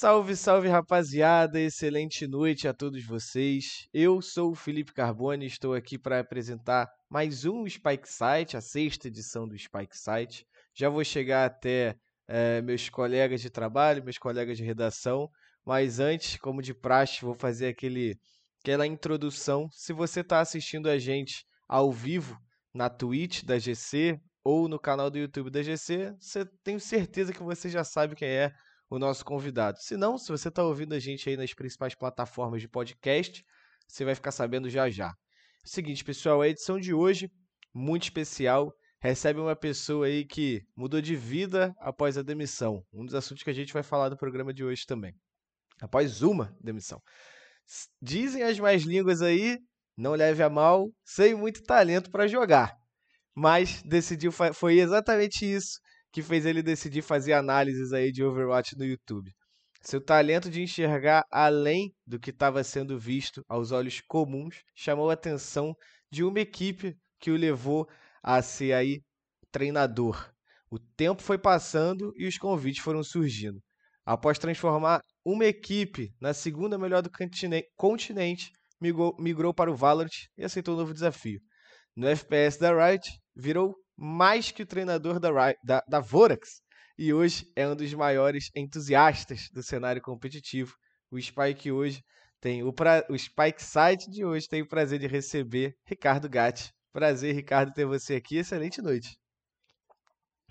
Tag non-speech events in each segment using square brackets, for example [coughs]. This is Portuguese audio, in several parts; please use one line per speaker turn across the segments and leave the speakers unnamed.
Salve, salve rapaziada, excelente noite a todos vocês. Eu sou o Felipe Carbone, estou aqui para apresentar mais um Spike Site, a sexta edição do Spike Site. Já vou chegar até é, meus colegas de trabalho, meus colegas de redação, mas antes, como de praxe, vou fazer aquele, aquela introdução. Se você está assistindo a gente ao vivo na Twitch da GC ou no canal do YouTube da GC, você, tenho certeza que você já sabe quem é o nosso convidado. Se não, se você está ouvindo a gente aí nas principais plataformas de podcast, você vai ficar sabendo já já. Seguinte, pessoal, a edição de hoje, muito especial, recebe uma pessoa aí que mudou de vida após a demissão. Um dos assuntos que a gente vai falar do programa de hoje também. Após uma demissão. Dizem as mais línguas aí, não leve a mal, sem muito talento para jogar. Mas decidiu, foi exatamente isso que fez ele decidir fazer análises aí de Overwatch no YouTube. Seu talento de enxergar além do que estava sendo visto aos olhos comuns chamou a atenção de uma equipe que o levou a ser aí treinador. O tempo foi passando e os convites foram surgindo. Após transformar uma equipe na segunda melhor do continente, migrou, migrou para o Valorant e aceitou um novo desafio. No FPS da Riot, virou mais que o treinador da, da, da Vorax e hoje é um dos maiores entusiastas do cenário competitivo. O Spike hoje tem o, pra, o Spike Site de hoje tem o prazer de receber Ricardo Gatti. Prazer, Ricardo, ter você aqui. Excelente noite.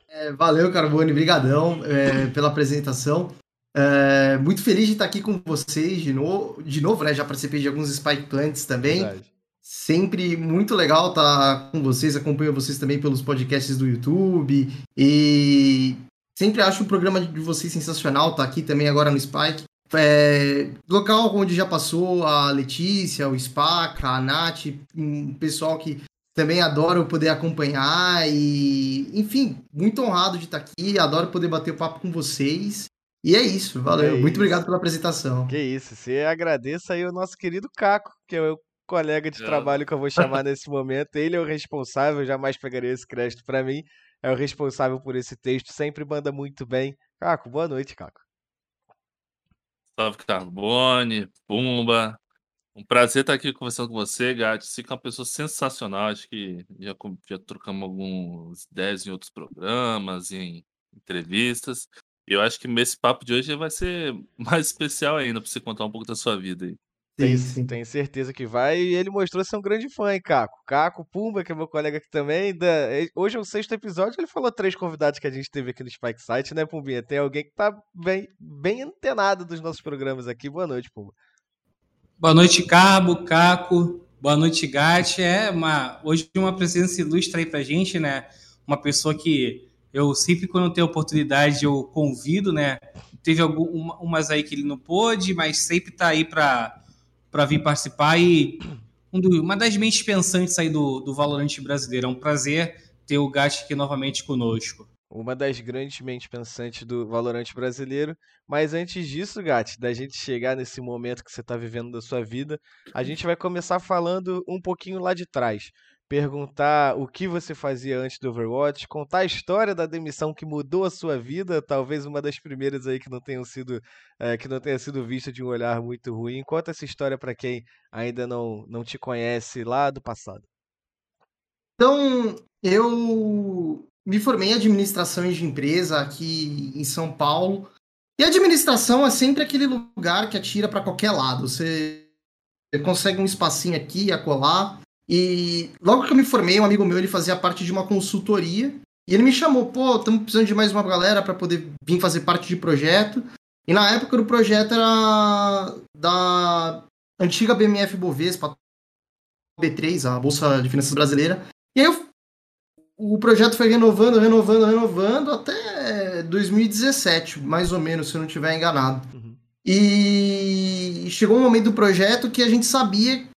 É, valeu, Carbone, brigadão é, pela apresentação. É, muito feliz de estar aqui com vocês de novo, de novo, né? Já participei de alguns Spike Plants também. Verdade. Sempre muito legal estar com vocês, acompanho vocês também pelos podcasts do YouTube e sempre acho o programa de vocês sensacional, tá aqui também agora no Spike. É, local onde já passou a Letícia, o Spaca, a Nath, um pessoal que também adoro poder acompanhar e, enfim, muito honrado de estar aqui, adoro poder bater o papo com vocês. E é isso, valeu. É muito isso. obrigado pela apresentação.
Que isso, você agradeça aí o nosso querido Caco, que é o colega de trabalho que eu vou chamar nesse momento. Ele é o responsável, jamais pegaria esse crédito para mim. É o responsável por esse texto, sempre manda muito bem. Caco, boa noite, Caco.
Salve, Carbone, Pumba. Um prazer estar aqui conversando com você, Gato. Você é uma pessoa sensacional. Acho que já, já trocamos alguns ideias em outros programas, em entrevistas. E eu acho que esse papo de hoje vai ser [laughs] mais especial ainda para você contar um pouco da sua vida aí.
Tem, sim. Tenho certeza que vai. E ele mostrou ser um grande fã, hein, Caco? Caco, Pumba, que é meu colega aqui também. Da... Hoje é o sexto episódio, ele falou três convidados que a gente teve aqui no Spike Site, né, Pumbinha? Tem alguém que tá bem, bem antenado dos nossos programas aqui. Boa noite, Pumba.
Boa noite, Carbo, Caco. Boa noite, Gatti. É uma, hoje uma presença ilustre aí pra gente, né? Uma pessoa que eu sempre, quando tenho oportunidade, eu convido, né? Teve algumas aí que ele não pôde, mas sempre tá aí para para vir participar e um do, uma das mentes pensantes aí do, do Valorante brasileiro. É um prazer ter o Gat aqui novamente conosco.
Uma das grandes mentes pensantes do Valorante brasileiro. Mas antes disso, Gat, da gente chegar nesse momento que você está vivendo da sua vida, a gente vai começar falando um pouquinho lá de trás perguntar o que você fazia antes do Overwatch, contar a história da demissão que mudou a sua vida, talvez uma das primeiras aí que não tenham sido é, que não tenha sido vista de um olhar muito ruim. Conta essa história para quem ainda não, não te conhece lá do passado.
Então, eu me formei em administração de empresa aqui em São Paulo. E administração é sempre aquele lugar que atira para qualquer lado. Você consegue um espacinho aqui acolá. E logo que eu me formei, um amigo meu ele fazia parte de uma consultoria e ele me chamou, pô, estamos precisando de mais uma galera para poder vir fazer parte de projeto. E na época o projeto era da antiga BMF Bovespa, B3, a Bolsa de Finanças Brasileira. E aí eu, o projeto foi renovando, renovando, renovando até 2017, mais ou menos, se eu não estiver enganado. Uhum. E chegou um momento do projeto que a gente sabia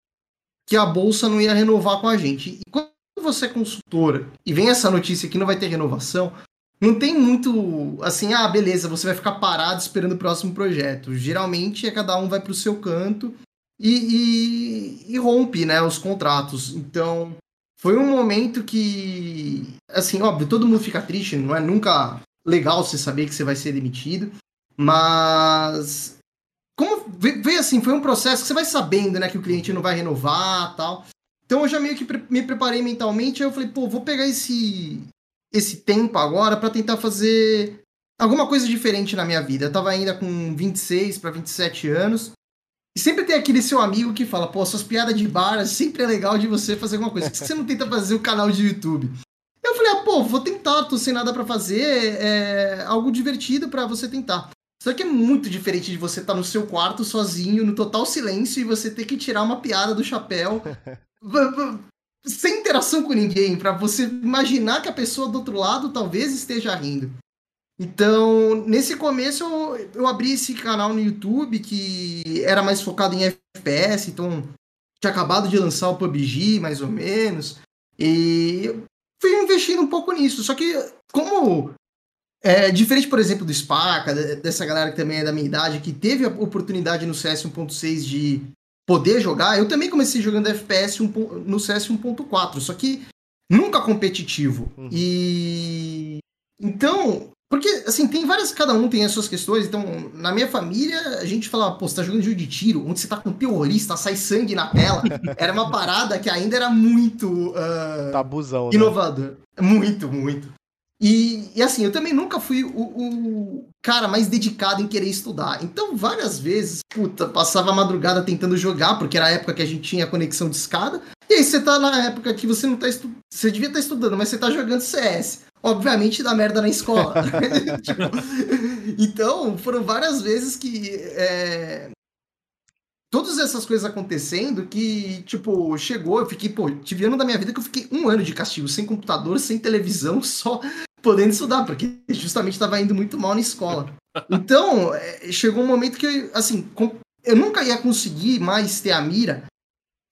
que a bolsa não ia renovar com a gente. E quando você é consultora e vem essa notícia que não vai ter renovação, não tem muito assim, ah, beleza, você vai ficar parado esperando o próximo projeto. Geralmente é cada um vai para o seu canto e, e, e, rompe, né, os contratos. Então, foi um momento que, assim, óbvio, todo mundo fica triste, não é nunca legal você saber que você vai ser demitido. Mas como veio assim, foi um processo que você vai sabendo, né, que o cliente não vai renovar, tal. Então eu já meio que me preparei mentalmente, aí eu falei, pô, vou pegar esse esse tempo agora para tentar fazer alguma coisa diferente na minha vida. Eu tava ainda com 26 para 27 anos. E sempre tem aquele seu amigo que fala, pô, suas piadas de bar sempre é legal de você fazer alguma coisa. Por que você não tenta fazer o canal de YouTube? Eu falei, ah, pô, vou tentar, tô sem nada para fazer, é algo divertido para você tentar. Só que é muito diferente de você estar tá no seu quarto sozinho, no total silêncio, e você ter que tirar uma piada do chapéu [laughs] sem interação com ninguém, para você imaginar que a pessoa do outro lado talvez esteja rindo. Então, nesse começo eu, eu abri esse canal no YouTube que era mais focado em FPS, então tinha acabado de lançar o PUBG, mais ou menos, e fui investindo um pouco nisso. Só que, como é diferente, por exemplo, do Sparka, dessa galera que também é da minha idade, que teve a oportunidade no CS 1.6 de poder jogar, eu também comecei jogando FPS no CS 1.4, só que nunca competitivo. Uhum. E então, porque, assim, tem várias. Cada um tem as suas questões. Então, na minha família, a gente falava, pô, você tá jogando jogo de tiro, onde você tá com um terrorista, sai sangue na tela. [laughs] era uma parada que ainda era muito. Uh,
Tabuzão.
Né? Inovador. Né? Muito, muito. E, e, assim, eu também nunca fui o, o, cara mais dedicado em querer estudar. Então, várias vezes, puta, passava a madrugada tentando jogar, porque era a época que a gente tinha conexão de escada. E aí você tá na época que você não tá estudando. Você devia estar tá estudando, mas você tá jogando CS obviamente dá merda na escola. [laughs] tipo, então, foram várias vezes que. É, todas essas coisas acontecendo que, tipo, chegou, eu fiquei, pô, tive ano da minha vida que eu fiquei um ano de castigo, sem computador, sem televisão, [laughs] só podendo estudar, porque justamente estava indo muito mal na escola. Então, é, chegou um momento que, assim, eu nunca ia conseguir mais ter a mira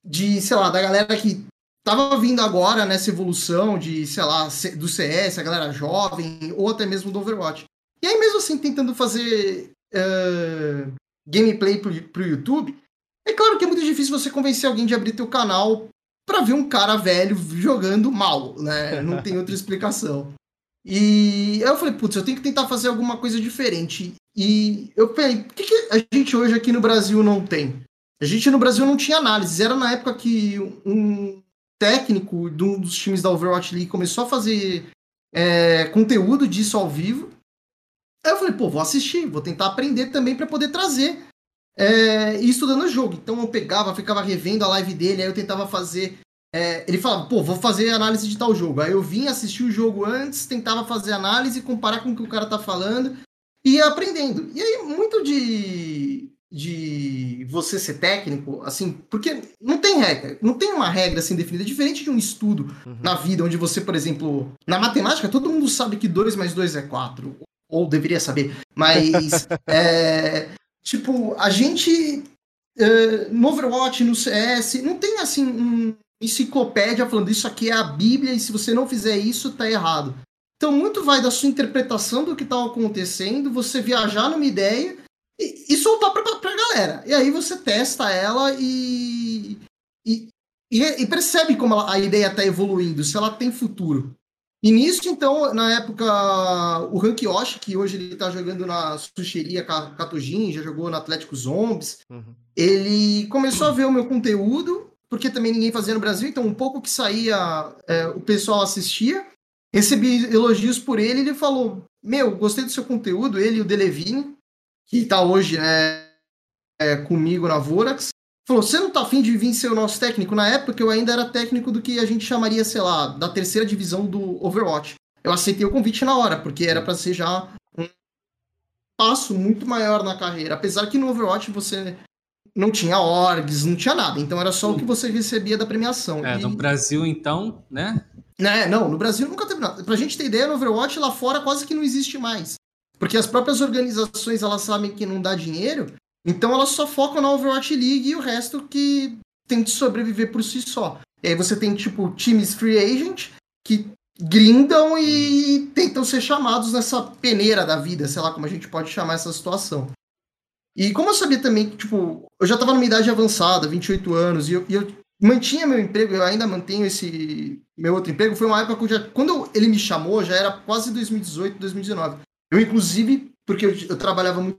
de, sei lá, da galera que tava vindo agora nessa evolução de, sei lá, do CS, a galera jovem, ou até mesmo do Overwatch. E aí, mesmo assim, tentando fazer uh, gameplay pro, pro YouTube, é claro que é muito difícil você convencer alguém de abrir teu canal para ver um cara velho jogando mal, né? Não tem outra [laughs] explicação. E eu falei, putz, eu tenho que tentar fazer alguma coisa diferente. E eu falei, por que, que a gente hoje aqui no Brasil não tem? A gente no Brasil não tinha análise. Era na época que um técnico de um dos times da Overwatch League começou a fazer é, conteúdo disso ao vivo. Aí eu falei, pô, vou assistir, vou tentar aprender também para poder trazer é, e estudando o jogo. Então eu pegava, ficava revendo a live dele, aí eu tentava fazer. É, ele falava, pô, vou fazer análise de tal jogo. Aí eu vinha assistir o jogo antes, tentava fazer análise, comparar com o que o cara tá falando e ia aprendendo. E aí, muito de de você ser técnico, assim, porque não tem regra, não tem uma regra assim definida, diferente de um estudo uhum. na vida, onde você, por exemplo, na matemática, todo mundo sabe que 2 mais 2 é 4, ou deveria saber, mas, [laughs] é, tipo, a gente, é, no Overwatch, no CS, não tem, assim, um enciclopédia falando isso aqui é a Bíblia e se você não fizer isso, tá errado. Então, muito vai da sua interpretação do que está acontecendo, você viajar numa ideia e, e soltar pra, pra galera. E aí você testa ela e, e, e, percebe como ela, a ideia está evoluindo, se ela tem futuro. E nisso, então, na época, o Rank Yoshi, que hoje ele tá jogando na Sucheria Katojin, já jogou no Atlético Zombies, uhum. ele começou a ver o meu conteúdo, porque também ninguém fazia no Brasil, então um pouco que saía, é, o pessoal assistia. Recebi elogios por ele, ele falou, meu, gostei do seu conteúdo, ele e o Delevine, que está hoje né, é, comigo na Vorax, falou: Você não tá afim de vir ser o nosso técnico? Na época eu ainda era técnico do que a gente chamaria, sei lá, da terceira divisão do Overwatch. Eu aceitei o convite na hora, porque era para ser já um passo muito maior na carreira. Apesar que no Overwatch você não tinha orgs, não tinha nada. Então era só o que você recebia da premiação.
É, e... no Brasil, então, né?
né? Não, no Brasil nunca teve nada. Pra gente ter ideia, no Overwatch lá fora quase que não existe mais. Porque as próprias organizações elas sabem que não dá dinheiro, então elas só focam na Overwatch League e o resto que tem que sobreviver por si só. E aí você tem, tipo, times free agent que grindam e tentam ser chamados nessa peneira da vida, sei lá como a gente pode chamar essa situação. E como eu sabia também que, tipo, eu já estava numa idade avançada, 28 anos, e eu, e eu mantinha meu emprego, eu ainda mantenho esse meu outro emprego, foi uma época que já, quando ele me chamou, já era quase 2018, 2019. Eu, inclusive, porque eu, eu trabalhava muito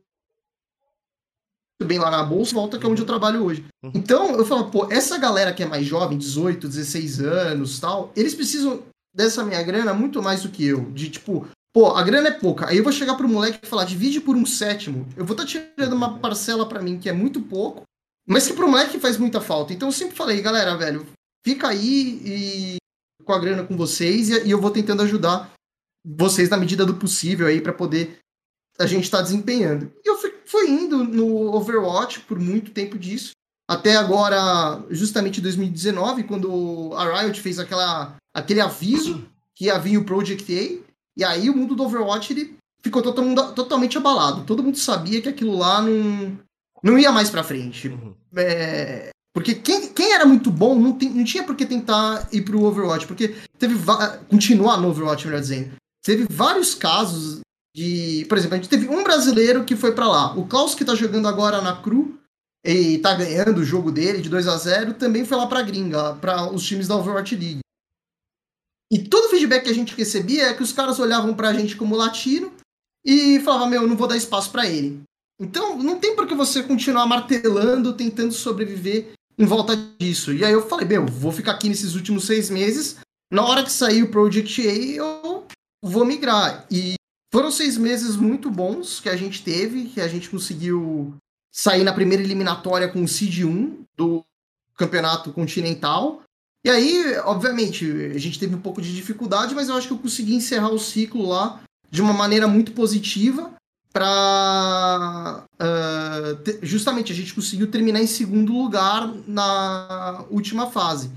bem lá na bolsa, volta que é onde eu trabalho hoje.
Uhum.
Então, eu falo, pô, essa galera que é mais jovem, 18, 16 anos tal, eles precisam dessa minha grana muito mais do que eu. De tipo, pô, a grana é pouca. Aí eu vou chegar pro moleque e falar, divide por um sétimo. Eu vou estar tá tirando uma parcela para mim que é muito pouco, mas que pro moleque faz muita falta. Então eu sempre falei, galera, velho, fica aí e com a grana com vocês e, eu vou tentando ajudar vocês na medida do possível aí para poder a gente estar tá desempenhando. E eu fui, fui indo no Overwatch por muito tempo disso. Até agora, justamente 2019, quando a Riot fez aquela, aquele aviso que ia vir o Project A, e aí o mundo do Overwatch ele ficou todo mundo, totalmente abalado. Todo mundo sabia que aquilo lá não, não ia mais pra frente.
Uhum.
É, porque quem, quem era muito bom não, tem, não tinha por que tentar ir pro Overwatch, porque teve continuar no Overwatch, melhor dizendo. Teve vários casos de, por exemplo, a gente teve um brasileiro que foi para lá. O Klaus que tá jogando agora na Cru e tá ganhando o jogo dele de 2 a 0, também foi lá pra gringa, para os times da Overwatch League. E todo o feedback que a gente recebia é que os caras olhavam pra gente como latino e falavam, meu, eu não vou dar espaço para ele. Então, não tem por que você continuar martelando, tentando sobreviver em volta disso. E aí eu falei, meu, vou ficar aqui nesses últimos seis meses. Na hora que sair o Project A, eu vou migrar. E foram seis meses muito bons que a gente teve, que a gente conseguiu sair na primeira eliminatória com o Seed 1 do campeonato continental. E aí, obviamente, a gente teve um pouco de dificuldade, mas eu acho que eu consegui encerrar o ciclo lá de uma maneira muito positiva para uh, justamente a gente conseguiu terminar em segundo lugar na última fase.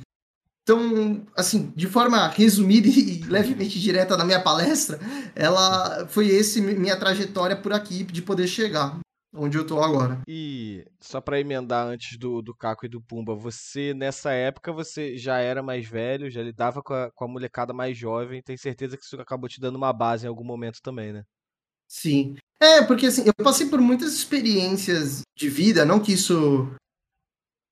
Então, assim, de forma resumida [laughs] e levemente direta na minha palestra, ela foi esse minha trajetória por aqui de poder chegar onde eu tô agora.
E só para emendar antes do, do Caco e do Pumba, você nessa época você já era mais velho, já lidava com a, com a molecada mais jovem, tem certeza que isso acabou te dando uma base em algum momento também, né?
Sim. É, porque assim, eu passei por muitas experiências de vida, não que isso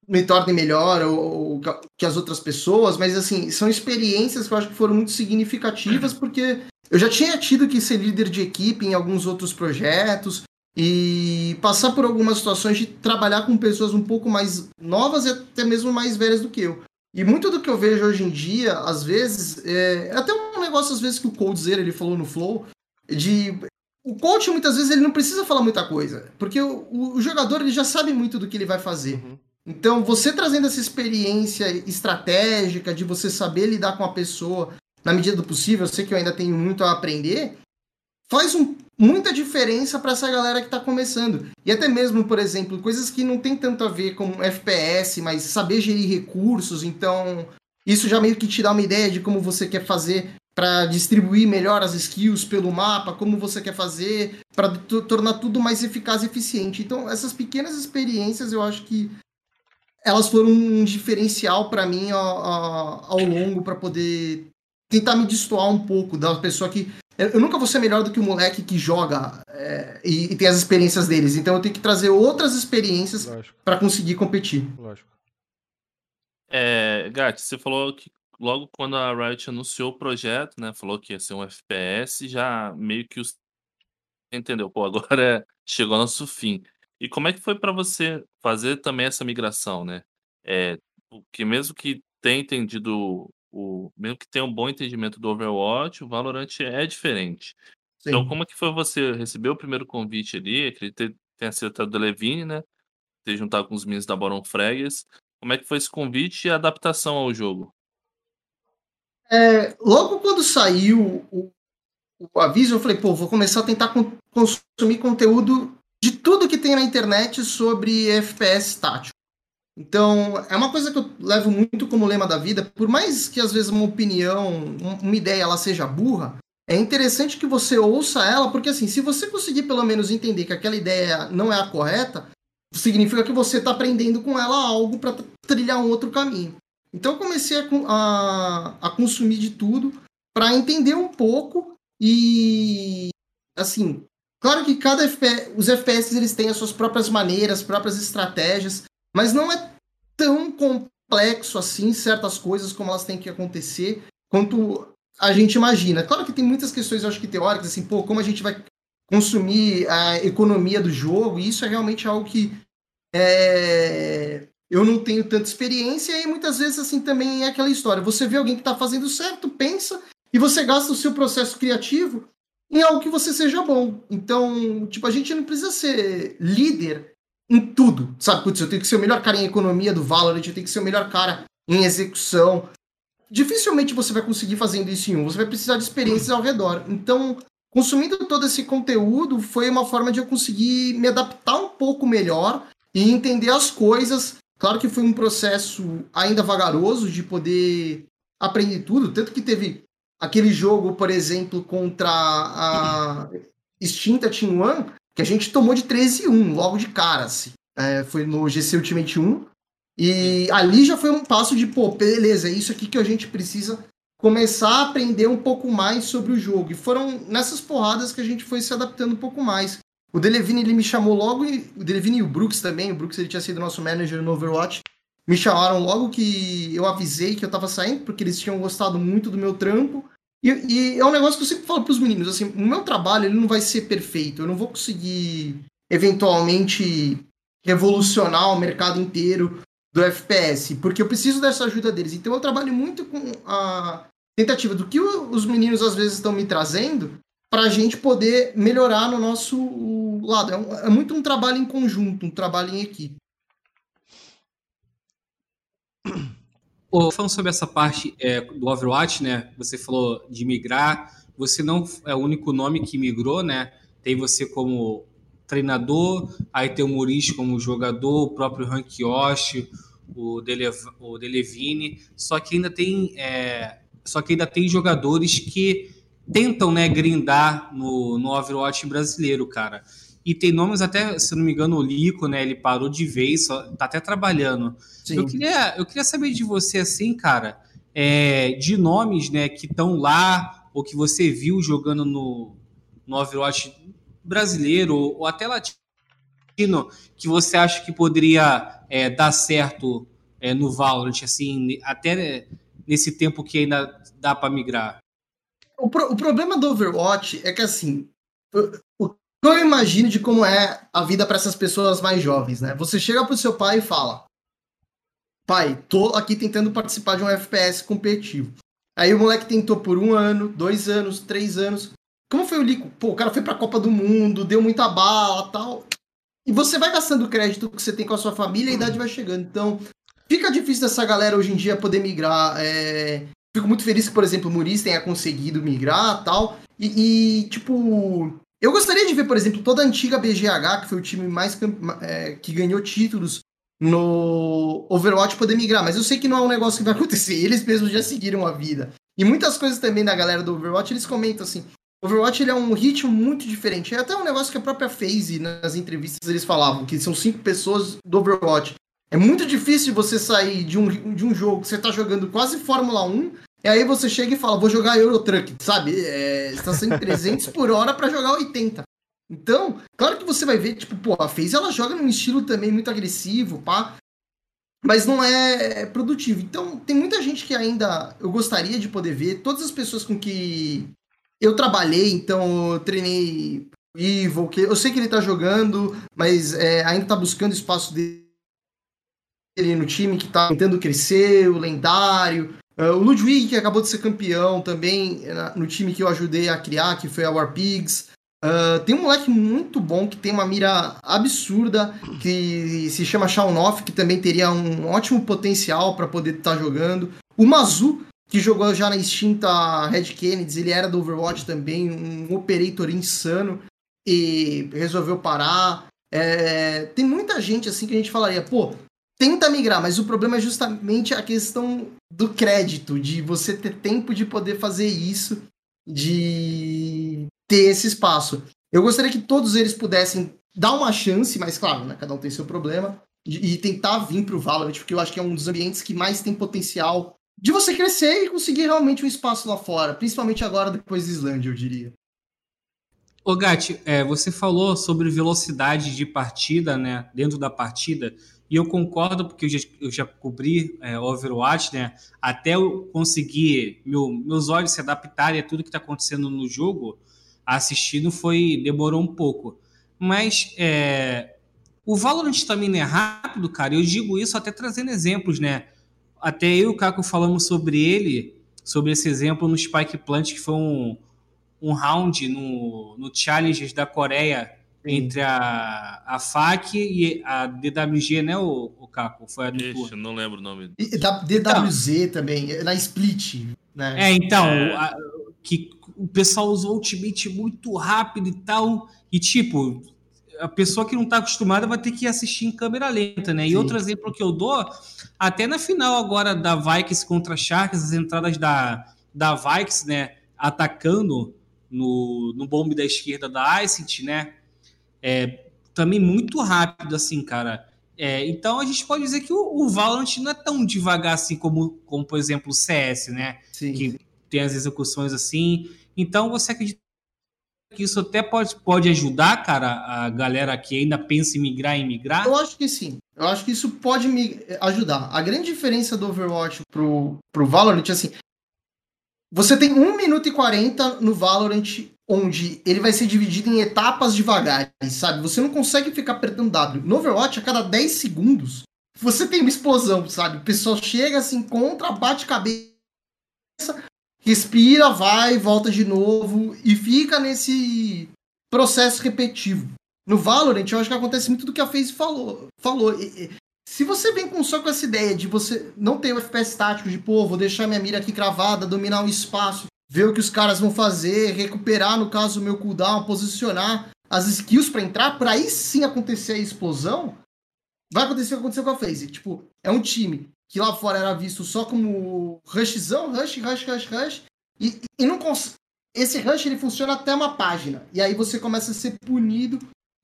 me torne melhor ou, ou, que as outras pessoas, mas assim, são experiências que eu acho que foram muito significativas, porque eu já tinha tido que ser líder de equipe em alguns outros projetos e passar por algumas situações de trabalhar com pessoas um pouco mais novas e até mesmo mais velhas do que eu. E muito do que eu vejo hoje em dia, às vezes, é até um negócio às vezes que o Coldzera ele falou no Flow, de o coach muitas vezes ele não precisa falar muita coisa, porque o, o jogador ele já sabe muito do que ele vai fazer.
Uhum.
Então, você trazendo essa experiência estratégica de você saber lidar com a pessoa na medida do possível, eu sei que eu ainda tenho muito a aprender, faz um, muita diferença para essa galera que está começando. E até mesmo, por exemplo, coisas que não tem tanto a ver com FPS, mas saber gerir recursos, então isso já meio que te dá uma ideia de como você quer fazer para distribuir melhor as skills pelo mapa, como você quer fazer, para tornar tudo mais eficaz e eficiente. Então, essas pequenas experiências eu acho que elas foram um diferencial para mim ao, ao longo para poder tentar me destoar um pouco da pessoa que eu nunca vou ser melhor do que o moleque que joga é, e, e, tem as experiências deles. Então eu tenho que trazer outras experiências para conseguir competir.
Lógico.
É, Gat, você falou que logo quando a Riot anunciou o projeto, né, falou que ia ser um FPS, já meio que os entendeu, pô, agora [laughs] chegou nosso fim. E como é que foi para você fazer também essa migração, né? É, porque mesmo que tenha entendido o mesmo que tenha um bom entendimento do Overwatch, o Valorant é diferente. Então,
Sim.
como é que foi você receber o primeiro convite ali? Acredito que tenha sido até do Levine, né? Ter juntado com os meninos da Baron Fregas. Como é que foi esse convite e a adaptação ao jogo?
É, logo quando saiu o, o aviso, eu falei, pô, vou começar a tentar con- consumir conteúdo de tudo que tem na internet sobre FPS tático. Então, é uma coisa que eu levo muito como lema da vida, por mais que às vezes uma opinião, uma ideia ela seja burra, é interessante que você ouça ela, porque assim, se você conseguir pelo menos entender que aquela ideia não é a correta, significa que você está aprendendo com ela algo para trilhar um outro caminho. Então eu comecei a, a, a consumir de tudo para entender um pouco e assim Claro que cada os FPS eles têm as suas próprias maneiras, próprias estratégias, mas não é tão complexo assim certas coisas como elas têm que acontecer quanto a gente imagina. Claro que tem muitas questões, eu acho que teóricas, assim, pô, como a gente vai consumir a economia do jogo, e isso é realmente algo que é, eu não tenho tanta experiência, e muitas vezes assim também é aquela história. Você vê alguém que está fazendo certo, pensa, e você gasta o seu processo criativo em algo que você seja bom. Então, tipo, a gente não precisa ser líder em tudo, sabe? Putz, eu tenho que ser o melhor cara em economia do Valorant, eu tenho que ser o melhor cara em execução. Dificilmente você vai conseguir fazendo isso em um, você vai precisar de experiências ao redor. Então, consumindo todo esse conteúdo foi uma forma de eu conseguir me adaptar um pouco melhor e entender as coisas. Claro que foi um processo ainda vagaroso de poder aprender tudo, tanto que teve aquele jogo, por exemplo, contra a extinta Team One, que a gente tomou de 13-1 logo de cara, assim. É, foi no GC Ultimate 1. E ali já foi um passo de, pô, beleza, é isso aqui que a gente precisa começar a aprender um pouco mais sobre o jogo. E foram nessas porradas que a gente foi se adaptando um pouco mais. O Delevine ele me chamou logo, e, o Delevine e o Brooks também, o Brooks ele tinha sido nosso manager no Overwatch, me chamaram logo que eu avisei que eu tava saindo, porque eles tinham gostado muito do meu trampo. E, e, é um negócio que eu sempre falo para os meninos, assim, o meu trabalho ele não vai ser perfeito, eu não vou conseguir eventualmente revolucionar o mercado inteiro do FPS, porque eu preciso dessa ajuda deles. Então eu trabalho muito com a tentativa do que os meninos às vezes estão me trazendo para a gente poder melhorar no nosso lado. É, um, é muito um trabalho em conjunto, um trabalho em equipe.
Pô, falando sobre essa parte é, do Overwatch, né? Você falou de migrar. Você não é o único nome que migrou, né? Tem você como treinador, aí tem o Muriz como jogador, o próprio Rank Yoshi, o, Dele, o Delevine. Só que ainda tem, é, só que ainda tem jogadores que tentam, né, grindar no, no Overwatch brasileiro, cara. E tem nomes até, se não me engano, o Lico, né? Ele parou de vez, só, tá até trabalhando. Eu queria, eu queria saber de você, assim, cara, é, de nomes, né, que estão lá, ou que você viu jogando no, no Overwatch brasileiro, ou até latino, que você acha que poderia é, dar certo é, no Valorant, assim, até nesse tempo que ainda dá para migrar?
O, pro, o problema do Overwatch é que, assim, o, eu imagino de como é a vida para essas pessoas mais jovens, né? Você chega pro seu pai e fala: Pai, tô aqui tentando participar de um FPS competitivo. Aí o moleque tentou por um ano, dois anos, três anos. Como foi o Lico? Pô, o cara foi pra Copa do Mundo, deu muita bala tal. E você vai gastando o crédito que você tem com a sua família e a idade vai chegando. Então, fica difícil dessa galera hoje em dia poder migrar. É... Fico muito feliz que, por exemplo, o Muris tenha conseguido migrar tal. E, e, tipo, eu gostaria de ver, por exemplo, toda a antiga BGH, que foi o time mais é, que ganhou títulos no Overwatch, poder migrar. Mas eu sei que não é um negócio que vai [laughs] acontecer. Eles mesmos já seguiram a vida. E muitas coisas também da galera do Overwatch, eles comentam assim. Overwatch ele é um ritmo muito diferente. É até um negócio que a própria FaZe, nas entrevistas, eles falavam, que são cinco pessoas do Overwatch. É muito difícil você sair de um, de um jogo que você tá jogando quase Fórmula 1 e aí você chega e fala, vou jogar Eurotruck, sabe? É, está sendo 300 por hora para jogar 80. Então, claro que você vai ver, tipo, pô, a FaZe ela joga num estilo também muito agressivo, pá. Mas não é produtivo. Então, tem muita gente que ainda eu gostaria de poder ver. Todas as pessoas com que eu trabalhei, então eu treinei Evil, que eu sei que ele tá jogando, mas é, ainda tá buscando espaço dele no time que tá tentando crescer, o lendário. Uh, o Ludwig, que acabou de ser campeão também no time que eu ajudei a criar, que foi a War Pigs. Uh, tem um moleque muito bom que tem uma mira absurda, que se chama Shaunoff, que também teria um ótimo potencial para poder estar tá jogando. O Mazu, que jogou já na extinta Red Kennedy, ele era do Overwatch também, um operator insano, e resolveu parar. É, tem muita gente assim que a gente falaria, pô, tenta migrar, mas o problema é justamente a questão do crédito, de você ter tempo de poder fazer isso, de ter esse espaço. Eu gostaria que todos eles pudessem dar uma chance, mas claro, né, cada um tem seu problema, e tentar vir para o Valorant, porque eu acho que é um dos ambientes que mais tem potencial de você crescer e conseguir realmente um espaço lá fora, principalmente agora depois da Islândia, eu diria.
Ô Gatti, é, você falou sobre velocidade de partida, né, dentro da partida, e eu concordo, porque eu já, eu já cobri é, Overwatch, né? Até eu conseguir meu, meus olhos se adaptarem a tudo que está acontecendo no jogo, assistindo foi demorou um pouco. Mas é, o Valorant também é rápido, cara. Eu digo isso até trazendo exemplos, né? Até eu e o Caco falamos sobre ele, sobre esse exemplo no Spike Plant, que foi um, um round no, no Challenges da Coreia. Entre a, a FAC e a DWG, né, o, o Caco? Foi a do
Ixi, não lembro o nome.
E da DWZ então, também, na Split. Né?
É, então, é. A, que o pessoal usou o Ultimate muito rápido e tal, e tipo, a pessoa que não está acostumada vai ter que assistir em câmera lenta, né? E Sim. outro exemplo que eu dou, até na final agora da Vikings contra Sharks, as entradas da, da Vikings, né, atacando no, no bombe da esquerda da Icent, né? É, também muito rápido, assim, cara. É, então a gente pode dizer que o, o Valorant não é tão devagar assim como, como por exemplo, o CS, né? Sim. Que tem as execuções assim. Então você acredita que isso até pode, pode ajudar, cara, a galera que ainda pensa em migrar em migrar?
Eu acho que sim. Eu acho que isso pode me ajudar. A grande diferença do Overwatch pro, pro Valorant, assim, você tem 1 minuto e 40 no Valorant, onde ele vai ser dividido em etapas devagares, sabe? Você não consegue ficar apertando W. No Overwatch, a cada 10 segundos, você tem uma explosão, sabe? O pessoal chega, se encontra, bate cabeça, respira, vai, volta de novo e fica nesse processo repetitivo. No Valorant, eu acho que acontece muito do que a FaZe falou. falou. Se você vem com só com essa ideia de você não ter o FPS tático, de pô, vou deixar minha mira aqui cravada, dominar o espaço, ver o que os caras vão fazer, recuperar, no caso, o meu cooldown, posicionar as skills para entrar, para aí sim acontecer a explosão, vai acontecer o que aconteceu com a FaZe. Tipo, é um time que lá fora era visto só como rushzão, rush, rush, rush, rush, e, e não cons... esse rush ele funciona até uma página, e aí você começa a ser punido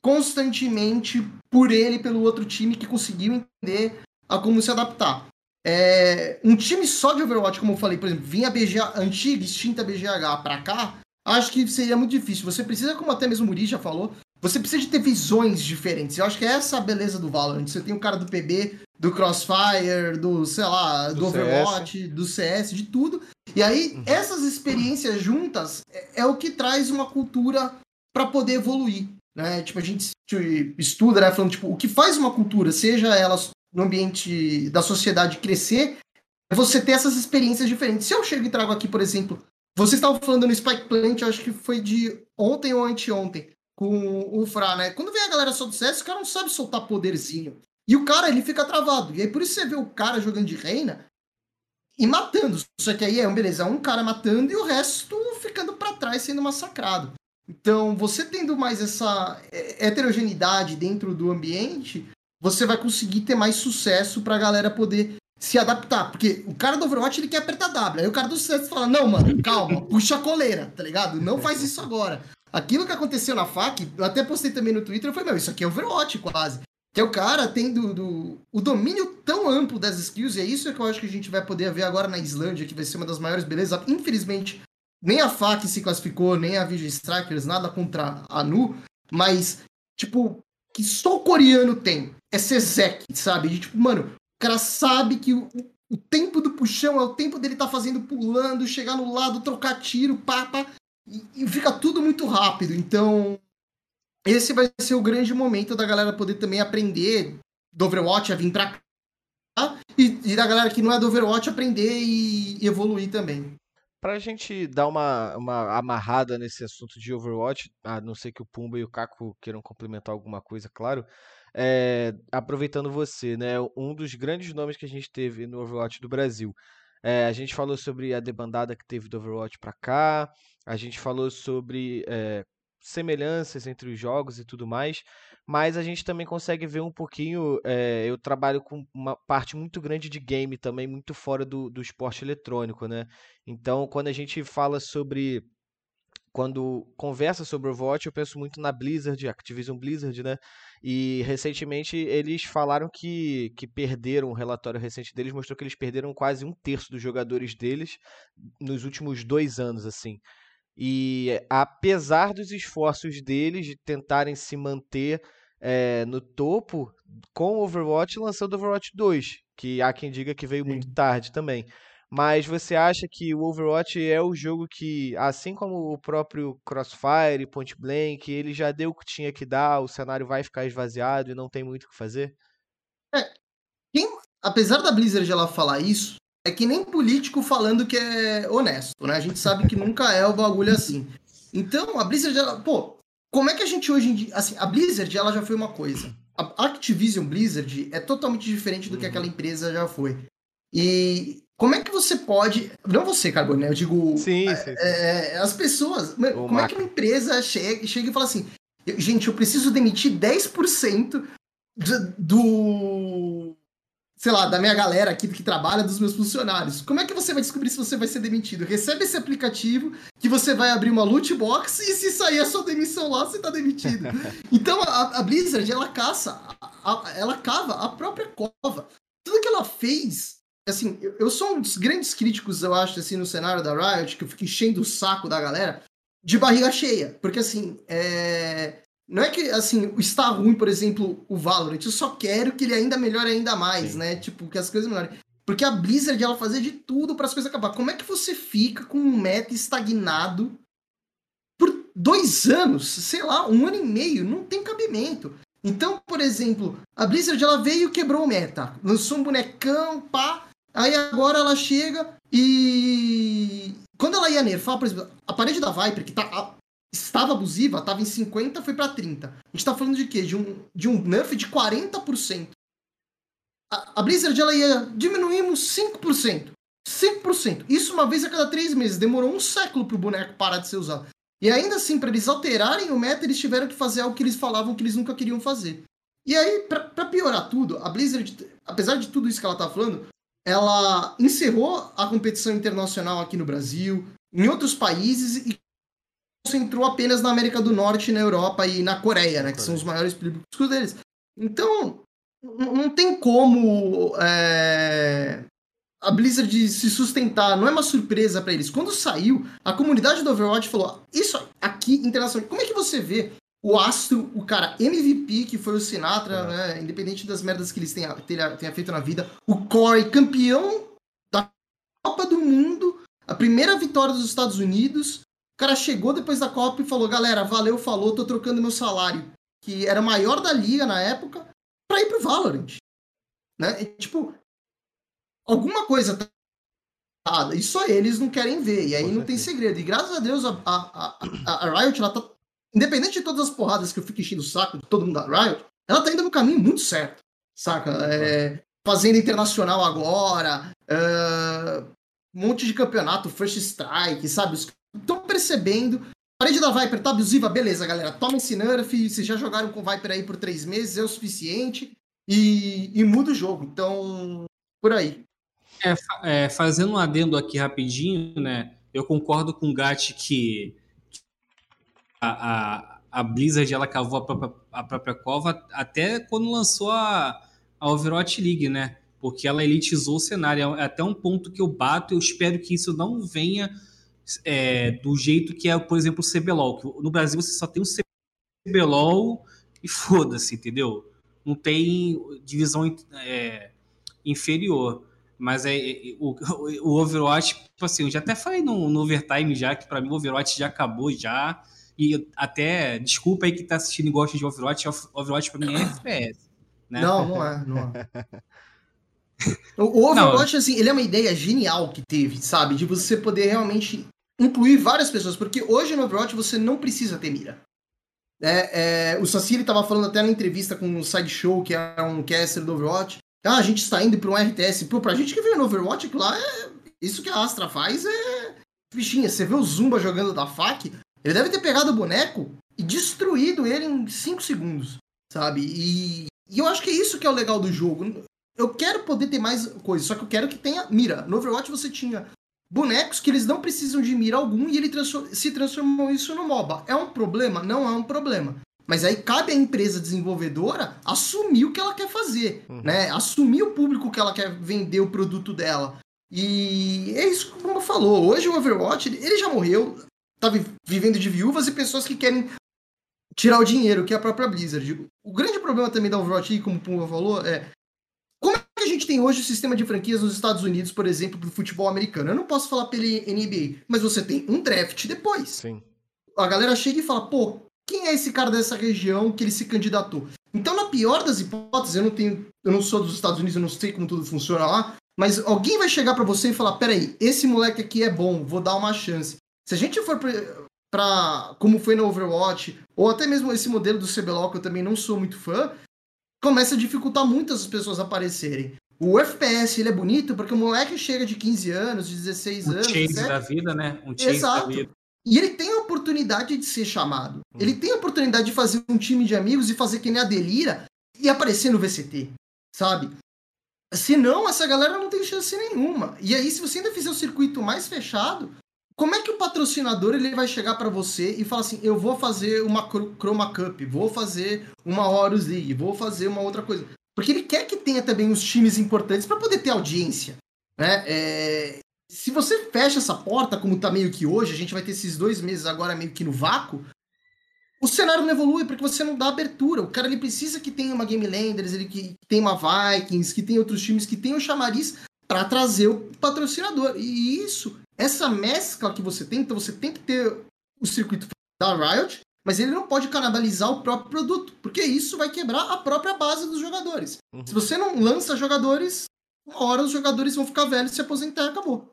constantemente por ele pelo outro time que conseguiu entender a como se adaptar. É, um time só de Overwatch, como eu falei, por exemplo, vinha a BGA, antiga, extinta BGH para cá, acho que seria muito difícil. Você precisa, como até mesmo o Muri já falou, você precisa de ter visões diferentes. Eu acho que é essa a beleza do Valorant. Você tem o cara do PB, do Crossfire, do, sei lá, do, do Overwatch, CS. do CS, de tudo. E aí, uhum. essas experiências juntas é, é o que traz uma cultura para poder evoluir. Né? Tipo, a gente estuda, né, falando, tipo, o que faz uma cultura, seja ela no ambiente da sociedade crescer, é você ter essas experiências diferentes. Se eu chego e trago aqui, por exemplo, vocês estavam falando no Spike Plant, acho que foi de ontem ou anteontem, com o Fra, né? Quando vem a galera só do CS, o cara não sabe soltar poderzinho. E o cara, ele fica travado. E aí, por isso você vê o cara jogando de reina e matando. Só que aí é, beleza, um cara matando e o resto ficando para trás sendo massacrado. Então, você tendo mais essa heterogeneidade dentro do ambiente, você vai conseguir ter mais sucesso pra galera poder se adaptar. Porque o cara do Overwatch ele quer apertar W. Aí o cara do CS fala: Não, mano, calma, puxa a coleira, tá ligado? Não faz isso agora. Aquilo que aconteceu na FAC, eu até postei também no Twitter, eu falei, meu, isso aqui é Overwatch quase. Que é o cara tendo do, o domínio tão amplo das skills, e é isso que eu acho que a gente vai poder ver agora na Islândia, que vai ser uma das maiores belezas. Infelizmente, nem a FAC se classificou, nem a Vision Strikers, nada contra a Nu, mas, tipo, que só o coreano tem é Sezek, sabe? Tipo, mano, o cara sabe que o, o tempo do puxão é o tempo dele tá fazendo pulando, chegar no lado, trocar tiro, pá e, e fica tudo muito rápido. Então, esse vai ser o grande momento da galera poder também aprender do Overwatch a vir pra cá e, e da galera que não é do Overwatch aprender e, e evoluir também.
Pra gente dar uma, uma amarrada nesse assunto de Overwatch, a não ser que o Pumba e o Caco queiram complementar alguma coisa, claro. É, aproveitando você, né? Um dos grandes nomes que a gente teve no Overwatch do Brasil. É, a gente falou sobre a debandada que teve do Overwatch pra cá, a gente falou sobre é, semelhanças entre os jogos e tudo mais, mas a gente também consegue ver um pouquinho. É, eu trabalho com uma parte muito grande de game também, muito fora do, do esporte eletrônico, né? Então, quando a gente fala sobre. Quando conversa sobre Overwatch, eu penso muito na Blizzard, Activision Blizzard, né? E recentemente eles falaram que, que perderam, um relatório recente deles mostrou que eles perderam quase um terço dos jogadores deles nos últimos dois anos, assim. E apesar dos esforços deles de tentarem se manter é, no topo, com Overwatch lançando Overwatch 2, que há quem diga que veio Sim. muito tarde também. Mas você acha que o Overwatch é o jogo que, assim como o próprio Crossfire, Point Blank, ele já deu o que tinha que dar, o cenário vai ficar esvaziado e não tem muito o que fazer?
É. Quem, apesar da Blizzard ela falar isso, é que nem político falando que é honesto, né? A gente sabe que nunca é o bagulho assim. Então, a Blizzard, ela, pô, como é que a gente hoje em dia. Assim, a Blizzard, ela já foi uma coisa. A Activision Blizzard é totalmente diferente do que uhum. aquela empresa já foi. E como é que você pode. Não você, Carbone, né? Eu digo.
Sim, sim. sim.
É, as pessoas. Como é que uma empresa chega, chega e fala assim: gente, eu preciso demitir 10% do, do. Sei lá, da minha galera aqui que trabalha, dos meus funcionários. Como é que você vai descobrir se você vai ser demitido? Recebe esse aplicativo que você vai abrir uma loot box e se sair a sua demissão lá, você tá demitido. [laughs] então a, a Blizzard, ela caça, a, a, ela cava a própria cova. Tudo que ela fez assim, eu, eu sou um dos grandes críticos, eu acho, assim, no cenário da Riot, que eu fico enchendo o saco da galera, de barriga cheia. Porque, assim, é... não é que, assim, está ruim, por exemplo, o Valorant, eu só quero que ele ainda melhore ainda mais, Sim. né? Tipo, que as coisas melhorem. Porque a Blizzard, ela fazia de tudo para as coisas acabar. Como é que você fica com um meta estagnado por dois anos? Sei lá, um ano e meio? Não tem cabimento. Então, por exemplo, a Blizzard, ela veio e quebrou o meta. Lançou um bonecão, pá, Aí agora ela chega e. Quando ela ia nerfar, por exemplo, a parede da Viper, que tá, a, estava abusiva, estava em 50, foi para 30. A gente tá falando de quê? De um, de um nerf de 40%. A, a Blizzard ela ia diminuímos 5%. 5%. Isso uma vez a cada três meses. Demorou um século pro boneco parar de ser usado. E ainda assim, para eles alterarem o meta, eles tiveram que fazer algo que eles falavam que eles nunca queriam fazer. E aí, para piorar tudo, a Blizzard, apesar de tudo isso que ela tá falando, ela encerrou a competição internacional aqui no Brasil, em outros países e concentrou apenas na América do Norte, na Europa e na Coreia, né, que são os maiores públicos deles. Então, não tem como é, a Blizzard se sustentar, não é uma surpresa para eles. Quando saiu, a comunidade do Overwatch falou: Isso aqui, internacional, como é que você vê o astro, o cara MVP, que foi o Sinatra, né? Independente das merdas que eles tenham, tenha, tenha feito na vida. O Corey, campeão da Copa do Mundo, a primeira vitória dos Estados Unidos. O cara chegou depois da Copa e falou: galera, valeu, falou, tô trocando meu salário, que era maior da liga na época, pra ir pro Valorant. Né? E, tipo, alguma coisa tá errada. E só eles não querem ver. E aí não tem segredo. E graças a Deus, a, a, a, a Riot ela tá independente de todas as porradas que eu fico enchendo o saco de todo mundo da Riot, ela tá indo no caminho muito certo, saca? É, fazenda internacional agora, é, um monte de campeonato, First Strike, sabe? Estão percebendo. Parede da Viper tá abusiva, beleza, galera. Toma esse nerf, vocês já jogaram com Viper aí por três meses, é o suficiente. E, e muda o jogo. Então, por aí.
É, é, fazendo um adendo aqui rapidinho, né? Eu concordo com o Gatti que a, a, Blizzard ela cavou a própria, a própria cova até quando lançou a, a Overwatch League, né? Porque ela elitizou o cenário. É até um ponto que eu bato. Eu espero que isso não venha é, do jeito que é, por exemplo, o CBLOL. No Brasil você só tem o CBLOL e foda-se, entendeu? Não tem divisão é, inferior. Mas é, é o, o Overwatch, tipo assim, eu já até falei no, no Overtime já, que para mim o Overwatch já acabou já. E até, desculpa aí que tá assistindo e gosta de Overwatch, Overwatch pra mim é FPS.
Né? Não, não é, não é. [laughs] O Overwatch, não. assim, ele é uma ideia genial que teve, sabe? De você poder realmente incluir várias pessoas, porque hoje no Overwatch você não precisa ter mira. É, é, o Saci estava falando até na entrevista com o Sideshow, que é um caster do Overwatch. Ah, a gente está indo para um RTS. Pô, pra gente que veio no Overwatch, lá é. Isso que a Astra faz é. Bichinha, você vê o Zumba jogando da FAC, ele deve ter pegado o boneco e destruído ele em 5 segundos, sabe? E, e, eu acho que é isso que é o legal do jogo. Eu quero poder ter mais coisas, só que eu quero que tenha mira. No Overwatch você tinha bonecos que eles não precisam de mira algum e ele transform, se transformou isso no MOBA. É um problema? Não é um problema. Mas aí cabe à empresa desenvolvedora assumir o que ela quer fazer, uhum. né? Assumir o público que ela quer vender o produto dela. E é isso como falou. Hoje o Overwatch, ele já morreu tá vivendo de viúvas e pessoas que querem tirar o dinheiro, que é a própria Blizzard. O grande problema também da Overwatch, como o Pumba falou, é como é que a gente tem hoje o sistema de franquias nos Estados Unidos, por exemplo, do futebol americano. Eu não posso falar pela NBA, mas você tem um draft depois.
Sim.
A galera chega e fala, pô, quem é esse cara dessa região que ele se candidatou? Então, na pior das hipóteses, eu não tenho, eu não sou dos Estados Unidos, eu não sei como tudo funciona lá, mas alguém vai chegar para você e falar, peraí, esse moleque aqui é bom, vou dar uma chance. Se a gente for para como foi no Overwatch, ou até mesmo esse modelo do CBLOL, que eu também não sou muito fã, começa a dificultar muito as pessoas aparecerem. O FPS ele é bonito porque o moleque chega de 15 anos, de 16
um
anos.
Chase da vida, né? Um chase
Exato.
da vida.
E ele tem a oportunidade de ser chamado. Ele tem a oportunidade de fazer um time de amigos e fazer que nem a Delira e aparecer no VCT, sabe? Senão, essa galera não tem chance nenhuma. E aí, se você ainda fizer o circuito mais fechado, como é que o patrocinador ele vai chegar para você e falar assim: eu vou fazer uma Chroma Cup, vou fazer uma Horus League, vou fazer uma outra coisa? Porque ele quer que tenha também os times importantes para poder ter audiência. Né? É... Se você fecha essa porta, como tá meio que hoje, a gente vai ter esses dois meses agora meio que no vácuo, o cenário não evolui porque você não dá abertura. O cara ele precisa que tenha uma Game Landers, ele que tenha uma Vikings, que tenha outros times que tenham chamariz para trazer o patrocinador. E isso, essa mescla que você tem, então você tem que ter o circuito da Riot, mas ele não pode canibalizar o próprio produto, porque isso vai quebrar a própria base dos jogadores.
Uhum.
Se você não lança jogadores, uma hora os jogadores vão ficar velhos, se aposentar e acabou.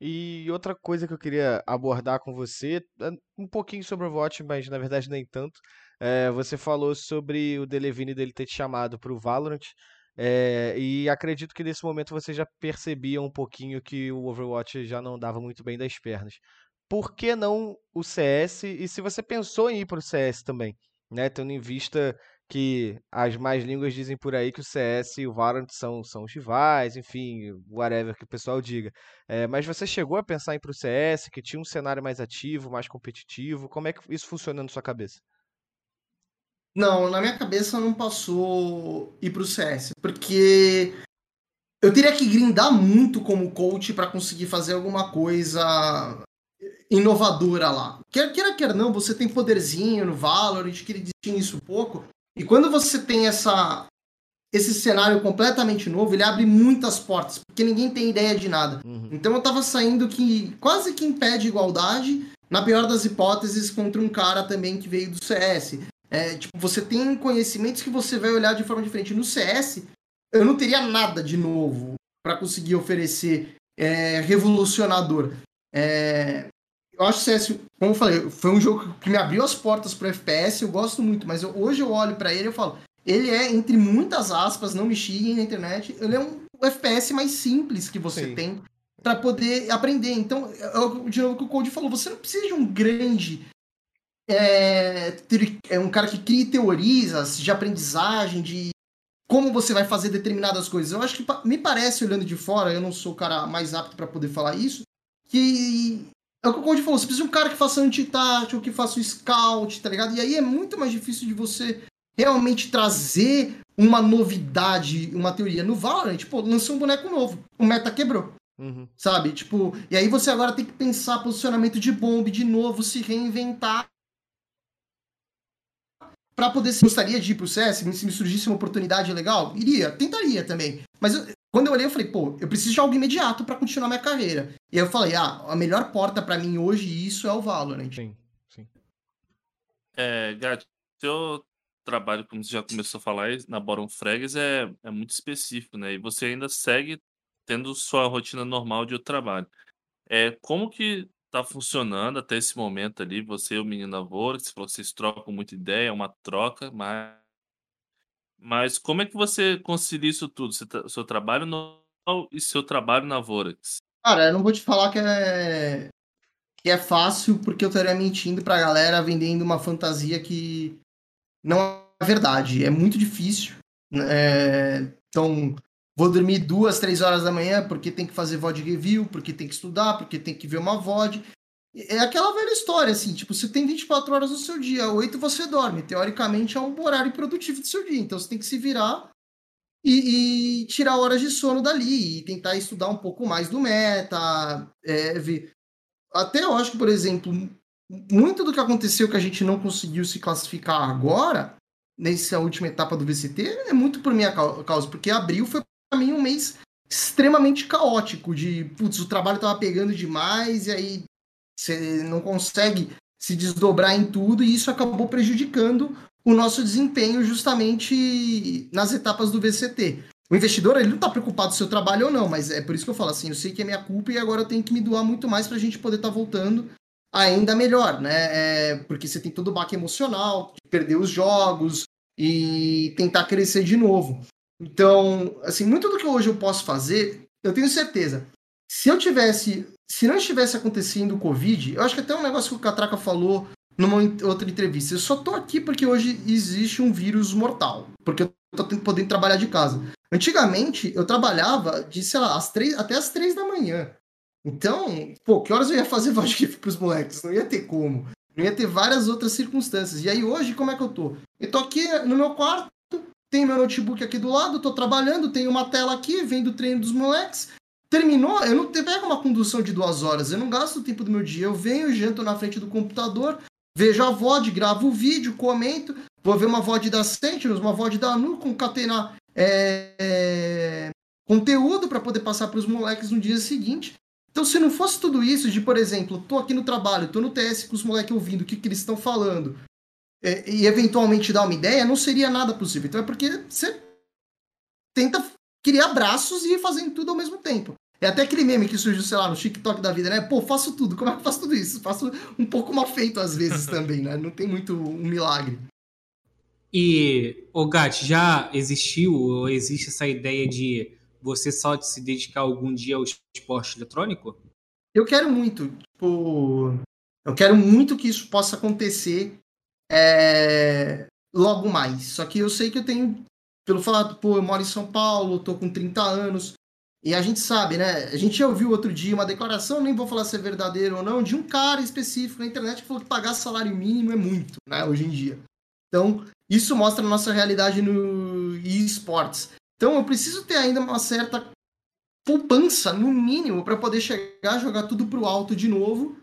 E outra coisa que eu queria abordar com você, um pouquinho sobre o Overwatch, mas na verdade nem tanto. É, você falou sobre o Delevine dele ter te chamado para o Valorant, é, e acredito que nesse momento você já percebia um pouquinho que o Overwatch já não dava muito bem das pernas. Por que não o CS? E se você pensou em ir para o CS também, né? Tendo em vista que as mais línguas dizem por aí que o CS e o Valorant são, são os rivais, enfim, whatever que o pessoal diga. É, mas você chegou a pensar em ir para o CS, que tinha um cenário mais ativo, mais competitivo? Como é que isso funciona na sua cabeça?
Não, na minha cabeça não passou ir pro CS, porque eu teria que grindar muito como coach para conseguir fazer alguma coisa inovadora lá. Quer queira, quer não, você tem poderzinho no Valorant, que ele tinha isso pouco, e quando você tem essa esse cenário completamente novo, ele abre muitas portas, porque ninguém tem ideia de nada.
Uhum.
Então eu tava saindo que quase que impede igualdade, na pior das hipóteses, contra um cara também que veio do CS. É, tipo, você tem conhecimentos que você vai olhar de forma diferente. No CS, eu não teria nada de novo para conseguir oferecer é, revolucionador. É, eu acho que o CS, como eu falei, foi um jogo que me abriu as portas pro FPS, eu gosto muito, mas eu, hoje eu olho para ele e falo, ele é, entre muitas aspas, não me xinguem na internet, ele é um FPS mais simples que você
Sim.
tem para poder aprender. Então, eu, de novo o que o Code falou, você não precisa de um grande é, é um cara que cria teorias de aprendizagem, de como você vai fazer determinadas coisas. Eu acho que me parece, olhando de fora, eu não sou o cara mais apto para poder falar isso, que é o que o Code falou, você precisa de um cara que faça anti-tático, que faça o scout, tá ligado? E aí é muito mais difícil de você realmente trazer uma novidade, uma teoria. No Valorant, pô, lançou um boneco novo, o meta quebrou
Uhum.
sabe? Tipo, e aí você agora tem que pensar posicionamento de bomba de novo, se reinventar Pra poder se gostaria de ir pro CS, se me surgisse uma oportunidade legal, iria, tentaria também. Mas eu- quando eu olhei, eu falei, pô, eu preciso de algo imediato pra continuar minha carreira. E aí eu falei, ah, a melhor porta pra mim hoje isso é o Valorant.
Sim, sim.
É, Gato, seu trabalho, como você já começou a falar, aí, na Bottom Frags é, é muito específico, né? E você ainda segue tendo sua rotina normal de outro trabalho. É, como que tá funcionando até esse momento ali, você e o menino Avoro, que você falou que vocês trocam muita ideia, é uma troca, mas... Mas como é que você concilia isso tudo? Seu trabalho normal e seu trabalho na Vorax?
Cara, eu não vou te falar que é que é fácil, porque eu estaria mentindo pra galera vendendo uma fantasia que não é verdade. É muito difícil. É, Então, vou dormir duas, três horas da manhã porque tem que fazer VOD review, porque tem que estudar, porque tem que ver uma VOD. É aquela velha história, assim, tipo, você tem 24 horas no seu dia, 8 você dorme. Teoricamente é um horário produtivo do seu dia, então você tem que se virar e, e tirar horas de sono dali e tentar estudar um pouco mais do meta, é, ver. Até eu acho que, por exemplo, muito do que aconteceu que a gente não conseguiu se classificar agora nessa última etapa do VCT é muito por minha causa, porque abril foi mim um mês extremamente caótico, de, putz, o trabalho tava pegando demais, e aí você não consegue se desdobrar em tudo, e isso acabou prejudicando o nosso desempenho justamente nas etapas do VCT. O investidor, ele não está preocupado se eu trabalho ou não, mas é por isso que eu falo assim, eu sei que é minha culpa e agora eu tenho que me doar muito mais para a gente poder estar tá voltando ainda melhor, né? É, porque você tem todo o baque emocional, perder os jogos e tentar crescer de novo. Então, assim, muito do que hoje eu posso fazer, eu tenho certeza. Se eu tivesse, se não estivesse acontecendo o Covid, eu acho que até um negócio que o Catraca falou numa outra entrevista. Eu só tô aqui porque hoje existe um vírus mortal. Porque eu tô podendo trabalhar de casa. Antigamente, eu trabalhava de, sei lá, às três, até as três da manhã. Então, pô, que horas eu ia fazer [laughs] GIF pros moleques? Não ia ter como. Não ia ter várias outras circunstâncias. E aí, hoje, como é que eu tô? Eu tô aqui no meu quarto, tenho meu notebook aqui do lado, tô trabalhando, tenho uma tela aqui, vendo o treino dos moleques. Terminou, eu não pego uma condução de duas horas, eu não gasto o tempo do meu dia. Eu venho, janto na frente do computador, vejo a VOD, gravo o vídeo, comento, vou ver uma VOD da Sentinels, uma VOD da Nu, concatenar é, é, conteúdo para poder passar para os moleques no dia seguinte. Então, se não fosse tudo isso, de, por exemplo, tô aqui no trabalho, tô no TS com os moleques ouvindo o que, que eles estão falando, e eventualmente dar uma ideia, não seria nada possível. Então é porque você tenta criar braços e ir fazendo tudo ao mesmo tempo. É até aquele meme que surgiu, sei lá, no TikTok da vida, né? Pô, faço tudo. Como é que eu faço tudo isso? Faço um pouco mal feito às vezes [laughs] também, né? Não tem muito um milagre.
E, o Gat, já existiu ou existe essa ideia de você só se dedicar algum dia ao esporte eletrônico?
Eu quero muito. Tipo, eu quero muito que isso possa acontecer é, logo mais. Só que eu sei que eu tenho, pelo fato, pô, eu moro em São Paulo, tô com 30 anos, e a gente sabe, né? A gente já ouviu outro dia uma declaração, nem vou falar se é verdadeiro ou não, de um cara específico na internet que falou que pagar salário mínimo é muito, né? Hoje em dia. Então, isso mostra a nossa realidade no esportes. Então, eu preciso ter ainda uma certa poupança, no mínimo, para poder chegar, jogar tudo pro alto de novo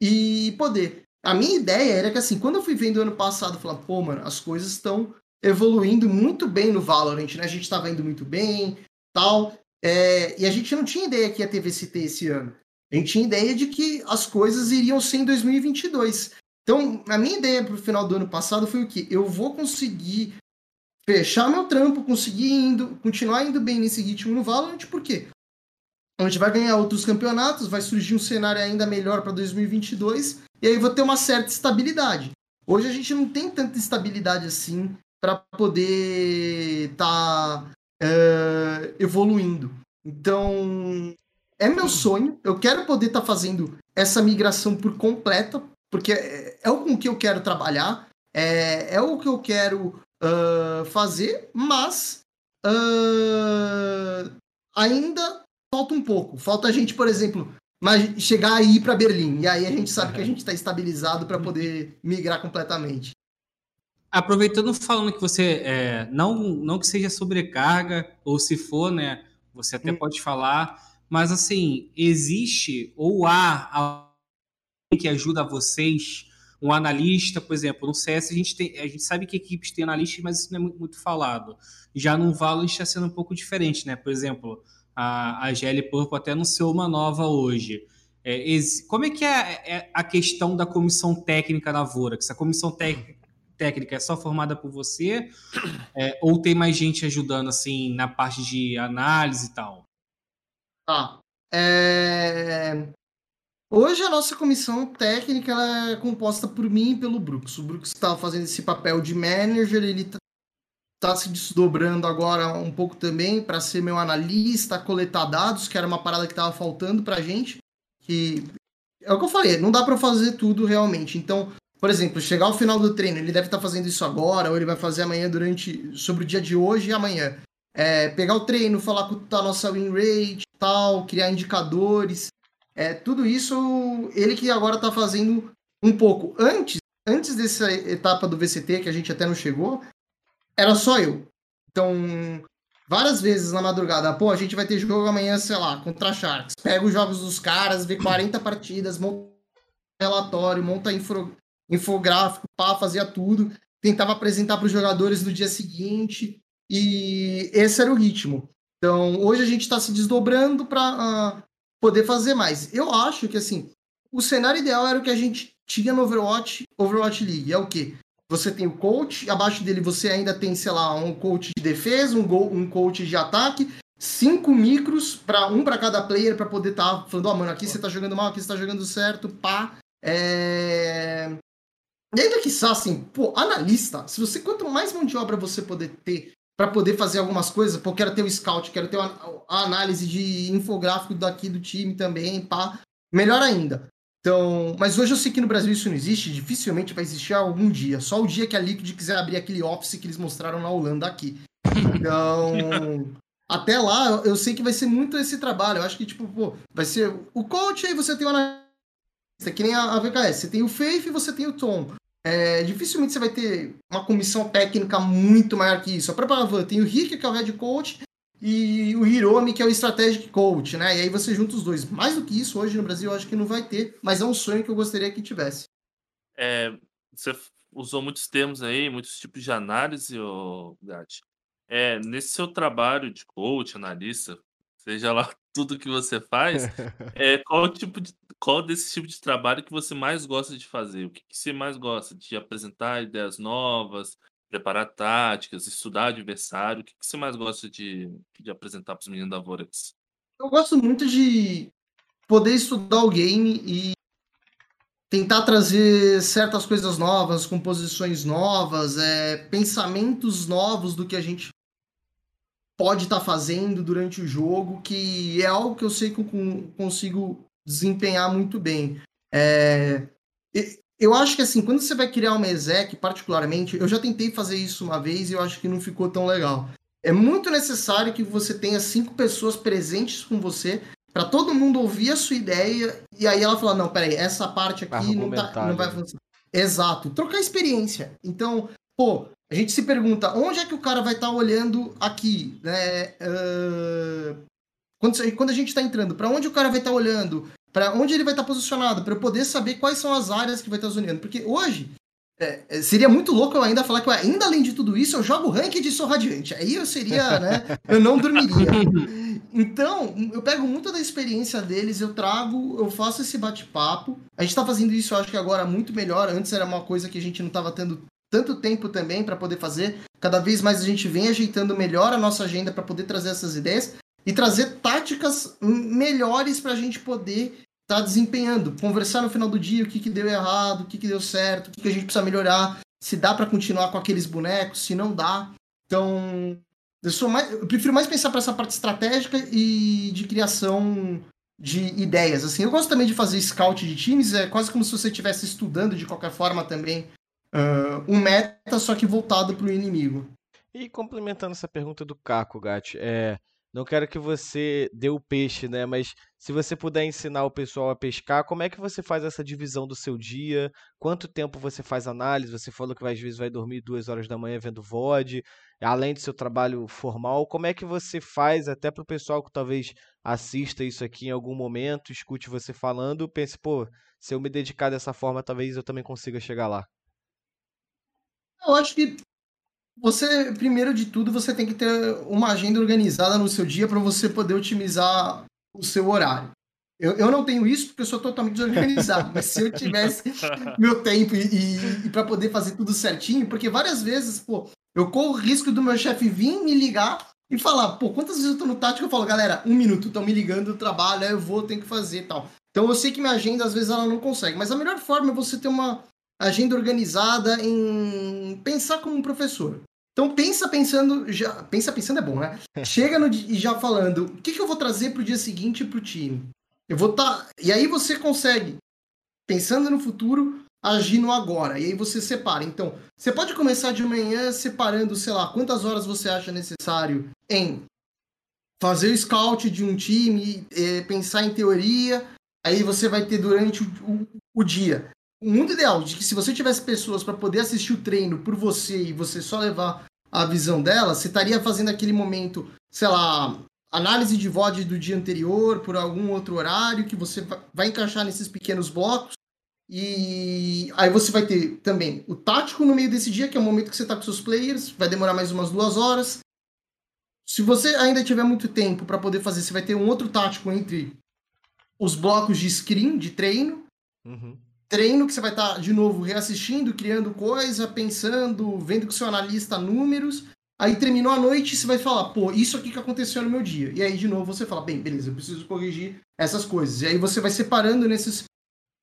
e poder. A minha ideia era que, assim, quando eu fui vendo ano passado, falar, pô, mano, as coisas estão evoluindo muito bem no Valorant, né? A gente estava indo muito bem, tal. É, e a gente não tinha ideia que ia ter VCT esse ano. A gente tinha ideia de que as coisas iriam ser em 2022. Então, a minha ideia para o final do ano passado foi o que? Eu vou conseguir fechar meu trampo, conseguir indo, continuar indo bem nesse ritmo no Valorant, por quê? A gente vai ganhar outros campeonatos, vai surgir um cenário ainda melhor para 2022, e aí vou ter uma certa estabilidade. Hoje a gente não tem tanta estabilidade assim para poder estar tá é, evoluindo. Então, é meu sonho. Eu quero poder estar tá fazendo essa migração por completa, porque é, é, o que eu quero trabalhar, é, é o que eu quero uh, fazer, mas uh, ainda falta um pouco. Falta a gente, por exemplo, chegar aí para Berlim. E aí a gente sabe que a gente está estabilizado para poder migrar completamente.
Aproveitando falando que você é, não não que seja sobrecarga ou se for, né, você até hum. pode falar, mas assim existe ou há alguém que ajuda vocês, um analista, por exemplo, no CS a gente tem, a gente sabe que equipes têm analistas, mas isso não é muito, muito falado. Já no Valorant está sendo um pouco diferente, né? Por exemplo, a, a GL Purple até anunciou uma nova hoje. É, como é que é, é, a questão da comissão técnica da Vorax? A comissão técnica é só formada por você? É, ou tem mais gente ajudando, assim, na parte de análise e tal?
Tá. É... Hoje a nossa comissão técnica é composta por mim e pelo Brooks. O Brooks estava fazendo esse papel de manager, ele está tá se desdobrando agora um pouco também para ser meu analista, coletar dados, que era uma parada que estava faltando para gente. Que é o que eu falei, não dá para fazer tudo realmente. Então, por exemplo, chegar ao final do treino, ele deve estar tá fazendo isso agora, ou ele vai fazer amanhã durante. sobre o dia de hoje e amanhã. É, pegar o treino, falar com a nossa win rate tal, criar indicadores. É, tudo isso ele que agora está fazendo um pouco. Antes, antes dessa etapa do VCT, que a gente até não chegou, era só eu. Então, várias vezes na madrugada, pô, a gente vai ter jogo amanhã, sei lá, contra Sharks. Pega os jogos dos caras, vê 40 partidas, monta relatório, monta info, infográfico, pá, fazia tudo. tentava apresentar para os jogadores no dia seguinte, e esse era o ritmo. Então, hoje a gente está se desdobrando para uh, ah, poder fazer mais. Eu acho que, assim, o cenário ideal era o que a gente tinha no Overwatch, Overwatch League. É o quê? Você tem o coach, abaixo dele você ainda tem, sei lá, um coach de defesa, um, go, um coach de ataque, cinco micros, para um para cada player, para poder estar tá falando, ó, oh, mano, aqui você tá jogando mal, aqui você tá jogando certo, pá. É... E ainda que assim, pô, analista, se você quanto mais mão de obra você poder ter para poder fazer algumas coisas, pô, quero ter o scout, quero ter a análise de infográfico daqui do time também, pá, melhor ainda. Então, mas hoje eu sei que no Brasil isso não existe, dificilmente vai existir algum dia. Só o dia que a Liquid quiser abrir aquele office que eles mostraram na Holanda aqui. Então, [laughs] até lá, eu sei que vai ser muito esse trabalho. Eu acho que, tipo, pô, vai ser o coach, aí você tem o analista, que nem a VKS. Você tem o Faith e você tem o Tom. É, dificilmente você vai ter uma comissão técnica muito maior que isso. A própria Van tem o Rick, que é o head coach, e o Hiromi, que é o Strategic Coach, né? E aí você junta os dois. Mais do que isso, hoje no Brasil eu acho que não vai ter, mas é um sonho que eu gostaria que tivesse.
É, você usou muitos termos aí, muitos tipos de análise, Gatti. É, nesse seu trabalho de coach, analista, seja lá [laughs] tudo que você faz, [laughs] é, qual tipo de qual desse tipo de trabalho que você mais gosta de fazer? O que, que você mais gosta de apresentar ideias novas, preparar táticas, estudar adversário? O que, que você mais gosta de, de apresentar para os meninos da Vorax?
Eu gosto muito de poder estudar o game e tentar trazer certas coisas novas, composições novas, é, pensamentos novos do que a gente pode estar tá fazendo durante o jogo, que é algo que eu sei que eu consigo desempenhar muito bem. É, eu acho que assim, quando você vai criar uma exec, particularmente, eu já tentei fazer isso uma vez e eu acho que não ficou tão legal. É muito necessário que você tenha cinco pessoas presentes com você para todo mundo ouvir a sua ideia e aí ela fala, não, peraí, essa parte aqui não, tá, não vai né? funcionar. Exato, trocar experiência. Então, pô, a gente se pergunta, onde é que o cara vai estar tá olhando aqui? Né? Uh... Quando, quando a gente está entrando, para onde o cara vai estar tá olhando? Para onde ele vai estar posicionado, para eu poder saber quais são as áreas que vai estar zoneando. Porque hoje, é, é, seria muito louco eu ainda falar que, eu, ainda além de tudo isso, eu jogo ranking de sou radiante. Aí eu seria, né? [laughs] Eu não dormiria. Então, eu pego muito da experiência deles, eu trago, eu faço esse bate-papo. A gente tá fazendo isso, eu acho que agora muito melhor. Antes era uma coisa que a gente não tava tendo tanto tempo também para poder fazer. Cada vez mais a gente vem ajeitando melhor a nossa agenda para poder trazer essas ideias e trazer táticas melhores para a gente poder estar tá desempenhando. Conversar no final do dia o que, que deu errado, o que, que deu certo, o que, que a gente precisa melhorar, se dá para continuar com aqueles bonecos, se não dá. Então, eu, sou mais, eu prefiro mais pensar para essa parte estratégica e de criação de ideias. Assim, eu gosto também de fazer scout de times, é quase como se você estivesse estudando de qualquer forma também uh, um meta, só que voltado para o inimigo.
E complementando essa pergunta do Caco, Gatti, é, não quero que você dê o peixe, né? Mas se você puder ensinar o pessoal a pescar, como é que você faz essa divisão do seu dia? Quanto tempo você faz análise? Você falou que às vezes vai dormir duas horas da manhã vendo VOD, além do seu trabalho formal. Como é que você faz, até para o pessoal que talvez assista isso aqui em algum momento, escute você falando, pense, pô, se eu me dedicar dessa forma, talvez eu também consiga chegar lá?
Eu acho que você, primeiro de tudo, você tem que ter uma agenda organizada no seu dia para você poder otimizar o seu horário. Eu, eu não tenho isso porque eu sou totalmente desorganizado, [laughs] mas se eu tivesse meu tempo e, e, e para poder fazer tudo certinho, porque várias vezes, pô, eu corro o risco do meu chefe vir me ligar e falar, pô, quantas vezes eu tô no tático eu falo, galera, um minuto, estão me ligando do trabalho, aí eu vou, tenho que fazer tal. Então eu sei que minha agenda às vezes ela não consegue, mas a melhor forma é você ter uma agenda organizada em pensar como um professor. Então pensa pensando, já pensa pensando é bom, né? [laughs] Chega no e já falando, o que, que eu vou trazer para o dia seguinte para o time? Eu vou estar tá... e aí você consegue pensando no futuro, agir no agora. E aí você separa. Então, você pode começar de manhã separando, sei lá, quantas horas você acha necessário em fazer o scout de um time, é, pensar em teoria. Aí você vai ter durante o, o, o dia. O mundo ideal de que se você tivesse pessoas para poder assistir o treino por você e você só levar a visão dela, você estaria fazendo aquele momento, sei lá, análise de VOD do dia anterior por algum outro horário que você vai encaixar nesses pequenos blocos E aí você vai ter também o tático no meio desse dia, que é o momento que você está com seus players, vai demorar mais umas duas horas. Se você ainda tiver muito tempo para poder fazer, você vai ter um outro tático entre os blocos de screen, de treino.
Uhum.
Treino que você vai estar, tá, de novo, reassistindo, criando coisa, pensando, vendo com o seu analista números. Aí terminou a noite, você vai falar, pô, isso aqui que aconteceu no meu dia. E aí, de novo, você fala, bem, beleza, eu preciso corrigir essas coisas. E aí você vai separando nesses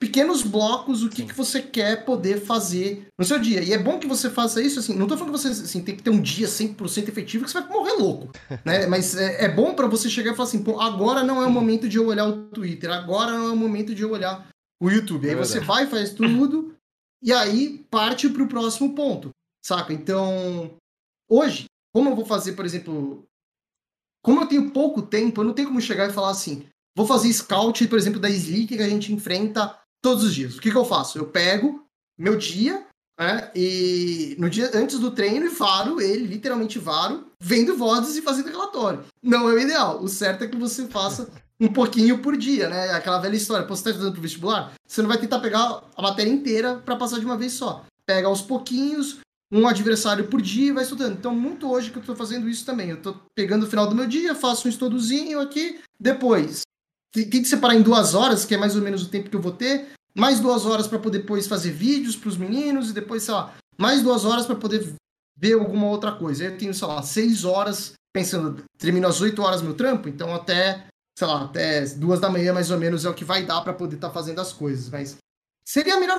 pequenos blocos o que, que você quer poder fazer no seu dia. E é bom que você faça isso, assim, não tô falando que você assim, tem que ter um dia 100% efetivo que você vai morrer louco, [laughs] né? Mas é, é bom para você chegar e falar assim, pô, agora não é o momento de eu olhar o Twitter, agora não é o momento de eu olhar o YouTube. Aí é você vai, faz tudo, e aí parte pro próximo ponto, saca? Então, hoje, como eu vou fazer, por exemplo, como eu tenho pouco tempo, eu não tenho como chegar e falar assim, vou fazer scout, por exemplo, da Slick que a gente enfrenta todos os dias. O que, que eu faço? Eu pego meu dia, né, e no dia antes do treino e varo ele, literalmente varo, vendo vozes e fazendo relatório. Não é o ideal. O certo é que você faça um pouquinho por dia, né? Aquela velha história. Pô, você tá estudando pro vestibular? Você não vai tentar pegar a matéria inteira para passar de uma vez só. Pega aos pouquinhos, um adversário por dia e vai estudando. Então, muito hoje que eu tô fazendo isso também. Eu tô pegando o final do meu dia, faço um estudozinho aqui, depois tem que separar em duas horas, que é mais ou menos o tempo que eu vou ter mais duas horas para poder depois fazer vídeos para os meninos e depois, sei lá, mais duas horas para poder ver alguma outra coisa. Eu tenho, sei lá, seis horas pensando, termino às oito horas meu trampo, então até, sei lá, até duas da manhã mais ou menos é o que vai dar para poder estar tá fazendo as coisas. Mas seria a melhor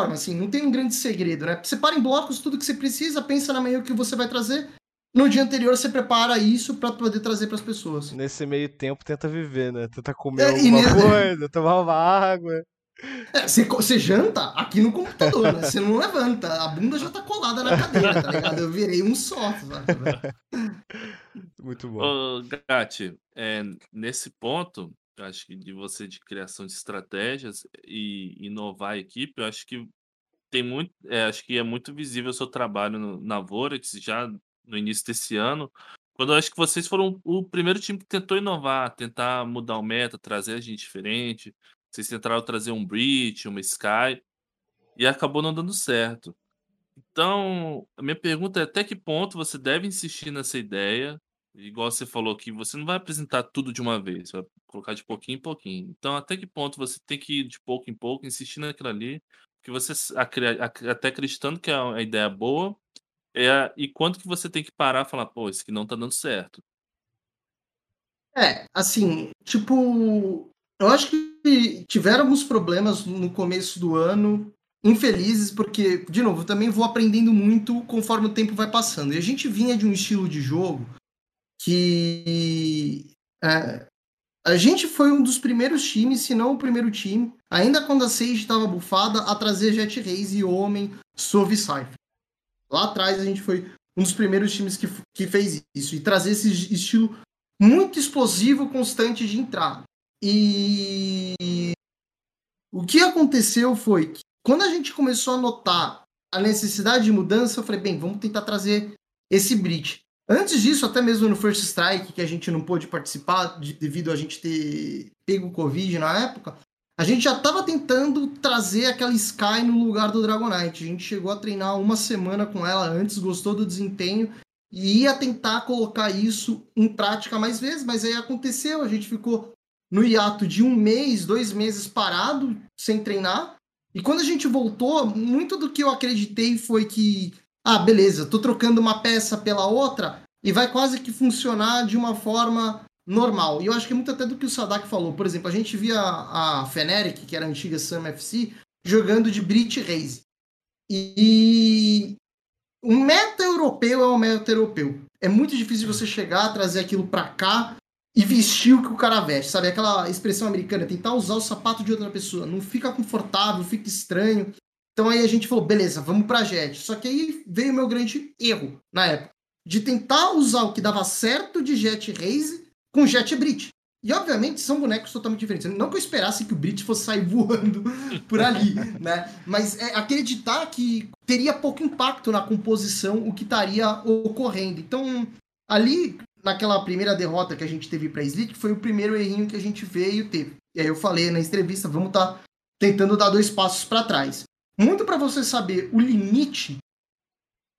forma, assim, não tem um grande segredo, né? Separa em blocos tudo que você precisa, pensa na manhã o que você vai trazer. No dia anterior você prepara isso para poder trazer para as pessoas.
Nesse meio tempo tenta viver, né? Tenta comer é, alguma nesse... coisa, tomar uma água.
É, você, você janta aqui no computador, né? Você não levanta, a bunda já tá colada na cadeira, tá ligado? Eu virei um só.
Muito bom.
Ô, Gatti, é, nesse ponto, acho que de você de criação de estratégias e inovar a equipe, eu acho que tem muito, é, acho que é muito visível o seu trabalho no, na Vorax já no início desse ano, quando eu acho que vocês foram o primeiro time que tentou inovar, tentar mudar o meta, trazer a gente diferente, vocês tentaram trazer um Breach, uma Sky, e acabou não dando certo. Então, a minha pergunta é até que ponto você deve insistir nessa ideia, igual você falou que você não vai apresentar tudo de uma vez, vai colocar de pouquinho em pouquinho. Então, até que ponto você tem que ir de pouco em pouco, insistir naquilo ali, que você até acreditando que é a ideia boa, é, e quanto que você tem que parar e falar, pô, isso aqui não tá dando certo.
É, assim, tipo, eu acho que tiveram alguns problemas no começo do ano, infelizes, porque, de novo, eu também vou aprendendo muito conforme o tempo vai passando. E a gente vinha de um estilo de jogo que. É, a gente foi um dos primeiros times, se não o primeiro time, ainda quando a Sage estava bufada, a trazer Jet Race e Homem Sov Cypher. Lá atrás a gente foi um dos primeiros times que, que fez isso. E trazer esse estilo muito explosivo, constante de entrada. E o que aconteceu foi que quando a gente começou a notar a necessidade de mudança, eu falei, bem, vamos tentar trazer esse bridge. Antes disso, até mesmo no First Strike, que a gente não pôde participar de, devido a gente ter pego o Covid na época, a gente já estava tentando trazer aquela Sky no lugar do Dragonite. A gente chegou a treinar uma semana com ela antes, gostou do desempenho e ia tentar colocar isso em prática mais vezes, mas aí aconteceu, a gente ficou no hiato de um mês, dois meses parado, sem treinar. E quando a gente voltou, muito do que eu acreditei foi que, ah, beleza, tô trocando uma peça pela outra e vai quase que funcionar de uma forma normal. E eu acho que é muito até do que o Sadak falou. Por exemplo, a gente via a Feneric, que era a antiga Sam FC, jogando de Brit Race. E o meta europeu é o meta europeu. É muito difícil você chegar, trazer aquilo para cá e vestir o que o cara veste, sabe? Aquela expressão americana, tentar usar o sapato de outra pessoa. Não fica confortável, fica estranho. Então aí a gente falou, beleza, vamos pra Jet. Só que aí veio o meu grande erro na época. De tentar usar o que dava certo de Jet Race com Jet Brit. E obviamente são bonecos totalmente diferentes. Não que eu esperasse que o Brit fosse sair [laughs] voando por ali, né? Mas é acreditar que teria pouco impacto na composição o que estaria ocorrendo. Então, ali naquela primeira derrota que a gente teve para Slick, foi o primeiro errinho que a gente veio teve. E aí eu falei na entrevista, vamos estar tá tentando dar dois passos para trás. Muito para você saber o limite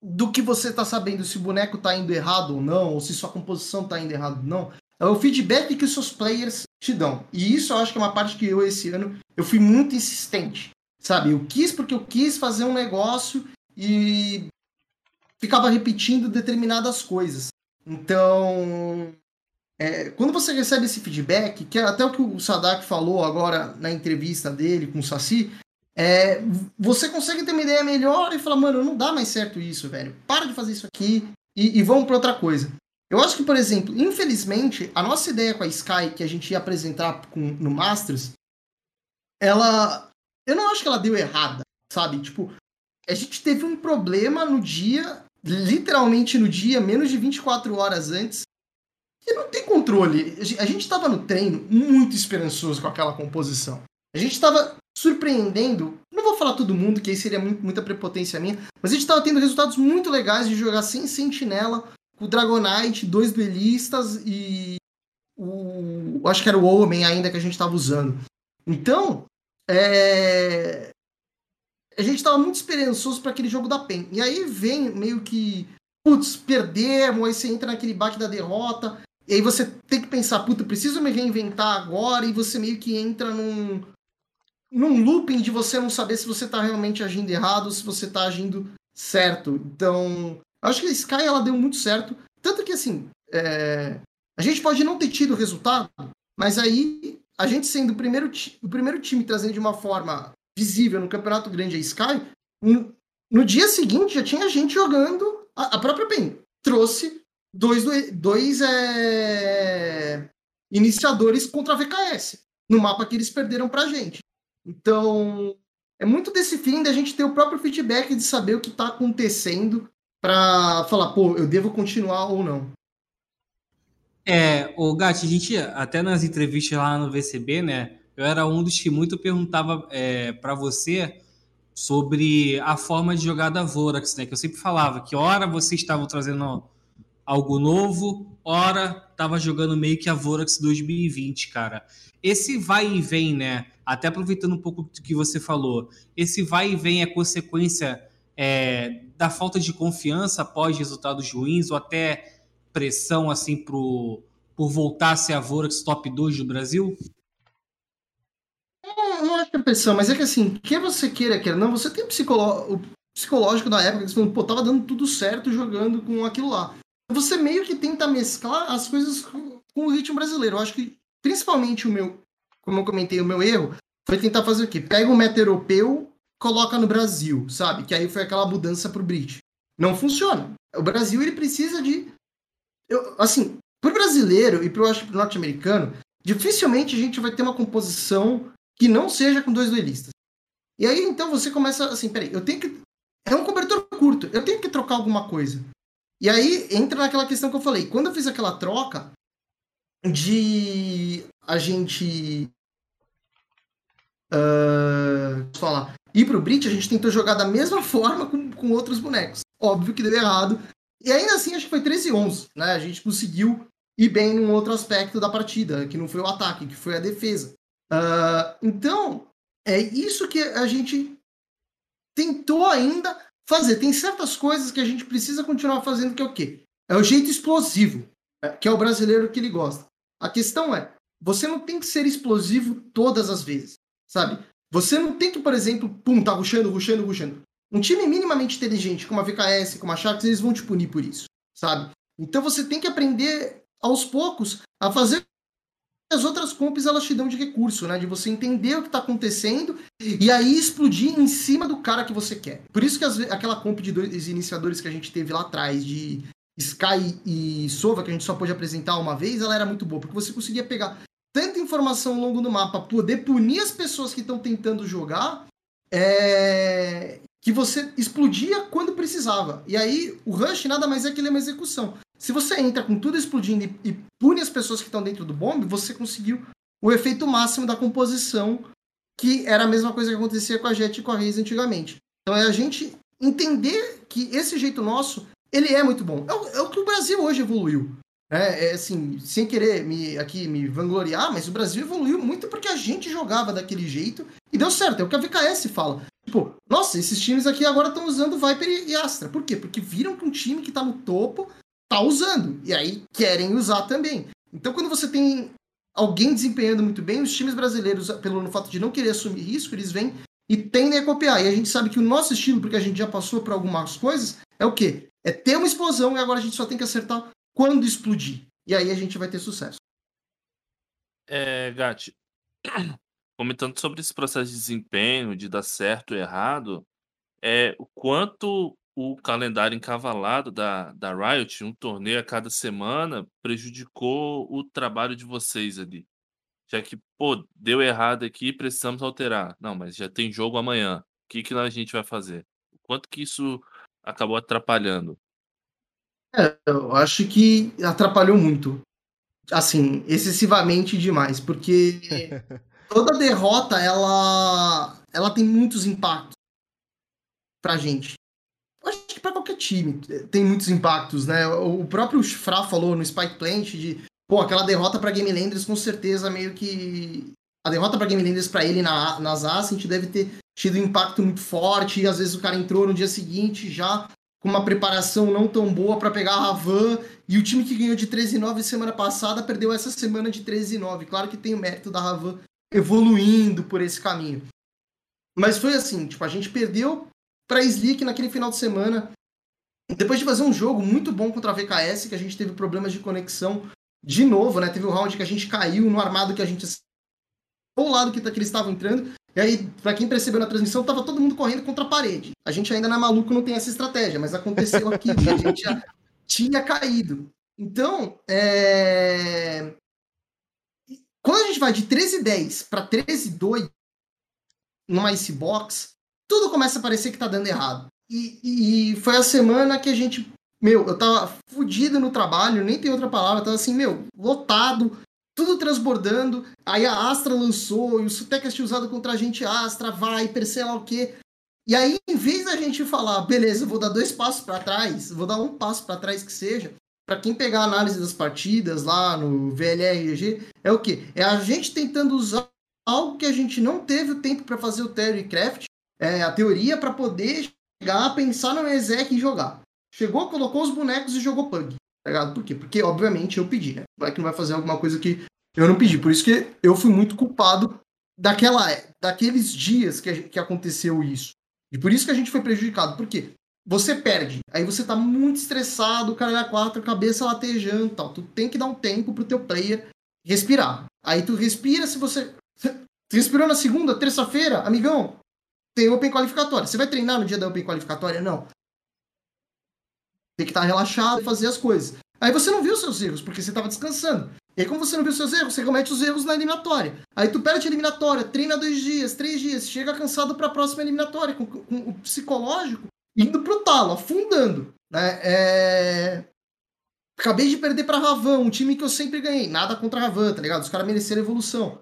do que você está sabendo se o boneco está indo errado ou não, ou se sua composição está indo errado ou não, é o feedback que os seus players te dão. E isso eu acho que é uma parte que eu, esse ano, eu fui muito insistente. Sabe, eu quis porque eu quis fazer um negócio e ficava repetindo determinadas coisas. Então, é, quando você recebe esse feedback, que é até o que o Sadak falou agora na entrevista dele com o Saci, é, você consegue ter uma ideia melhor e falar, mano, não dá mais certo isso, velho. Para de fazer isso aqui e, e vamos para outra coisa. Eu acho que, por exemplo, infelizmente, a nossa ideia com a Sky, que a gente ia apresentar com, no Masters, ela. Eu não acho que ela deu errada, sabe? Tipo, a gente teve um problema no dia, literalmente no dia, menos de 24 horas antes, que não tem controle. A gente estava no treino muito esperançoso com aquela composição. A gente estava surpreendendo, não vou falar todo mundo, que aí seria muita prepotência minha, mas a gente estava tendo resultados muito legais de jogar sem sentinela, com o Dragonite, dois duelistas e o. Acho que era o Homem ainda que a gente estava usando. Então, é... a gente estava muito esperançoso para aquele jogo da PEN. E aí vem meio que. Putz, perdemos, aí você entra naquele bate da derrota. E aí você tem que pensar, puta, preciso me reinventar agora, e você meio que entra num, num looping de você não saber se você está realmente agindo errado ou se você está agindo certo. Então, acho que a Sky ela deu muito certo. Tanto que, assim, é... a gente pode não ter tido resultado, mas aí a gente sendo o primeiro, o primeiro time trazendo de uma forma visível no Campeonato Grande a Sky, no, no dia seguinte já tinha gente jogando. A, a própria PEN trouxe dois, dois é, iniciadores contra a VKS, no mapa que eles perderam pra gente. Então, é muito desse fim da gente ter o próprio feedback de saber o que está acontecendo para falar, pô, eu devo continuar ou não.
É, o Gatti, a gente, até nas entrevistas lá no VCB, né, eu era um dos que muito perguntava é, para você sobre a forma de jogar da Vorax, né, que eu sempre falava que hora vocês estavam trazendo algo novo, ora tava jogando meio que a Vorax 2020, cara. Esse vai e vem, né? Até aproveitando um pouco do que você falou, esse vai e vem é consequência é, da falta de confiança após resultados ruins ou até pressão assim pro, por voltar a ser a Vorax top 2 do Brasil?
Não, não acho que é pressão, mas é que assim, quer você queira, quer não, você tem psicolo... o psicológico da época que você falou, pô, tava dando tudo certo jogando com aquilo lá você meio que tenta mesclar as coisas com, com o ritmo brasileiro. Eu acho que, principalmente, o meu, como eu comentei, o meu erro foi tentar fazer o quê? Pega um meta europeu, coloca no Brasil, sabe? Que aí foi aquela mudança pro Brit. Não funciona. O Brasil, ele precisa de. Eu, assim, pro brasileiro e pro, pro norte-americano, dificilmente a gente vai ter uma composição que não seja com dois duelistas. E aí, então, você começa assim, peraí, eu tenho que. É um cobertor curto, eu tenho que trocar alguma coisa. E aí entra naquela questão que eu falei. Quando eu fiz aquela troca de a gente. Uh, falar, ir pro Brit, a gente tentou jogar da mesma forma com, com outros bonecos. Óbvio que deu errado. E ainda assim, acho que foi 13 e 11. Né? A gente conseguiu ir bem num outro aspecto da partida, que não foi o ataque, que foi a defesa. Uh, então, é isso que a gente tentou ainda fazer. Tem certas coisas que a gente precisa continuar fazendo, que é o quê? É o jeito explosivo, é, que é o brasileiro que ele gosta. A questão é, você não tem que ser explosivo todas as vezes, sabe? Você não tem que, por exemplo, pum, tá ruxando, ruxando, ruxando. Um time minimamente inteligente, como a VKS, como a Sharks, eles vão te punir por isso, sabe? Então você tem que aprender aos poucos a fazer as outras comps elas te dão de recurso, né? De você entender o que está acontecendo e aí explodir em cima do cara que você quer. Por isso que as, aquela comp de dois iniciadores que a gente teve lá atrás, de Sky e Sova, que a gente só pôde apresentar uma vez, ela era muito boa, porque você conseguia pegar tanta informação ao longo do mapa, poder punir as pessoas que estão tentando jogar, é... que você explodia quando precisava. E aí o Rush nada mais é que ele é uma execução. Se você entra com tudo explodindo e, e pune as pessoas que estão dentro do bombe, você conseguiu o efeito máximo da composição, que era a mesma coisa que acontecia com a Jet e com a Reis antigamente. Então é a gente entender que esse jeito nosso, ele é muito bom. É o, é o que o Brasil hoje evoluiu. É, é, assim, sem querer me aqui me vangloriar, mas o Brasil evoluiu muito porque a gente jogava daquele jeito e deu certo. É o que a VKS fala. Tipo, nossa, esses times aqui agora estão usando Viper e Astra. Por quê? Porque viram que um time que tá no topo tá usando. E aí querem usar também. Então, quando você tem alguém desempenhando muito bem, os times brasileiros, pelo fato de não querer assumir risco, eles vêm e tendem a copiar. E a gente sabe que o nosso estilo, porque a gente já passou por algumas coisas, é o quê? É ter uma explosão e agora a gente só tem que acertar quando explodir. E aí a gente vai ter sucesso.
É, Gatti, [clears throat] comentando sobre esse processo de desempenho, de dar certo ou errado, é o quanto o calendário encavalado da, da Riot, um torneio a cada semana, prejudicou o trabalho de vocês ali. Já que, pô, deu errado aqui, precisamos alterar. Não, mas já tem jogo amanhã. O que, que a gente vai fazer? O quanto que isso acabou atrapalhando?
É, eu acho que atrapalhou muito. Assim, excessivamente demais, porque [laughs] toda derrota ela ela tem muitos impactos pra gente. Eu acho que para qualquer time tem muitos impactos, né? O próprio Fra falou no Spike Plant de, pô, aquela derrota para Game Landers com certeza meio que a derrota para Game Landers para ele na, nas Ascent deve ter tido impacto muito forte, e às vezes o cara entrou no dia seguinte já com uma preparação não tão boa para pegar a Ravan, e o time que ganhou de 13 9 semana passada perdeu essa semana de 13 9. Claro que tem o mérito da Ravan evoluindo por esse caminho. Mas foi assim, tipo, a gente perdeu para Slick naquele final de semana. Depois de fazer um jogo muito bom contra a VKS, que a gente teve problemas de conexão de novo, né? Teve um round que a gente caiu no armado que a gente o lado que, que eles estavam entrando. E aí, para quem percebeu na transmissão, tava todo mundo correndo contra a parede. A gente ainda não é maluco, não tem essa estratégia, mas aconteceu aqui, a [laughs] gente já tinha caído. Então, é... quando a gente vai de 13,10 para 13,2 numa Icebox, tudo começa a parecer que tá dando errado. E, e, foi a semana que a gente. Meu, eu tava fudido no trabalho, nem tem outra palavra, tava assim, meu, lotado, tudo transbordando. Aí a Astra lançou, e o Sutecast usado contra a gente, Astra, Viper, sei lá o quê. E aí, em vez da gente falar, beleza, vou dar dois passos para trás, vou dar um passo para trás que seja, para quem pegar a análise das partidas lá no VLRG, é o quê? É a gente tentando usar algo que a gente não teve o tempo para fazer o Terry Craft, é, a teoria para poder chegar, pensar no exec e jogar. Chegou, colocou os bonecos e jogou Pug. Tá ligado? Por quê? Porque, obviamente, eu pedi, né? Vai que não vai fazer alguma coisa que eu não pedi. Por isso que eu fui muito culpado daquela, daqueles dias que, que aconteceu isso. E por isso que a gente foi prejudicado. Por quê? Você perde, aí você tá muito estressado, o cara é quatro, cabeça latejando tal. Tu tem que dar um tempo pro teu player respirar. Aí tu respira se você. [laughs] Tu respirou na segunda, terça-feira, amigão, tem Open qualificatória. Você vai treinar no dia da Open qualificatória? Não. Tem que estar relaxado e fazer as coisas. Aí você não viu seus erros, porque você estava descansando. E aí, como você não viu seus erros, você comete os erros na eliminatória. Aí tu perde a eliminatória, treina dois dias, três dias, chega cansado para a próxima eliminatória, com, com, o psicológico indo pro talo, afundando. Né? É... Acabei de perder pra Ravan, um time que eu sempre ganhei. Nada contra a Ravan, tá ligado? Os caras mereceram evolução.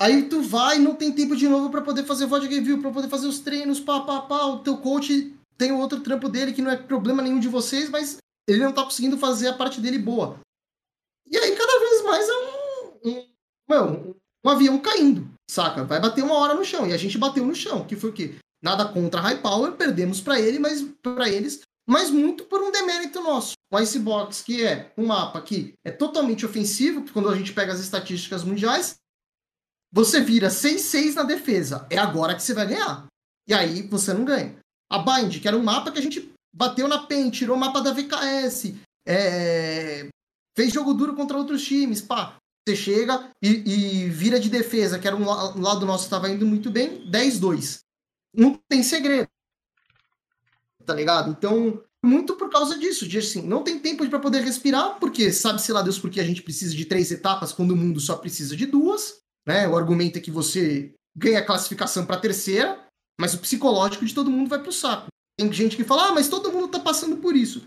Aí tu vai não tem tempo de novo para poder fazer VOD review, para poder fazer os treinos, pá, pá, pá. O teu coach tem outro trampo dele que não é problema nenhum de vocês, mas ele não tá conseguindo fazer a parte dele boa. E aí, cada vez mais é um, um, um, um avião caindo, saca? Vai bater uma hora no chão. E a gente bateu no chão, que foi o quê? Nada contra a High Power, perdemos para ele, mas para eles, mas muito por um demérito nosso. O Icebox, que é um mapa que é totalmente ofensivo, quando a gente pega as estatísticas mundiais, você vira 6-6 na defesa. É agora que você vai ganhar. E aí você não ganha. A Bind, que era um mapa que a gente bateu na PEN, tirou o mapa da VKS, é... fez jogo duro contra outros times, pá. Você chega e, e vira de defesa, que era um, um lado nosso estava indo muito bem, 10-2. Não tem segredo. Tá ligado? Então, muito por causa disso, de assim, não tem tempo para poder respirar, porque sabe-se lá Deus porque a gente precisa de três etapas quando o mundo só precisa de duas, né? O argumento é que você ganha classificação para terceira, mas o psicológico de todo mundo vai pro saco. Tem gente que fala, ah, mas todo mundo tá passando por isso.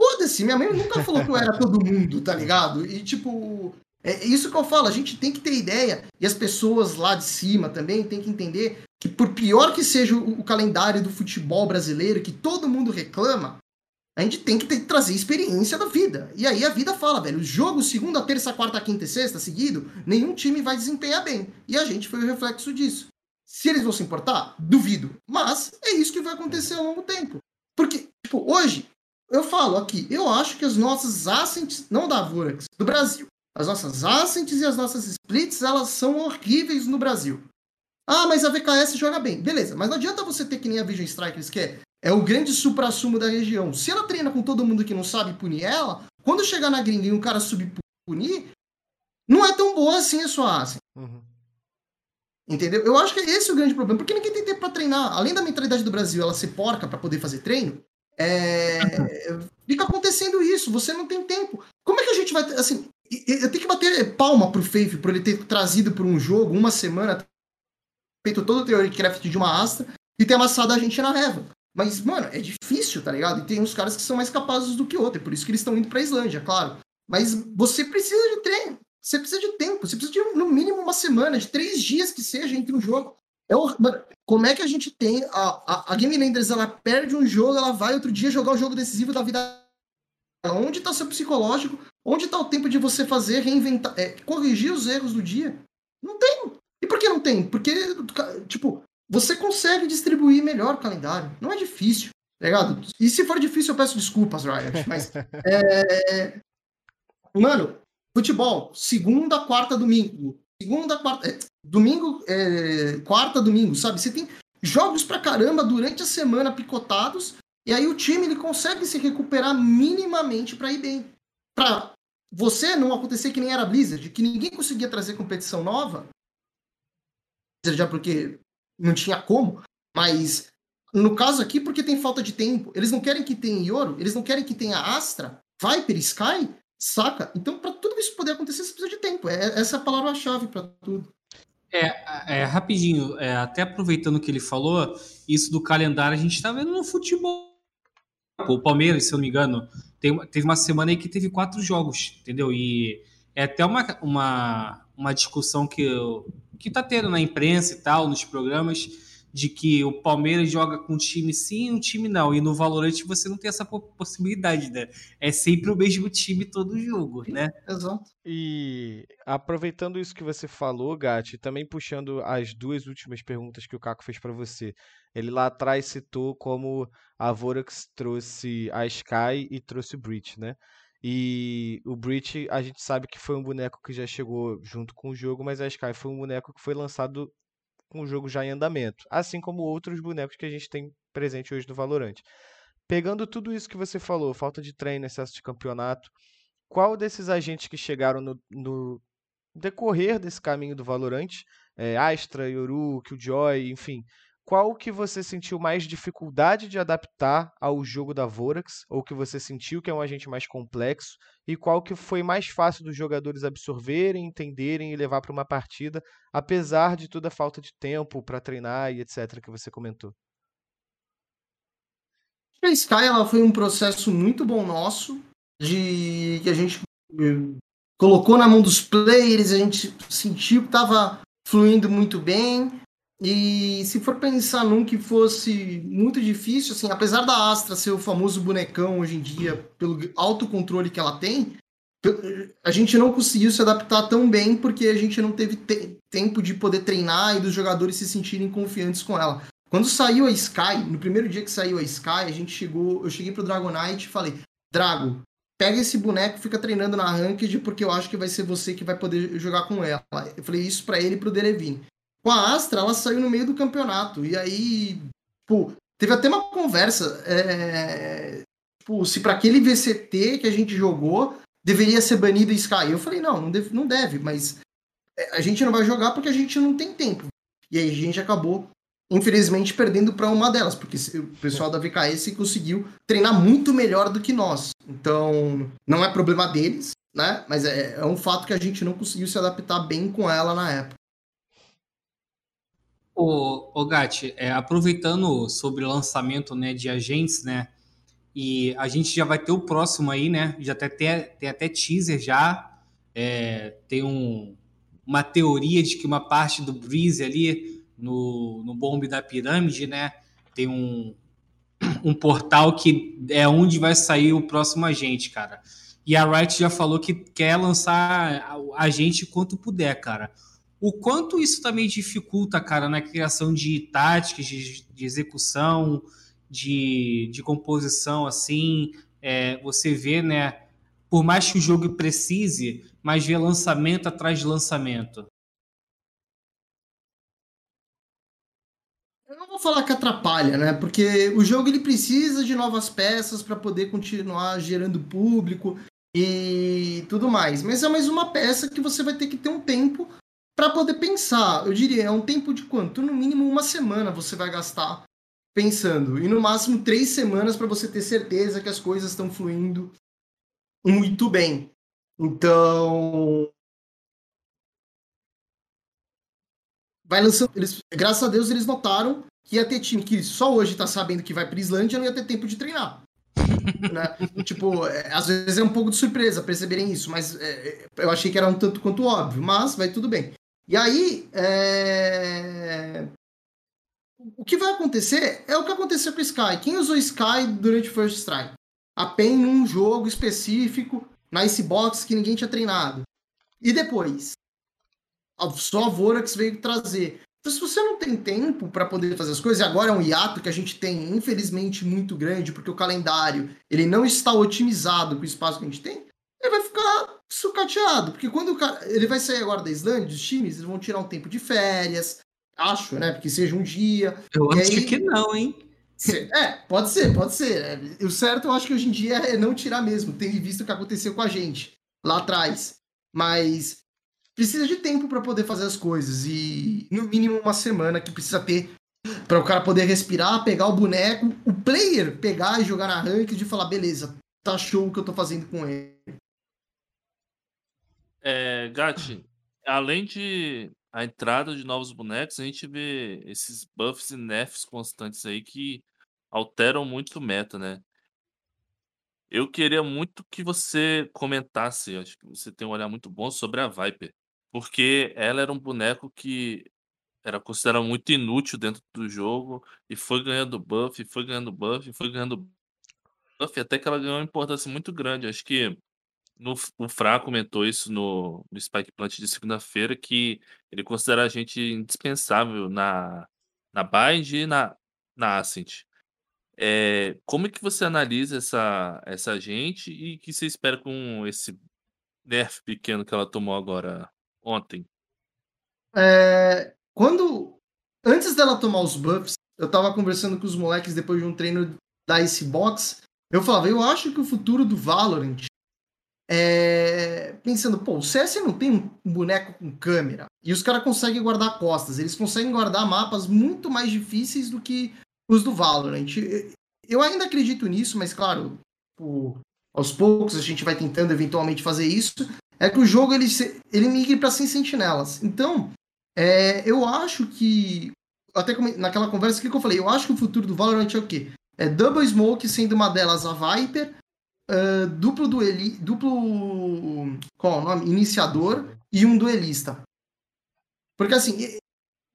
Foda-se, minha mãe nunca falou que eu era todo mundo, tá ligado? E tipo, é isso que eu falo, a gente tem que ter ideia, e as pessoas lá de cima também tem que entender que por pior que seja o, o calendário do futebol brasileiro, que todo mundo reclama, A gente tem que ter, trazer experiência da vida. E aí a vida fala, velho, o jogo segunda, terça, quarta, quinta e sexta seguido, nenhum time vai desempenhar bem. E a gente foi o reflexo disso. Se eles vão se importar, duvido. Mas é isso que vai acontecer ao longo do tempo. Porque, tipo, hoje, eu falo aqui, eu acho que as nossas assets, não da Vorax, do Brasil, as nossas assets e as nossas splits, elas são horríveis no Brasil. Ah, mas a VKS joga bem. Beleza, mas não adianta você ter que nem a Vision Strikers, que é, é o grande supra-sumo da região. Se ela treina com todo mundo que não sabe punir ela, quando chegar na gringa e um cara subir punir, não é tão boa assim a sua asset. Uhum. Entendeu? Eu acho que esse é o grande problema, porque ninguém tem tempo para treinar. Além da mentalidade do Brasil, ela ser porca para poder fazer treino, é... [laughs] fica acontecendo isso. Você não tem tempo. Como é que a gente vai. Assim, eu tenho que bater palma pro Faith por ele ter trazido por um jogo, uma semana, feito todo o Theory Craft de uma Astra e ter amassado a gente na reva. Mas, mano, é difícil, tá ligado? E tem uns caras que são mais capazes do que outros, é por isso que eles estão indo pra Islândia, claro. Mas você precisa de treino. Você precisa de tempo, você precisa de no mínimo uma semana, de três dias que seja entre um jogo. É o, mano, como é que a gente tem. A, a, a Game Landers ela perde um jogo, ela vai outro dia jogar o jogo decisivo da vida. Onde está seu psicológico? Onde está o tempo de você fazer, reinventar, é, corrigir os erros do dia? Não tem. E por que não tem? Porque, tipo, você consegue distribuir melhor o calendário. Não é difícil, tá ligado? E se for difícil, eu peço desculpas, Riot. Mas. [laughs] é... Mano, Futebol, segunda, quarta, domingo. Segunda, quarta. É, domingo, é, quarta, domingo, sabe? Você tem jogos pra caramba durante a semana picotados. E aí o time ele consegue se recuperar minimamente para ir bem. Pra você não acontecer que nem era Blizzard, que ninguém conseguia trazer competição nova. Já porque não tinha como. Mas no caso aqui, porque tem falta de tempo. Eles não querem que tenha Ioro, eles não querem que tenha Astra, Viper, Sky, Saca? Então, para tudo isso poder acontecer, você precisa de tempo. É, essa é a palavra-chave para tudo.
É, é rapidinho, é, até aproveitando que ele falou, isso do calendário a gente está vendo no futebol. O Palmeiras, se eu não me engano, tem, teve uma semana aí que teve quatro jogos, entendeu? E é até uma, uma, uma discussão que, que tá tendo na imprensa e tal, nos programas, de que o Palmeiras joga com um time sim e um time não. E no Valorant você não tem essa possibilidade, né? É sempre o mesmo time todo jogo, né?
Exato.
E aproveitando isso que você falou, Gatti, também puxando as duas últimas perguntas que o Caco fez para você. Ele lá atrás citou como a Vorax trouxe a Sky e trouxe o Breach, né? E o Breach, a gente sabe que foi um boneco que já chegou junto com o jogo, mas a Sky foi um boneco que foi lançado com o jogo já em andamento, assim como outros bonecos que a gente tem presente hoje no Valorant. Pegando tudo isso que você falou, falta de treino, excesso de campeonato, qual desses agentes que chegaram no, no decorrer desse caminho do Valorant, é, Astra, Yoru, Killjoy, enfim, qual que você sentiu mais dificuldade de adaptar ao jogo da Vorax, ou que você sentiu que é um agente mais complexo, e qual que foi mais fácil dos jogadores absorverem, entenderem e levar para uma partida, apesar de toda a falta de tempo para treinar e etc que você comentou?
A Sky ela foi um processo muito bom nosso, de que a gente eh, colocou na mão dos players, a gente sentiu que estava fluindo muito bem. E se for pensar num que fosse muito difícil, assim, apesar da Astra ser o famoso bonecão hoje em dia, pelo autocontrole que ela tem, a gente não conseguiu se adaptar tão bem porque a gente não teve te tempo de poder treinar e dos jogadores se sentirem confiantes com ela. Quando saiu a Sky, no primeiro dia que saiu a Sky, a gente chegou, eu cheguei pro Dragonite e falei: "Drago, pega esse boneco, fica treinando na ranked porque eu acho que vai ser você que vai poder jogar com ela". Eu falei isso para ele e pro Derevine. Com a Astra, ela saiu no meio do campeonato. E aí, tipo, teve até uma conversa. É, tipo, se para aquele VCT que a gente jogou deveria ser banido Sky. Eu falei, não, não deve, não deve, mas é, a gente não vai jogar porque a gente não tem tempo. E aí a gente acabou, infelizmente, perdendo para uma delas, porque o pessoal da VKS conseguiu treinar muito melhor do que nós. Então, não é problema deles, né? Mas é, é um fato que a gente não conseguiu se adaptar bem com ela na época.
Ô, ô Gatti, é, aproveitando sobre o lançamento né, de agentes, né? E a gente já vai ter o próximo aí, né? Já tem até, tem até teaser já. É, tem um, uma teoria de que uma parte do Breeze ali no, no bombe da pirâmide, né? Tem um, um portal que é onde vai sair o próximo agente, cara. E a Riot já falou que quer lançar agente quanto puder, cara. O quanto isso também dificulta, cara, na criação de táticas, de, de execução, de, de composição, assim, é, você vê, né, por mais que o jogo precise, mas vê lançamento atrás de lançamento.
Eu não vou falar que atrapalha, né? Porque o jogo ele precisa de novas peças para poder continuar gerando público e tudo mais. Mas é mais uma peça que você vai ter que ter um tempo para poder pensar. Eu diria, é um tempo de quanto? No mínimo uma semana você vai gastar pensando. E no máximo três semanas para você ter certeza que as coisas estão fluindo muito bem. Então. Vai lançando. Eles, graças a Deus eles notaram que ia ter time que só hoje tá sabendo que vai pra Islândia não ia ter tempo de treinar. [laughs] né? Tipo, é, às vezes é um pouco de surpresa perceberem isso, mas é, eu achei que era um tanto quanto óbvio, mas vai tudo bem. E aí, é... o que vai acontecer é o que aconteceu com o Sky. Quem usou Sky durante o First Strike? A PEN num jogo específico, na Icebox que ninguém tinha treinado. E depois? Só a Vorax veio trazer. Então, se você não tem tempo para poder fazer as coisas, e agora é um hiato que a gente tem, infelizmente, muito grande, porque o calendário ele não está otimizado com o espaço que a gente tem, ele vai ficar sucateado. Porque quando o cara. Ele vai sair agora da Islândia, os times eles vão tirar um tempo de férias. Acho, né? Porque seja um dia.
Eu acho aí... que não, hein?
É, pode ser, pode ser. O certo eu acho que hoje em dia é não tirar mesmo, tendo visto o que aconteceu com a gente lá atrás. Mas precisa de tempo para poder fazer as coisas e no mínimo uma semana que precisa ter para o cara poder respirar, pegar o boneco, o player pegar e jogar na ranked e falar beleza, tá show o que eu tô fazendo com ele.
É, Gatti, além de a entrada de novos bonecos, a gente vê esses buffs e nerfs constantes aí que alteram muito o meta, né? Eu queria muito que você comentasse, acho que você tem um olhar muito bom sobre a Viper. Porque ela era um boneco que era considerado muito inútil dentro do jogo e foi ganhando buff, foi ganhando buff, foi ganhando buff, até que ela ganhou uma importância muito grande. Acho que no, o Fra comentou isso no, no Spike Plant de segunda-feira, que ele considera a gente indispensável na, na Bind e na, na Ascent. É, como é que você analisa essa, essa gente e que você espera com esse nerf pequeno que ela tomou agora ontem?
É, quando. Antes dela tomar os buffs, eu tava conversando com os moleques depois de um treino da Icebox. Eu falava, eu acho que o futuro do Valorant é. Pensando, pô, o CS não tem um boneco com câmera. E os caras conseguem guardar costas. Eles conseguem guardar mapas muito mais difíceis do que os do Valorant. Eu ainda acredito nisso, mas claro, aos poucos a gente vai tentando eventualmente fazer isso é que o jogo ele, ele migre para 100 sentinelas. Então, é, eu acho que. Até naquela conversa que eu falei, eu acho que o futuro do Valorant é o quê? É Double Smoke, sendo uma delas a Viper, uh, duplo dueli, duplo. Qual é o nome? Iniciador e um duelista. Porque assim,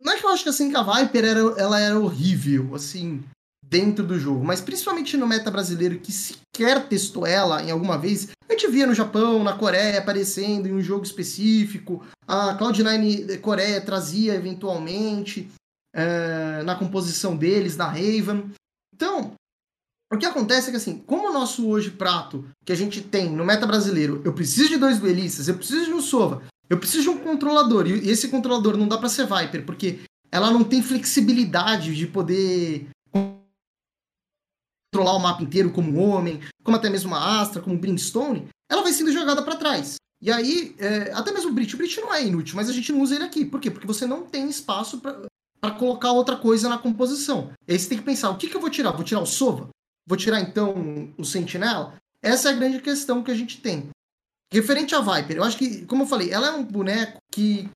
não é que eu acho que assim que a Viper era, ela era horrível, assim, dentro do jogo, mas principalmente no meta brasileiro que sequer testou ela em alguma vez, a gente via no Japão, na Coreia aparecendo em um jogo específico, a Cloud9 Coreia trazia eventualmente é, na composição deles, na Raven. Então, o que acontece é que assim, como o nosso hoje prato que a gente tem no meta brasileiro, eu preciso de dois duelistas, eu preciso de um Sova, eu preciso de um controlador, e esse controlador não dá para ser Viper, porque ela não tem flexibilidade de poder controlar o mapa inteiro como um homem, como até mesmo a Astra, como Brimstone, ela vai sendo jogada para trás. E aí, é, até mesmo o Brit, o Brit não é inútil, mas a gente não usa ele aqui. Por quê? Porque você não tem espaço para colocar outra coisa na composição. Aí você tem que pensar, o que, que eu vou tirar? Vou tirar o Sova? Vou tirar, então, o Sentinela? Essa é a grande questão que a gente tem. Referente à Viper, eu acho que, como eu falei, ela é um boneco que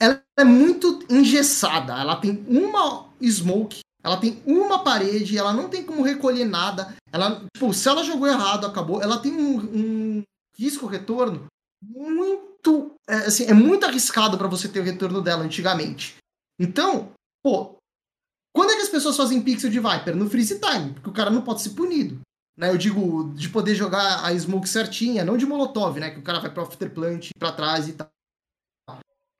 ela é muito engessada. Ela tem uma smoke ela tem uma parede, ela não tem como recolher nada. Ela, tipo, se ela jogou errado, acabou. Ela tem um, um risco retorno muito, é, assim, é muito arriscado para você ter o retorno dela antigamente. Então, pô, Quando é que as pessoas fazem pixel de Viper? No freeze time, porque o cara não pode ser punido. Né? Eu digo de poder jogar a smoke certinha, não de molotov, né? Que o cara vai pro afterplant, pra trás e tal.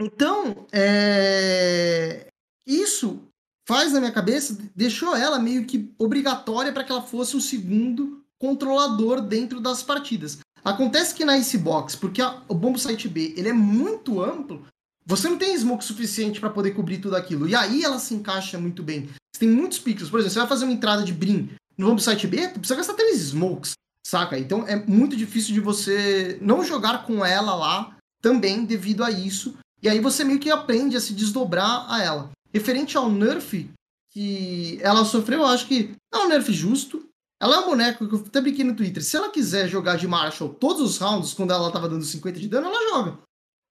Então, é... isso faz na minha cabeça, deixou ela meio que obrigatória para que ela fosse o segundo controlador dentro das partidas. Acontece que na Icebox, porque a, o Bombo Site B ele é muito amplo, você não tem smoke suficiente para poder cobrir tudo aquilo. E aí ela se encaixa muito bem. Você tem muitos pixels. Por exemplo, você vai fazer uma entrada de Brim no Bombo Site B, tu precisa gastar três smokes, saca? Então é muito difícil de você não jogar com ela lá também devido a isso. E aí você meio que aprende a se desdobrar a ela. Referente ao nerf que ela sofreu, eu acho que é um nerf justo. Ela é um boneco que eu até brinquei no Twitter. Se ela quiser jogar de Marshall todos os rounds, quando ela tava dando 50 de dano, ela joga.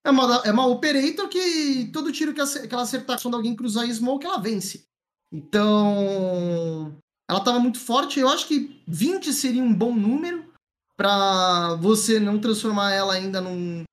É uma, é uma operator que todo tiro que, ela acertar quando alguém cruzar em smoke, ela vence. Então, ela tava muito forte. Eu acho que 20 seria um bom número para você não transformar ela ainda num.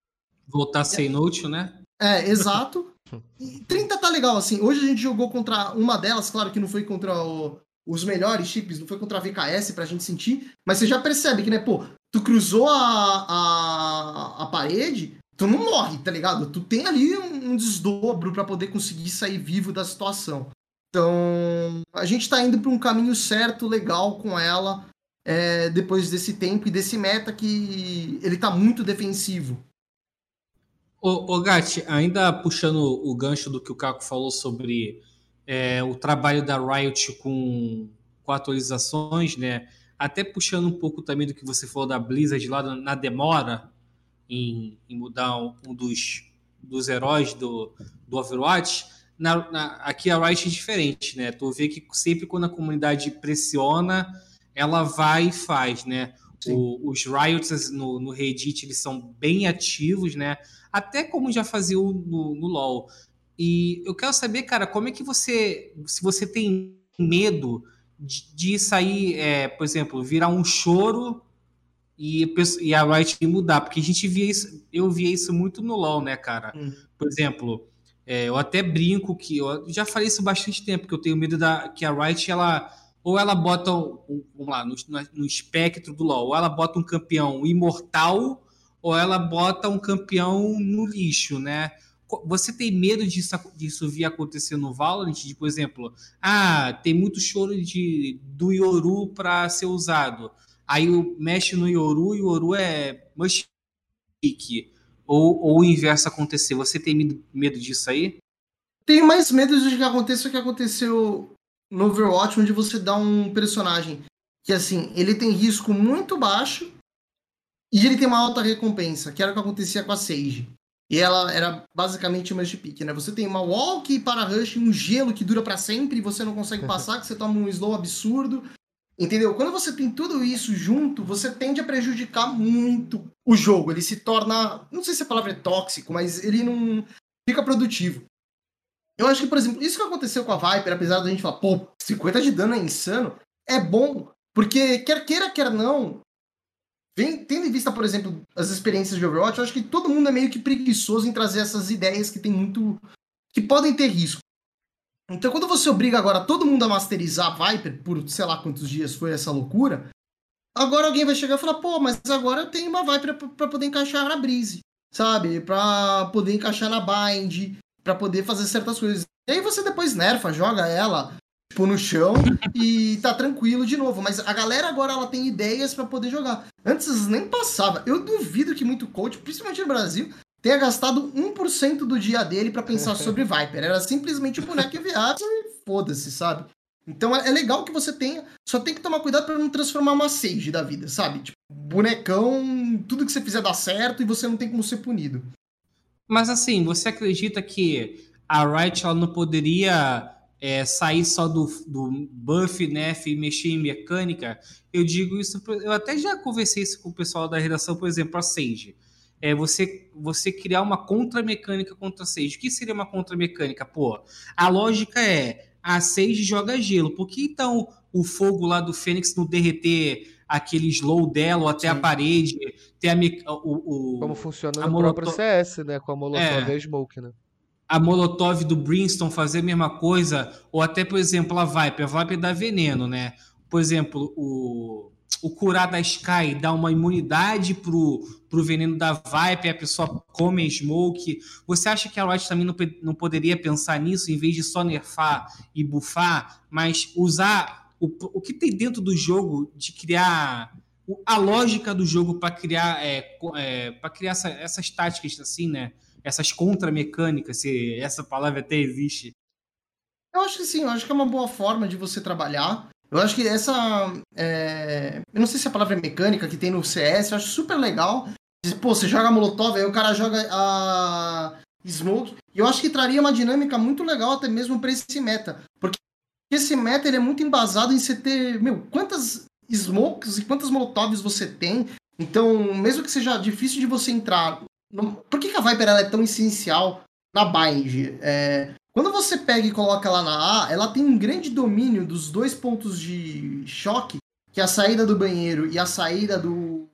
Voltar a ser inútil, né?
É, exato. E 30 tá legal, assim. Hoje a gente jogou contra uma delas, claro que não foi contra o, os melhores chips, não foi contra a VKS pra gente sentir, mas você já percebe que, né, pô, tu cruzou a, a, a parede, tu não morre, tá ligado? Tu tem ali um, desdobro para poder conseguir sair vivo da situação. Então, a gente tá indo pra um caminho certo, legal com ela, é, depois desse tempo e desse meta que ele tá muito defensivo.
Ô, ô Gatti, ainda puxando o gancho do que o Caco falou sobre é, o trabalho da Riot com, com atualizações, né? Até puxando um pouco também do que você falou da Blizzard lá na demora em, em mudar um, um, dos, dos heróis do, do Overwatch. Na, na, aqui a Riot é diferente, né? Tu vê que sempre quando a comunidade pressiona, ela vai e faz, né? O, os Riots no, no Reddit eles são bem ativos, né? até como já fazia no, no LoL. E eu quero saber, cara, como é que você, se você tem medo de, de sair, é, por exemplo, virar um choro e, e a Riot mudar, porque a gente via isso, eu via isso muito no LoL, né, cara? Uhum. Por exemplo, é, eu até brinco que eu já falei isso bastante tempo, que eu tenho medo da que a Riot ela ou ela bota um, vamos lá no, no espectro do LoL, ou ela bota um campeão imortal ou ela bota um campeão no lixo, né? Você tem medo disso, disso vir acontecer no Valorant? De, por exemplo, ah, tem muito choro de, do Yoru para ser usado. Aí mexe no Yoru e o Yoru é must pick. Ou, ou o inverso acontecer. Você tem medo, medo disso aí?
Tenho mais medo de que aconteça o que aconteceu no Overwatch, onde você dá um personagem que, assim, ele tem risco muito baixo e ele tem uma alta recompensa, que era o que acontecia com a Sage. E ela era basicamente uma pick, né? Você tem uma walk para rush, um gelo que dura para sempre e você não consegue [laughs] passar, que você toma um slow absurdo. Entendeu? Quando você tem tudo isso junto, você tende a prejudicar muito o jogo. Ele se torna, não sei se a palavra é tóxico, mas ele não fica produtivo. Eu acho que, por exemplo, isso que aconteceu com a Viper, apesar da gente falar, pô, 50 de dano é insano, é bom, porque quer queira, quer não, Vem, tendo em vista, por exemplo, as experiências de Overwatch, eu acho que todo mundo é meio que preguiçoso em trazer essas ideias que tem muito. que podem ter risco. Então, quando você obriga agora todo mundo a masterizar Viper, por sei lá quantos dias foi essa loucura, agora alguém vai chegar e falar: pô, mas agora eu tenho uma Viper para poder encaixar na Breeze, sabe? Para poder encaixar na Bind, para poder fazer certas coisas. E aí você depois nerfa, joga ela tipo, no chão [laughs] e tá tranquilo de novo. Mas a galera agora ela tem ideias para poder jogar. Antes nem passava. Eu duvido que muito coach, principalmente no Brasil, tenha gastado 1% do dia dele para pensar sobre Viper. Era simplesmente o boneco enviado e foda-se, sabe? Então é, é legal que você tenha, só tem que tomar cuidado para não transformar uma Sage da vida, sabe? Tipo, bonecão, tudo que você fizer dá certo e você não tem como ser punido.
Mas assim, você acredita que a Riot ela não poderia é, sair só do, do buff, nerf e mexer em mecânica, eu digo isso, eu até já conversei isso com o pessoal da redação, por exemplo, a Sage. É você, você criar uma contra-mecânica contra a Sage. O que seria uma contra-mecânica? Pô, a lógica é, a Sage joga gelo, por que então o fogo lá do Fênix não derreter aquele slow dela ou até Sim. a parede, ter a, o,
o, Como funciona no próprio CS, né? Com a Molotov é. e a Smoke, né?
a Molotov do Brimstone fazer a mesma coisa, ou até, por exemplo, a Viper. A Viper dá veneno, né? Por exemplo, o, o curar da Sky dá uma imunidade pro, pro veneno da Viper, a pessoa come Smoke. Você acha que a Riot também não, não poderia pensar nisso, em vez de só nerfar e bufar, mas usar o, o que tem dentro do jogo de criar a lógica do jogo para criar é, é para criar essa, essas táticas assim, né? essas contramecânicas, se essa palavra até existe?
Eu acho que sim, eu acho que é uma boa forma de você trabalhar. Eu acho que essa. É... Eu não sei se a palavra é mecânica que tem no CS, eu acho super legal. Pô, você joga Molotov, aí o cara joga a Smoke. E eu acho que traria uma dinâmica muito legal até mesmo para esse meta. Porque esse meta ele é muito embasado em você ter. Meu, quantas Smokes e quantas Molotovs você tem. Então, mesmo que seja difícil de você entrar por que, que a Viper é tão essencial na bind? É, quando você pega e coloca ela na A, ela tem um grande domínio dos dois pontos de choque, que é a saída do banheiro e a saída do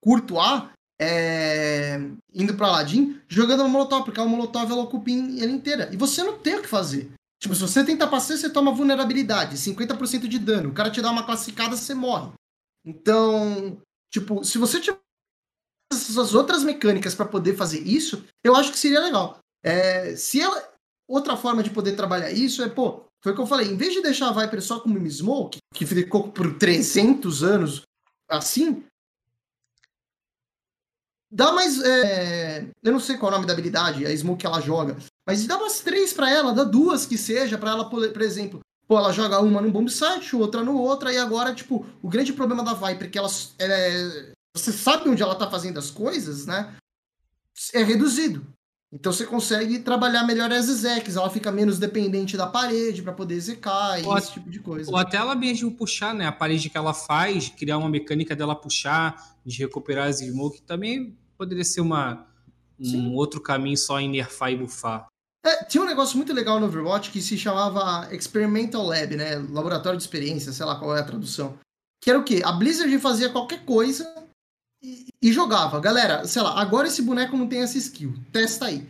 curto A, é, indo para Aladdin, jogando a Molotov, porque a Molotov ela ocupa ela inteira. E você não tem o que fazer. Tipo, se você tenta passar, você toma vulnerabilidade, 50% de dano. O cara te dá uma classificada, você morre. Então, tipo, se você tiver essas outras mecânicas para poder fazer isso, eu acho que seria legal. É, se ela, outra forma de poder trabalhar isso é, pô, foi o que eu falei, em vez de deixar a Viper só como Smoke, que ficou por 300 anos assim, dá mais. É, eu não sei qual é o nome da habilidade, a Smoke que ela joga, mas dá umas três para ela, dá duas que seja, para ela, por exemplo, pô, ela joga uma no bomb site, outra no outra, e agora, tipo, o grande problema da Viper é que ela é, você sabe onde ela está fazendo as coisas, né? É reduzido. Então você consegue trabalhar melhor as execs, ela fica menos dependente da parede para poder execar e ou esse tipo de coisa.
Ou até ela mesmo puxar, né? A parede que ela faz, criar uma mecânica dela puxar, de recuperar as smoke, também poderia ser uma, um Sim. outro caminho só em nerfar e buffar.
É, tinha um negócio muito legal no Overwatch que se chamava Experimental Lab, né? Laboratório de experiência, sei lá qual é a tradução. Que era o quê? A Blizzard fazia qualquer coisa e, jogava. Galera, sei lá, agora esse boneco não tem essa skill. Testa aí.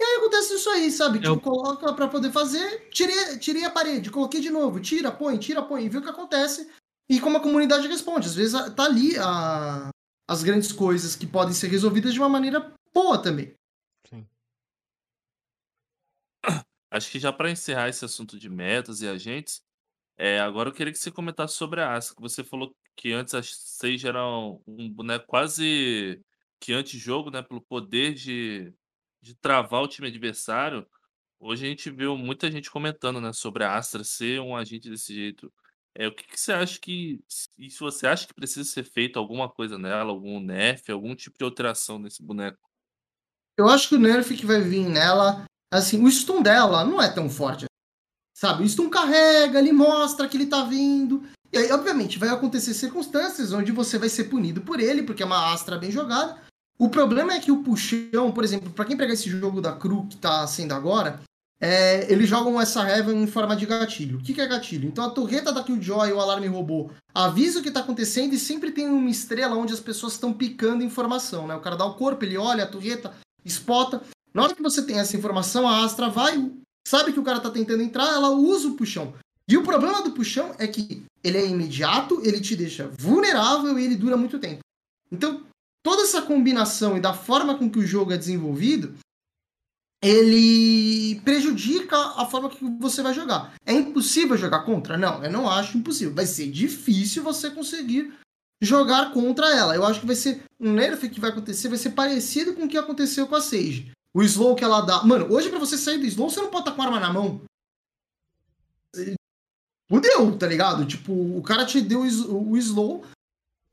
E aí acontece isso aí, sabe? Tipo, Eu... coloca pra poder fazer, tirei, tirei a parede, coloquei de novo, tira, põe, tira, põe, e vê o que acontece. E como a comunidade responde. Às vezes tá ali a, as grandes coisas que podem ser resolvidas de uma maneira boa também. Sim. [coughs]
Acho que já para encerrar esse assunto de metas e agentes, é, agora eu queria que você comentasse sobre a Asa, que você falou que antes as seis eram um boneco quase que anti-jogo, né? Pelo poder de, de travar o time adversário. Hoje a gente viu muita gente comentando, né, sobre a Astra ser um agente desse jeito. É, o que, que você acha que. E se você acha que precisa ser feito alguma coisa nela, algum nerf, algum tipo de alteração nesse boneco?
Eu acho que o nerf que vai vir nela, assim, o stun dela não é tão forte Sabe? O Stun carrega, ele mostra que ele tá vindo. E aí, obviamente, vai acontecer circunstâncias onde você vai ser punido por ele, porque é uma Astra bem jogada. O problema é que o puxão, por exemplo, para quem pegar esse jogo da Cru que tá sendo agora, é, eles jogam essa Heaven em forma de gatilho. O que, que é gatilho? Então a torreta da Killjoy, o alarme robô, avisa o que está acontecendo e sempre tem uma estrela onde as pessoas estão picando informação. Né? O cara dá o corpo, ele olha a torreta, espota. Na hora que você tem essa informação, a Astra vai, sabe que o cara tá tentando entrar, ela usa o puxão. E o problema do puxão é que ele é imediato, ele te deixa vulnerável e ele dura muito tempo. Então, toda essa combinação e da forma com que o jogo é desenvolvido, ele prejudica a forma que você vai jogar. É impossível jogar contra? Não, eu não acho impossível. Vai ser difícil você conseguir jogar contra ela. Eu acho que vai ser um nerf que vai acontecer, vai ser parecido com o que aconteceu com a Sage. O slow que ela dá. Mano, hoje para você sair do slow, você não pode estar com a arma na mão. Fudeu, tá ligado? Tipo, o cara te deu o slow,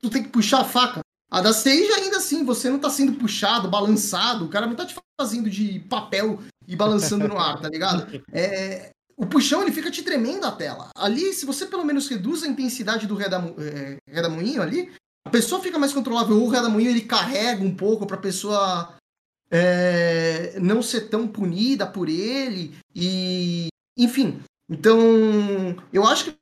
tu tem que puxar a faca. A da Sage, ainda assim, você não tá sendo puxado, balançado, o cara não tá te fazendo de papel e balançando no ar, tá ligado? [laughs] É, o puxão, ele fica te tremendo a tela. Ali, se você pelo menos reduz a intensidade do redamu é, redamoinho ali, a pessoa fica mais controlável. O redamoinho, ele carrega um pouco pra pessoa é, não ser tão punida por ele e enfim. Então, eu acho que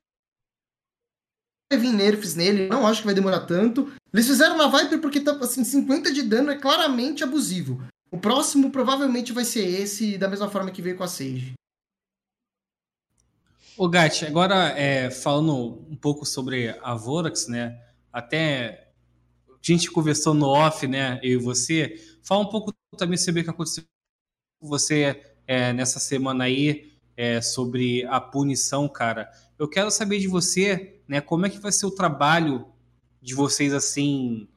vai vir nerfs nele, não acho que vai demorar tanto. Eles fizeram na Viper porque tá, assim, 50 de dano é claramente abusivo. O próximo provavelmente vai ser esse, da mesma forma que veio com a Sage.
Ô, Gatti, agora é, falando um pouco sobre a Vorax, né? Até a gente conversou no off, né? Eu e você. Fala um pouco também sobre o que aconteceu com você é, nessa semana aí, é, sobre a punição, cara. Eu quero saber de você, né? Como é que vai ser o trabalho de vocês, assim,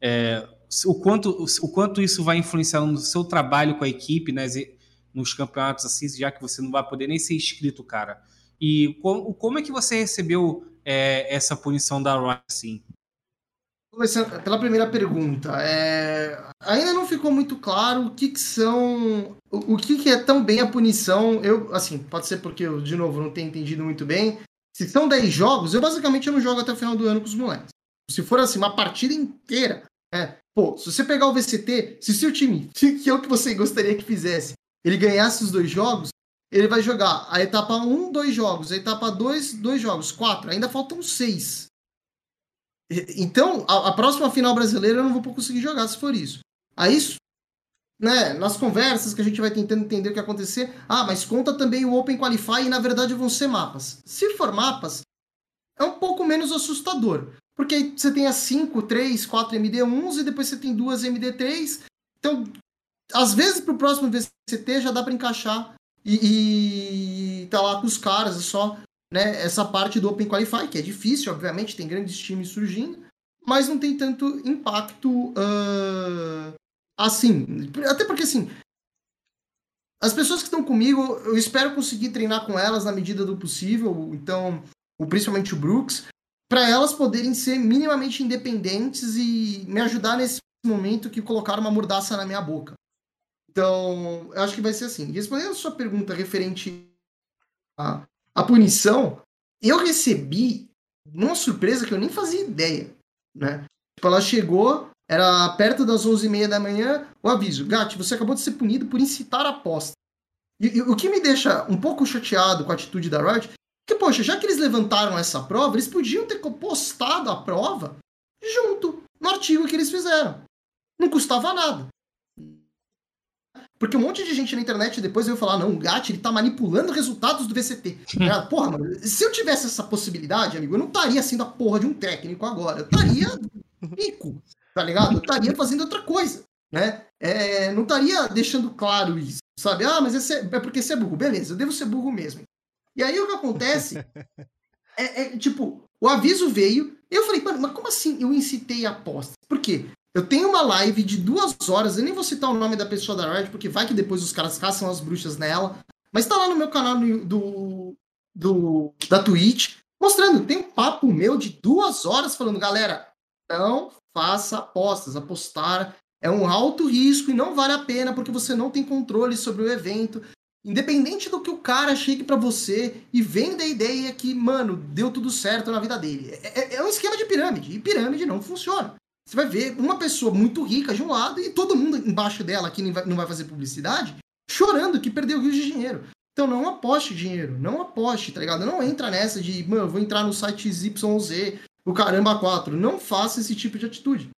é, o, quanto, o quanto isso vai influenciar no seu trabalho com a equipe, né? Nos campeonatos, assim, já que você não vai poder nem ser inscrito, cara. E como, como é que você recebeu é, essa punição da Riot, assim?
Começando pela primeira pergunta, é... ainda não ficou muito claro o que, que são, o, que, que, é tão bem a punição. Eu, assim, pode ser porque eu, de novo, não tenho entendido muito bem. Se são 10 jogos, eu basicamente não jogo até o final do ano com os moleques. Se for assim, uma partida inteira, é, pô, se você pegar o VCT, se o seu time, que é o que você gostaria que fizesse, ele ganhasse os dois jogos, ele vai jogar a etapa 1, dois jogos, a etapa 2, dois jogos, quatro. Ainda faltam seis. Então, a, a, próxima final brasileira eu não vou conseguir jogar se for isso. Aí, né, nas conversas que a gente vai tentando entender o que acontecer, ah, mas conta também o Open Qualify e na verdade vão ser mapas. Se for mapas, é um pouco menos assustador. Porque aí você tem as 5, 3, 4 MD1s e depois você tem duas MD3. Então, às vezes pro próximo VCT já dá para encaixar e, e tá lá com os caras, só né, essa parte do Open Qualify, que é difícil, obviamente, tem grandes times surgindo, mas não tem tanto impacto uh, assim. Até porque, assim, as pessoas que estão comigo, eu espero conseguir treinar com elas na medida do possível, então, principalmente o Brooks, para elas poderem ser minimamente independentes e me ajudar nesse momento que colocaram uma mordaça na minha boca. Então, eu acho que vai ser assim. Respondendo a sua pergunta referente à, à punição, eu recebi uma surpresa que eu nem fazia ideia, né? Tipo, ela chegou, era perto das 11h30 da manhã, o aviso, Gatti, você acabou de ser punido por incitar a aposta. E, e, o que me deixa um pouco chateado com a atitude da Riot, que, poxa, já que eles levantaram essa prova, eles podiam ter postado a prova junto no artigo que eles fizeram. Não custava nada. Porque um monte de gente na internet depois veio falar, não, o Gatti, ele tá manipulando resultados do VCT. Porra, mano, se eu tivesse essa possibilidade, amigo, eu não estaria sendo a porra de um técnico agora. Eu estaria pico, tá ligado? Eu estaria fazendo outra coisa, né? É, não estaria deixando claro isso, sabe? Ah, mas é, é porque você é burro. Beleza, eu devo ser burro mesmo. E aí o que acontece [laughs] é, é, tipo, o aviso veio, eu falei, mano, mas como assim eu incitei a aposta? Por quê? Eu tenho uma live de duas horas, eu nem vou citar o nome da pessoa da Riot, porque vai que depois os caras caçam as bruxas nela. Mas tá lá no meu canal do, do da Twitch, mostrando, tem um papo meu de duas horas falando, galera, não faça apostas. Apostar é um alto risco e não vale a pena porque você não tem controle sobre o evento. Independente do que o cara chegue para você e venda a ideia que, mano, deu tudo certo na vida dele. É, é, é um esquema de pirâmide. E pirâmide não funciona. Você vai ver uma pessoa muito rica de um lado e todo mundo embaixo dela que não vai fazer publicidade chorando que perdeu rios de dinheiro. Então não aposte dinheiro, não aposte, tá ligado? Não entra nessa de, mano, vou entrar no site ZYZ, o caramba 4. Não faça esse tipo de atitude.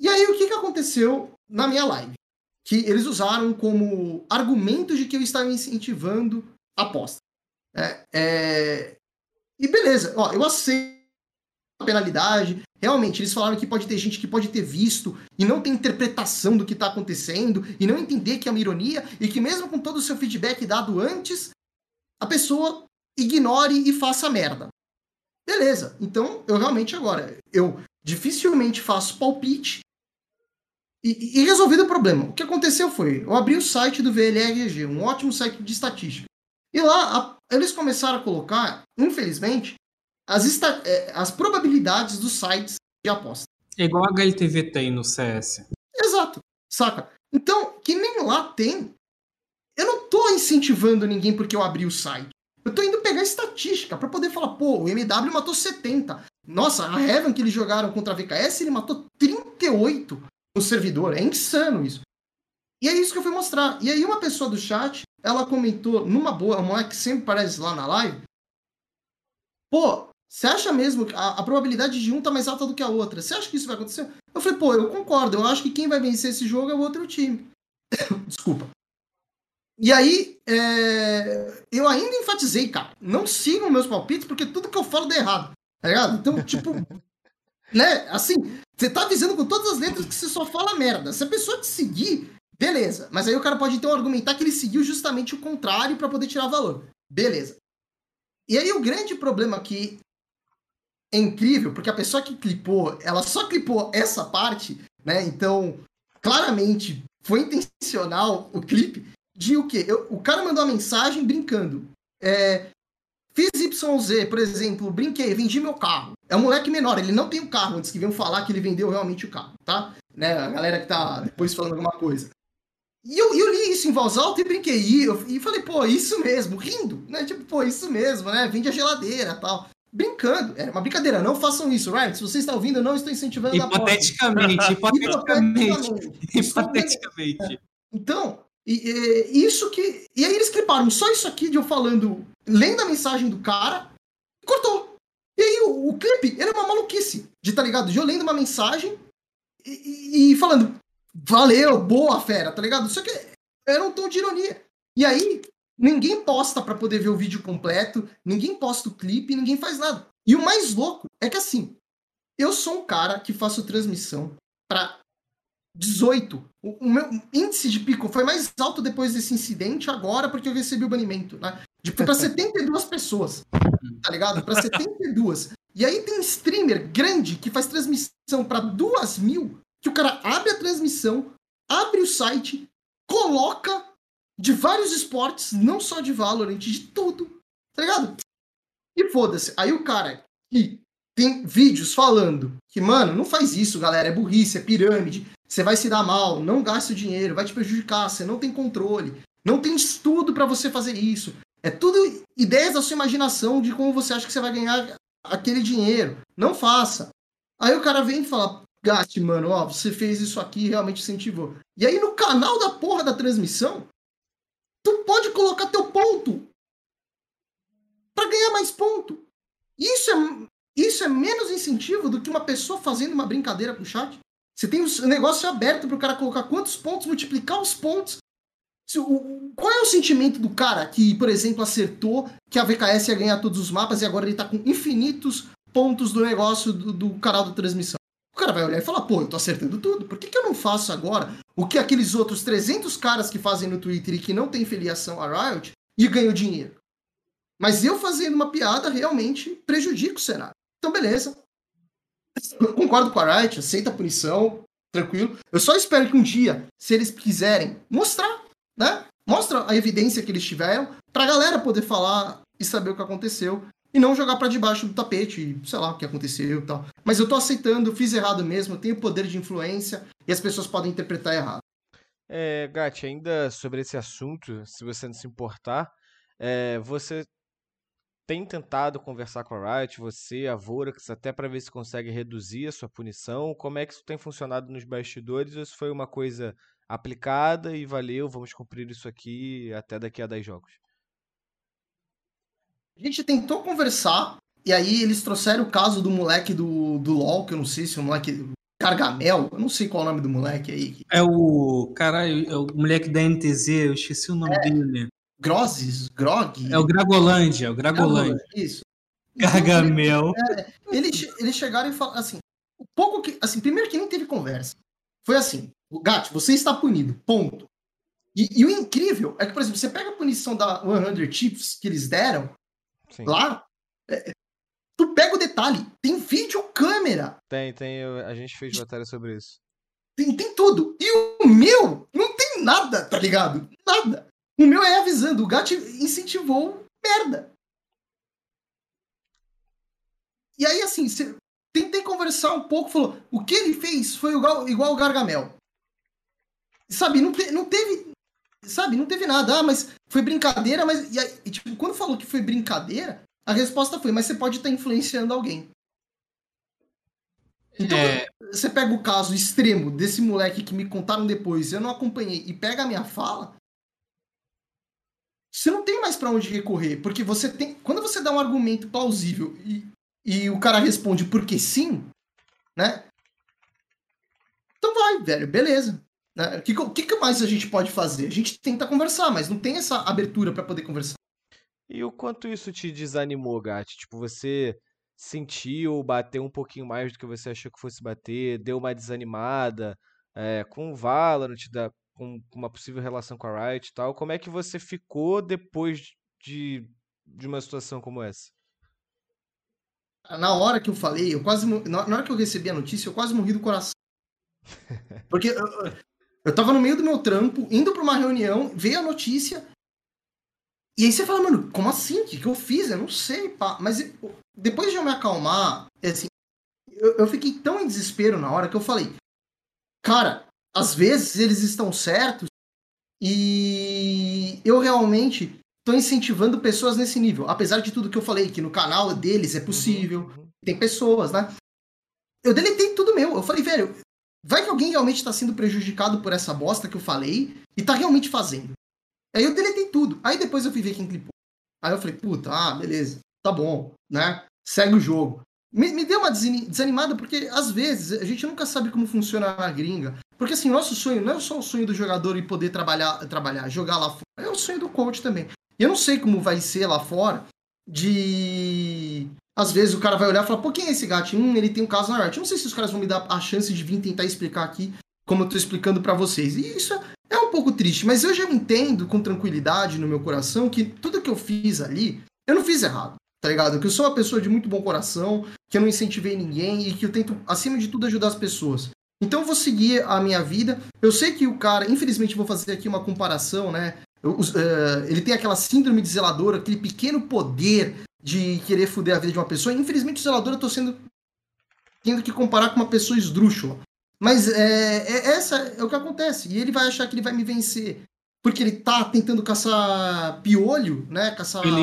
E aí o que, que aconteceu na minha live? Que eles usaram como argumento de que eu estava incentivando aposta. É, é... E beleza, ó, eu aceito a penalidade, Realmente, eles falaram que pode ter gente que pode ter visto e não ter interpretação do que está acontecendo e não entender que é uma ironia e que mesmo com todo o seu feedback dado antes, a pessoa ignore e faça merda. Beleza, então eu realmente agora, eu dificilmente faço palpite e, e resolvido o problema. O que aconteceu foi, eu abri o site do VLRG, um ótimo site de estatística. E lá a, eles começaram a colocar, infelizmente, as, é, as probabilidades dos sites de aposta.
É igual a HLTV tem no CS.
Exato, saca? Então, que nem lá tem. Eu não tô incentivando ninguém porque eu abri o site. Eu tô indo pegar estatística para poder falar, pô, o MW matou 70. Nossa, a Heaven que eles jogaram contra a VKS, ele matou 38 no servidor. É insano isso. E é isso que eu fui mostrar. E aí uma pessoa do chat, ela comentou numa boa, uma que sempre aparece lá na live. Pô, você acha mesmo que a, a, probabilidade de um tá mais alta do que a outra? Você acha que isso vai acontecer? Eu falei, pô, eu concordo. Eu acho que quem vai vencer esse jogo é o outro time. [coughs] Desculpa. E aí, é... eu ainda enfatizei, cara, não sigam meus palpites, porque tudo que eu falo dá errado. Tá ligado? Então, [laughs] tipo, né? Assim, você tá avisando com todas as letras que você só fala merda. Se a pessoa te seguir, beleza. Mas aí o cara pode então argumentar que ele seguiu justamente o contrário para poder tirar valor. Beleza. E aí o grande problema aqui é incrível, porque a pessoa que clipou, ela só clipou essa parte, né? Então, claramente foi intencional o clipe de o quê? Eu, o cara mandou uma mensagem brincando. É, fiz YZ, por exemplo, brinquei, vendi meu carro. É um moleque menor, ele não tem o carro, antes que venham falar que ele vendeu realmente o carro, tá? Né? A galera que tá depois falando alguma coisa. E eu, eu li isso em voz alta e brinquei. E, eu, e falei, pô, isso mesmo, rindo, né? Tipo, pô, isso mesmo, né? Vende a geladeira tal. Brincando, era uma brincadeira, não façam isso, right? Se você está ouvindo, eu não estou incentivando [laughs]
hipoteticamente, hipoteticamente, hipoteticamente.
Então, e, e, isso que. E aí eles cliparam só isso aqui de eu falando, lendo a mensagem do cara, e cortou. E aí o, o clipe, ele é uma maluquice, de tá ligado? De eu lendo uma mensagem e, e falando, valeu, boa fera, tá ligado? Só que era um tom de ironia. E aí, ninguém posta para poder ver o vídeo completo, ninguém posta o clipe, ninguém faz nada. E o mais louco é que assim, eu sou um cara que faço transmissão para 18. O, o, meu índice de pico foi mais alto depois desse incidente agora porque eu recebi o banimento, né? De, foi pra [laughs] 72 pessoas, tá ligado? Pra 72. E aí tem streamer grande que faz transmissão para 2 mil que o cara abre a transmissão, abre o site, coloca de vários esportes, não só de Valorant, de tudo, tá ligado? E foda-se. Aí o cara que tem vídeos falando que, mano, não faz isso, galera, é burrice, é pirâmide, você vai se dar mal, não gaste o dinheiro, vai te prejudicar, você não tem controle, não tem estudo para você fazer isso. É tudo ideias da sua imaginação de como você acha que você vai ganhar aquele dinheiro. Não faça. Aí o cara vem e fala: Gast, mano, ó, você fez isso aqui realmente incentivou. E aí no canal da porra da transmissão, tu pode colocar teu ponto para ganhar mais ponto. Isso é, isso é menos incentivo do que uma pessoa fazendo uma brincadeira com o chat. Você tem o negócio aberto para o cara colocar quantos pontos, multiplicar os pontos. Qual é o sentimento do cara que, por exemplo, acertou que a VKS ia ganhar todos os mapas e agora ele está com infinitos pontos do negócio do, do canal da transmissão? O cara vai olhar e falar, pô, eu tô acertando tudo, por que, que eu não faço agora o que aqueles outros 300 caras que fazem no Twitter e que não tem filiação a Riot e ganham dinheiro? Mas eu fazendo uma piada realmente prejudica o cenário. Então, beleza. Eu concordo com a Riot, aceita a punição, tranquilo. Eu só espero que um dia, se eles quiserem mostrar, né? Mostra a evidência que eles tiveram pra galera poder falar e saber o que aconteceu e não jogar para debaixo do tapete, sei lá o que aconteceu e tal. Mas eu tô aceitando, fiz errado mesmo, eu tenho poder de influência e as pessoas podem interpretar errado.
É, Gatti, ainda sobre esse assunto, se você não se importar, é, você tem tentado conversar com a Riot, você, a Vorax, até para ver se consegue reduzir a sua punição? Como é que isso tem funcionado nos bastidores? Ou isso foi uma coisa aplicada e valeu, vamos cumprir isso aqui até daqui a 10 jogos?
A gente tentou conversar, e aí eles trouxeram o caso do moleque do, do LoL, que eu não sei se o moleque. Gargamel, eu não sei qual é o nome do moleque aí.
É o. Caralho, é o moleque da NTZ, eu esqueci o nome é, dele.
Grozes? Grog?
É o Gragolândia, é o Gragolândia.
Isso.
Gargamel.
É, eles, eles chegaram e falaram assim: o pouco que. Assim, primeiro que nem teve conversa. Foi assim: o Gato, você está punido, ponto. E, e, o incrível é que, por exemplo, você pega a punição da 100 Chips que eles deram, Sim. Lá, é, pega o detalhe, tem vídeo câmera.
Tem, tem. A gente fez matéria sobre isso.
Tem, tem tudo. E o meu não tem nada, tá ligado? Nada. O meu é avisando. O gato incentivou merda. E aí, assim, você tentei conversar um pouco, falou, o que ele fez foi igual, igual o Gargamel. Sabe, não, te, não teve sabe, não teve nada. Ah, mas foi brincadeira, mas. E, aí, e, tipo, quando falou que foi brincadeira, a resposta foi, mas você pode estar influenciando alguém. Então, é... você pega o caso extremo desse moleque que me contaram depois, eu não acompanhei, e pega a minha fala, você não tem mais para onde recorrer, porque você tem. Quando você dá um argumento plausível e, e o cara responde porque sim, né? Então vai, velho, beleza. Né? O que, que, que mais a gente pode fazer? A gente tenta conversar, mas não tem essa abertura para poder conversar.
E o quanto isso te desanimou, Gatti? Tipo, você sentiu bater um pouquinho mais do que você achou que fosse bater, deu uma desanimada é, com o Valorant, da, com uma possível relação com a Riot e tal. Como é que você ficou depois de, de uma situação como essa?
Na hora que eu falei, eu quase na hora que eu recebi a notícia, eu quase morri do coração. [laughs] Porque eu, eu tava no meio do meu trampo, indo para uma reunião, veio a notícia. E aí você fala, mano, como assim? O que, que eu fiz? Eu não sei, pá. Mas depois de eu me acalmar, é assim, eu, eu fiquei tão em desespero na hora que eu falei, cara, às vezes eles estão certos e eu realmente estou incentivando pessoas nesse nível. Apesar de tudo que eu falei, que no canal deles é possível, uhum, uhum. tem pessoas, né? Eu deletei tudo meu. Eu falei, velho, vai que alguém realmente está sendo prejudicado por essa bosta que eu falei e está realmente fazendo. Aí eu deletei tudo. Aí depois eu fui ver quem clipou. Aí eu falei, puta, ah, beleza, tá bom, né? Segue o jogo. Me, me deu uma desanimada porque, às vezes, a gente nunca sabe como funciona a gringa. Porque, assim, nosso sonho não é só o sonho do jogador e poder trabalhar, trabalhar, jogar lá fora. É o sonho do coach também. E eu não sei como vai ser lá fora de. Às vezes o cara vai olhar e falar, pô, quem é esse gato? Hum, ele tem um caso na arte. Eu não sei se os caras vão me dar a chance de vir tentar explicar aqui como eu tô explicando para vocês. E isso é pouco triste, mas eu já entendo com tranquilidade no meu coração que tudo que eu fiz ali, eu não fiz errado, tá ligado? Que eu sou uma pessoa de muito bom coração, que eu não incentivei ninguém e que eu tento, acima de tudo, ajudar as pessoas. Então eu vou seguir a minha vida. Eu sei que o cara, infelizmente, vou fazer aqui uma comparação, né? uh, ele tem aquela síndrome de zelador, aquele pequeno poder de querer foder a vida de uma pessoa. Infelizmente, o zelador eu tô sendo. tendo que comparar com uma pessoa esdrúxula. Mas é, é, essa é o que acontece. E ele vai achar que ele vai me vencer. Porque ele tá tentando caçar piolho, né? Caçar
pelo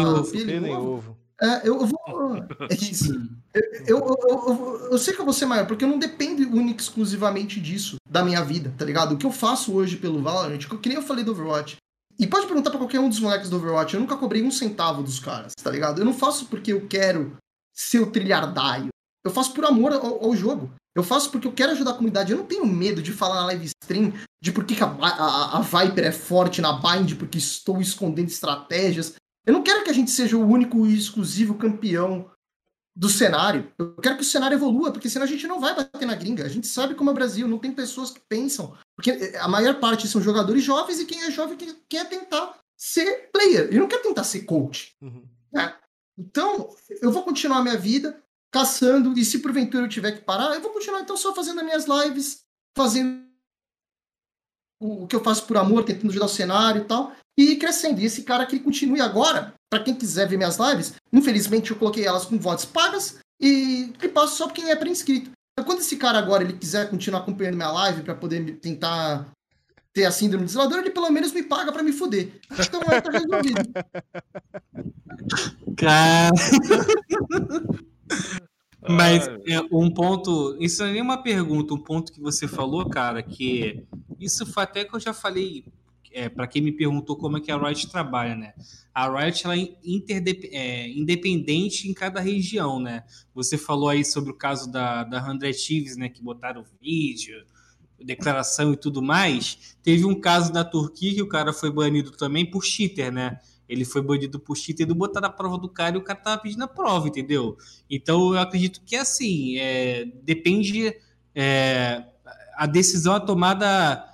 ovo. ovo.
É, eu, eu vou. [laughs] É isso. Eu, eu, eu, eu, sei que eu vou ser maior, porque eu não dependo única exclusivamente disso, da minha vida, tá ligado? O que eu faço hoje pelo Valorant, que nem eu falei do Overwatch. E pode perguntar pra qualquer um dos moleques do Overwatch, eu nunca cobrei um centavo dos caras, tá ligado? Eu não faço porque eu quero ser o trilhardaio. Eu faço por amor ao, ao jogo. Eu faço porque eu quero ajudar a comunidade. Eu não tenho medo de falar na live stream de por que, a, a, a, Viper é forte na Bind, porque estou escondendo estratégias. Eu não quero que a gente seja o único e exclusivo campeão do cenário. Eu quero que o cenário evolua, porque senão a gente não vai bater na gringa. A gente sabe como é o Brasil, não tem pessoas que pensam. Porque a maior parte são jogadores jovens e quem é jovem quer tentar ser player. Ele não quer tentar ser coach. Uhum. Né? Então, eu vou continuar a minha vida caçando, e se porventura eu tiver que parar, eu vou continuar então só fazendo as minhas lives, fazendo o que eu faço por amor, tentando ajudar o cenário e tal, e crescendo. E esse cara que continue agora, para quem quiser ver minhas lives, infelizmente eu coloquei elas com votos pagas e que passo só pra quem é pré-inscrito. Então, quando esse cara agora ele quiser continuar acompanhando minha live para poder tentar ter a síndrome de zelador, ele pelo menos me paga para me fuder. Então é, tá resolvido. [laughs]
Cara. [laughs] Mas é, um ponto, isso não é uma pergunta, um ponto que você falou, cara, que isso foi até que eu já falei é, para quem me perguntou como é que a Riot trabalha, né? A Riot ela é, é, independente em cada região, né? Você falou aí sobre o caso da, da 100 Thieves, né? Que botaram vídeo, declaração e tudo mais. Teve um caso da Turquia que o cara foi banido também por cheater, né? Ele foi banido por cheater do botar a prova do cara e o cara tava pedindo a prova, entendeu? Então eu acredito que assim, é, depende. É, a decisão é tomada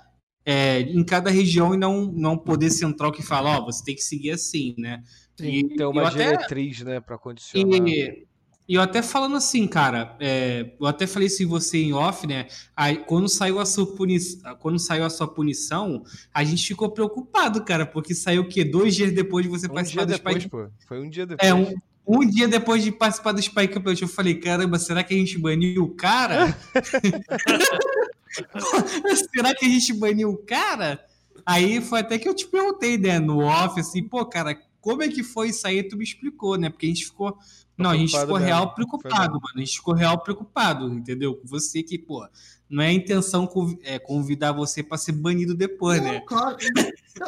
é, em cada região e não, não poder central que fala, ó, oh, você tem que seguir assim, né?
Sim, e, ter uma diretriz, até, né, para condicionar.
E, e eu até falando assim, cara, é, eu até falei isso em você em off, né? Aí, quando saiu a sua punição, quando saiu a sua punição, a gente ficou preocupado, cara, porque saiu o quê? Dois dias depois de você
um
participar
do
depois,
Spike. Pô. Foi um dia depois.
É, um, um dia depois de participar do Spike Campeonato, eu falei, caramba, será que a gente baniu o cara? [laughs] será que a gente baniu o cara? Aí foi até que eu te perguntei, né, no off, assim, pô, cara, como é que foi isso aí? Tu me explicou, né? Porque a gente ficou não, a gente ficou mesmo. real preocupado, mano. A gente ficou real preocupado, entendeu? Com você que, pô, não é a intenção é, convidar você para ser banido depois, não, né?
Claro.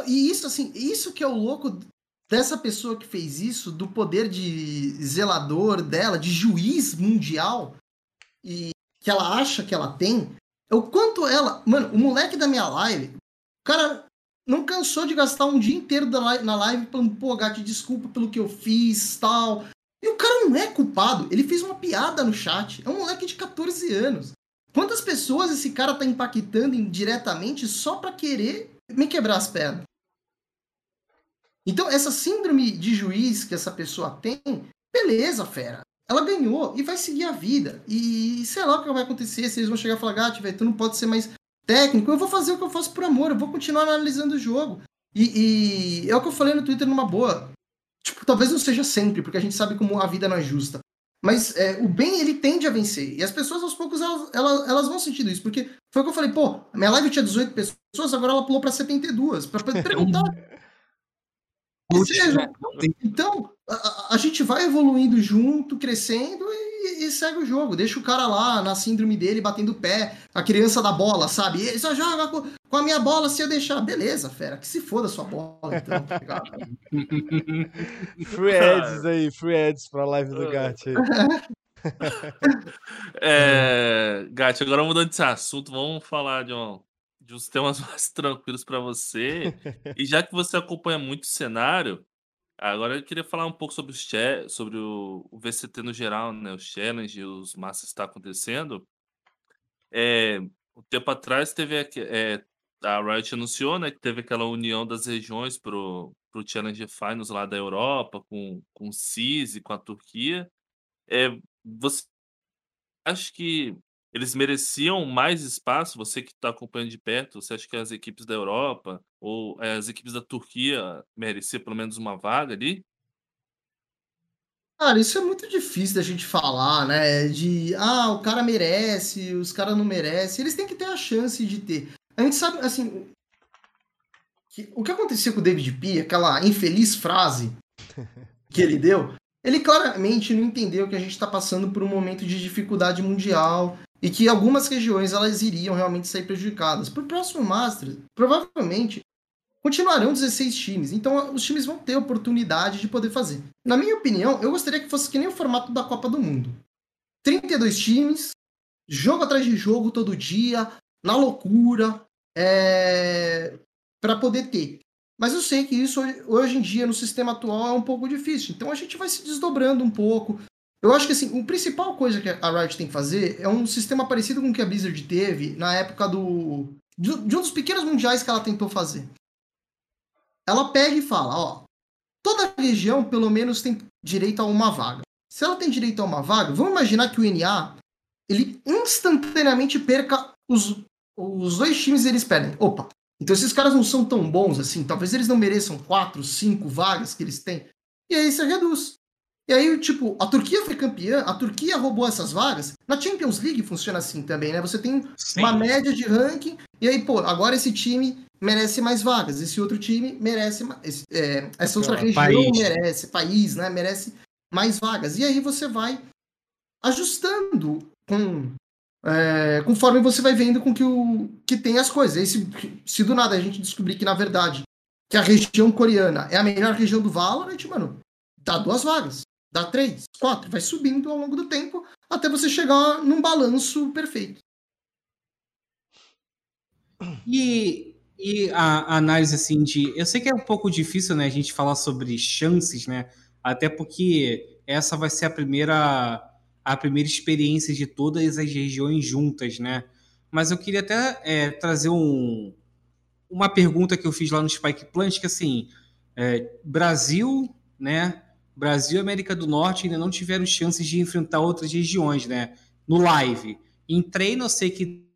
E isso, assim, isso que é o louco dessa pessoa que fez isso, do poder de zelador dela, de juiz mundial, e que ela acha que ela tem. é o quanto ela. Mano, o moleque da minha live, o cara não cansou de gastar um dia inteiro na live falando, pô, Gato, desculpa pelo que eu fiz, tal. E o cara não é culpado. Ele fez uma piada no chat. É um moleque de 14 anos. Quantas pessoas esse cara tá impactando indiretamente só para querer me quebrar as pernas? Então, essa síndrome de juiz que essa pessoa tem, beleza, fera. Ela ganhou e vai seguir a vida. E sei lá o que vai acontecer, se eles vão chegar e falar, gato, velho, tu não pode ser mais técnico. Eu vou fazer o que eu faço por amor, eu vou continuar analisando o jogo. E, e é o que eu falei no Twitter numa boa. Tipo, talvez não seja sempre, porque a gente sabe como a vida não é justa. Mas é, o bem, ele tende a vencer. E as pessoas, aos poucos, elas, elas, elas vão sentindo isso. Porque foi o que eu falei, pô, minha live tinha 18 pessoas, agora ela pulou para 72. Pra perguntar. [laughs] seja, então, a, a, gente vai evoluindo junto, crescendo e, e, segue o jogo. Deixa o cara lá na síndrome dele batendo o pé, a criança da bola, sabe? Ele só joga com, com a minha bola se eu deixar. Beleza, fera, que se foda a sua bola, então, tá ligado? [laughs]
free ads aí, free ads pra live do Gat aí. [laughs]
é, Gat, agora mudando de assunto, vamos falar de um, de uns temas [laughs] mais tranquilos para você. e já que você acompanha muito o cenário, agora eu queria falar um pouco sobre, os sobre o, o VCT no geral, né? Os challenge, os massas que está acontecendo. É, um tempo atrás teve é, a Riot anunciou, né, que teve aquela união das regiões pro pro Challenge Finals lá da Europa com com o CIS e com a Turquia. É, você acha que eles mereciam mais espaço? Você que está acompanhando de perto, você acha que as equipes da Europa ou eh, as equipes da Turquia mereciam pelo menos uma vaga ali?
Cara, isso é muito difícil da gente falar, né? De, ah, o cara merece, os caras não merecem. Eles têm que ter a chance de ter. A gente sabe, assim, que, o que aconteceu com o David P, aquela infeliz frase [laughs] que ele deu, ele claramente não entendeu que a gente está passando por um momento de dificuldade mundial e que algumas regiões elas iriam realmente sair prejudicadas. Para o próximo Master, provavelmente continuarão 16 times, então os times vão ter oportunidade de poder fazer. Na minha opinião, eu gostaria que fosse que nem o formato da Copa do Mundo. 32 times, jogo atrás de jogo todo dia, na loucura, é... para poder ter. Mas eu sei que isso hoje em dia, no sistema atual, é um pouco difícil. Então a gente vai se desdobrando um pouco, eu acho que assim, a principal coisa que a Riot tem que fazer é um sistema parecido com o que a Blizzard teve na época do. de, um dos pequenos mundiais que ela tentou fazer. Ela pega e fala, ó, toda região pelo menos tem direito a uma vaga. Se ela tem direito a uma vaga, vamos imaginar que o NA ele instantaneamente perca os, os dois times eles perdem. Opa, então esses caras não são tão bons assim, talvez eles não mereçam quatro, cinco vagas que eles têm. E aí você reduz. E aí, tipo, a Turquia foi campeã, a Turquia roubou essas vagas. Na Champions League funciona assim também, né? Você tem Sim. uma média de ranking, e aí, pô, agora esse time merece mais vagas, esse outro time merece mais. É, essa outra região país. merece, país, né? Merece mais vagas. E aí você vai ajustando com. É, conforme você vai vendo com que, o, que tem as coisas. Se, se do nada a gente descobrir que, na verdade, que a região coreana é a melhor região do Valorant, mano, dá duas vagas dá três, quatro, vai subindo ao longo do tempo até você chegar num balanço perfeito.
E, e a, a, análise assim de. Eu sei que é um pouco difícil né, a gente falar sobre chances, né? Até porque essa vai ser a primeira a primeira experiência de todas as regiões juntas, né? Mas eu queria até é, trazer um, uma pergunta que eu fiz lá no Spike Plant, que assim, é, Brasil, né? Brasil e América do Norte ainda não tiveram chances de enfrentar outras regiões, né? No live. Em treino, eu sei que.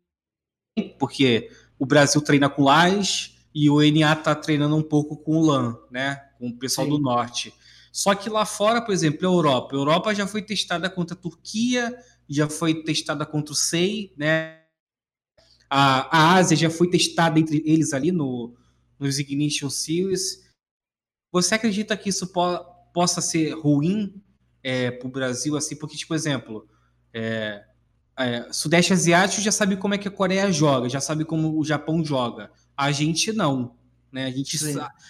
Porque o Brasil treina com LAS e o NA tá treinando um pouco com o LAN, né? Com o pessoal Sim. do Norte. Só que lá fora, por exemplo, a Europa. A Europa já foi testada contra a Turquia, já foi testada contra o SEI, né? A, a Ásia já foi testada entre eles ali no, nos Ignition Series. Você acredita que isso pode possa ser ruim é, para o Brasil, assim, porque, tipo, exemplo, é, é, Sudeste Asiático já sabe como é que a Coreia joga, já sabe como o Japão joga. A gente não. Né? A, gente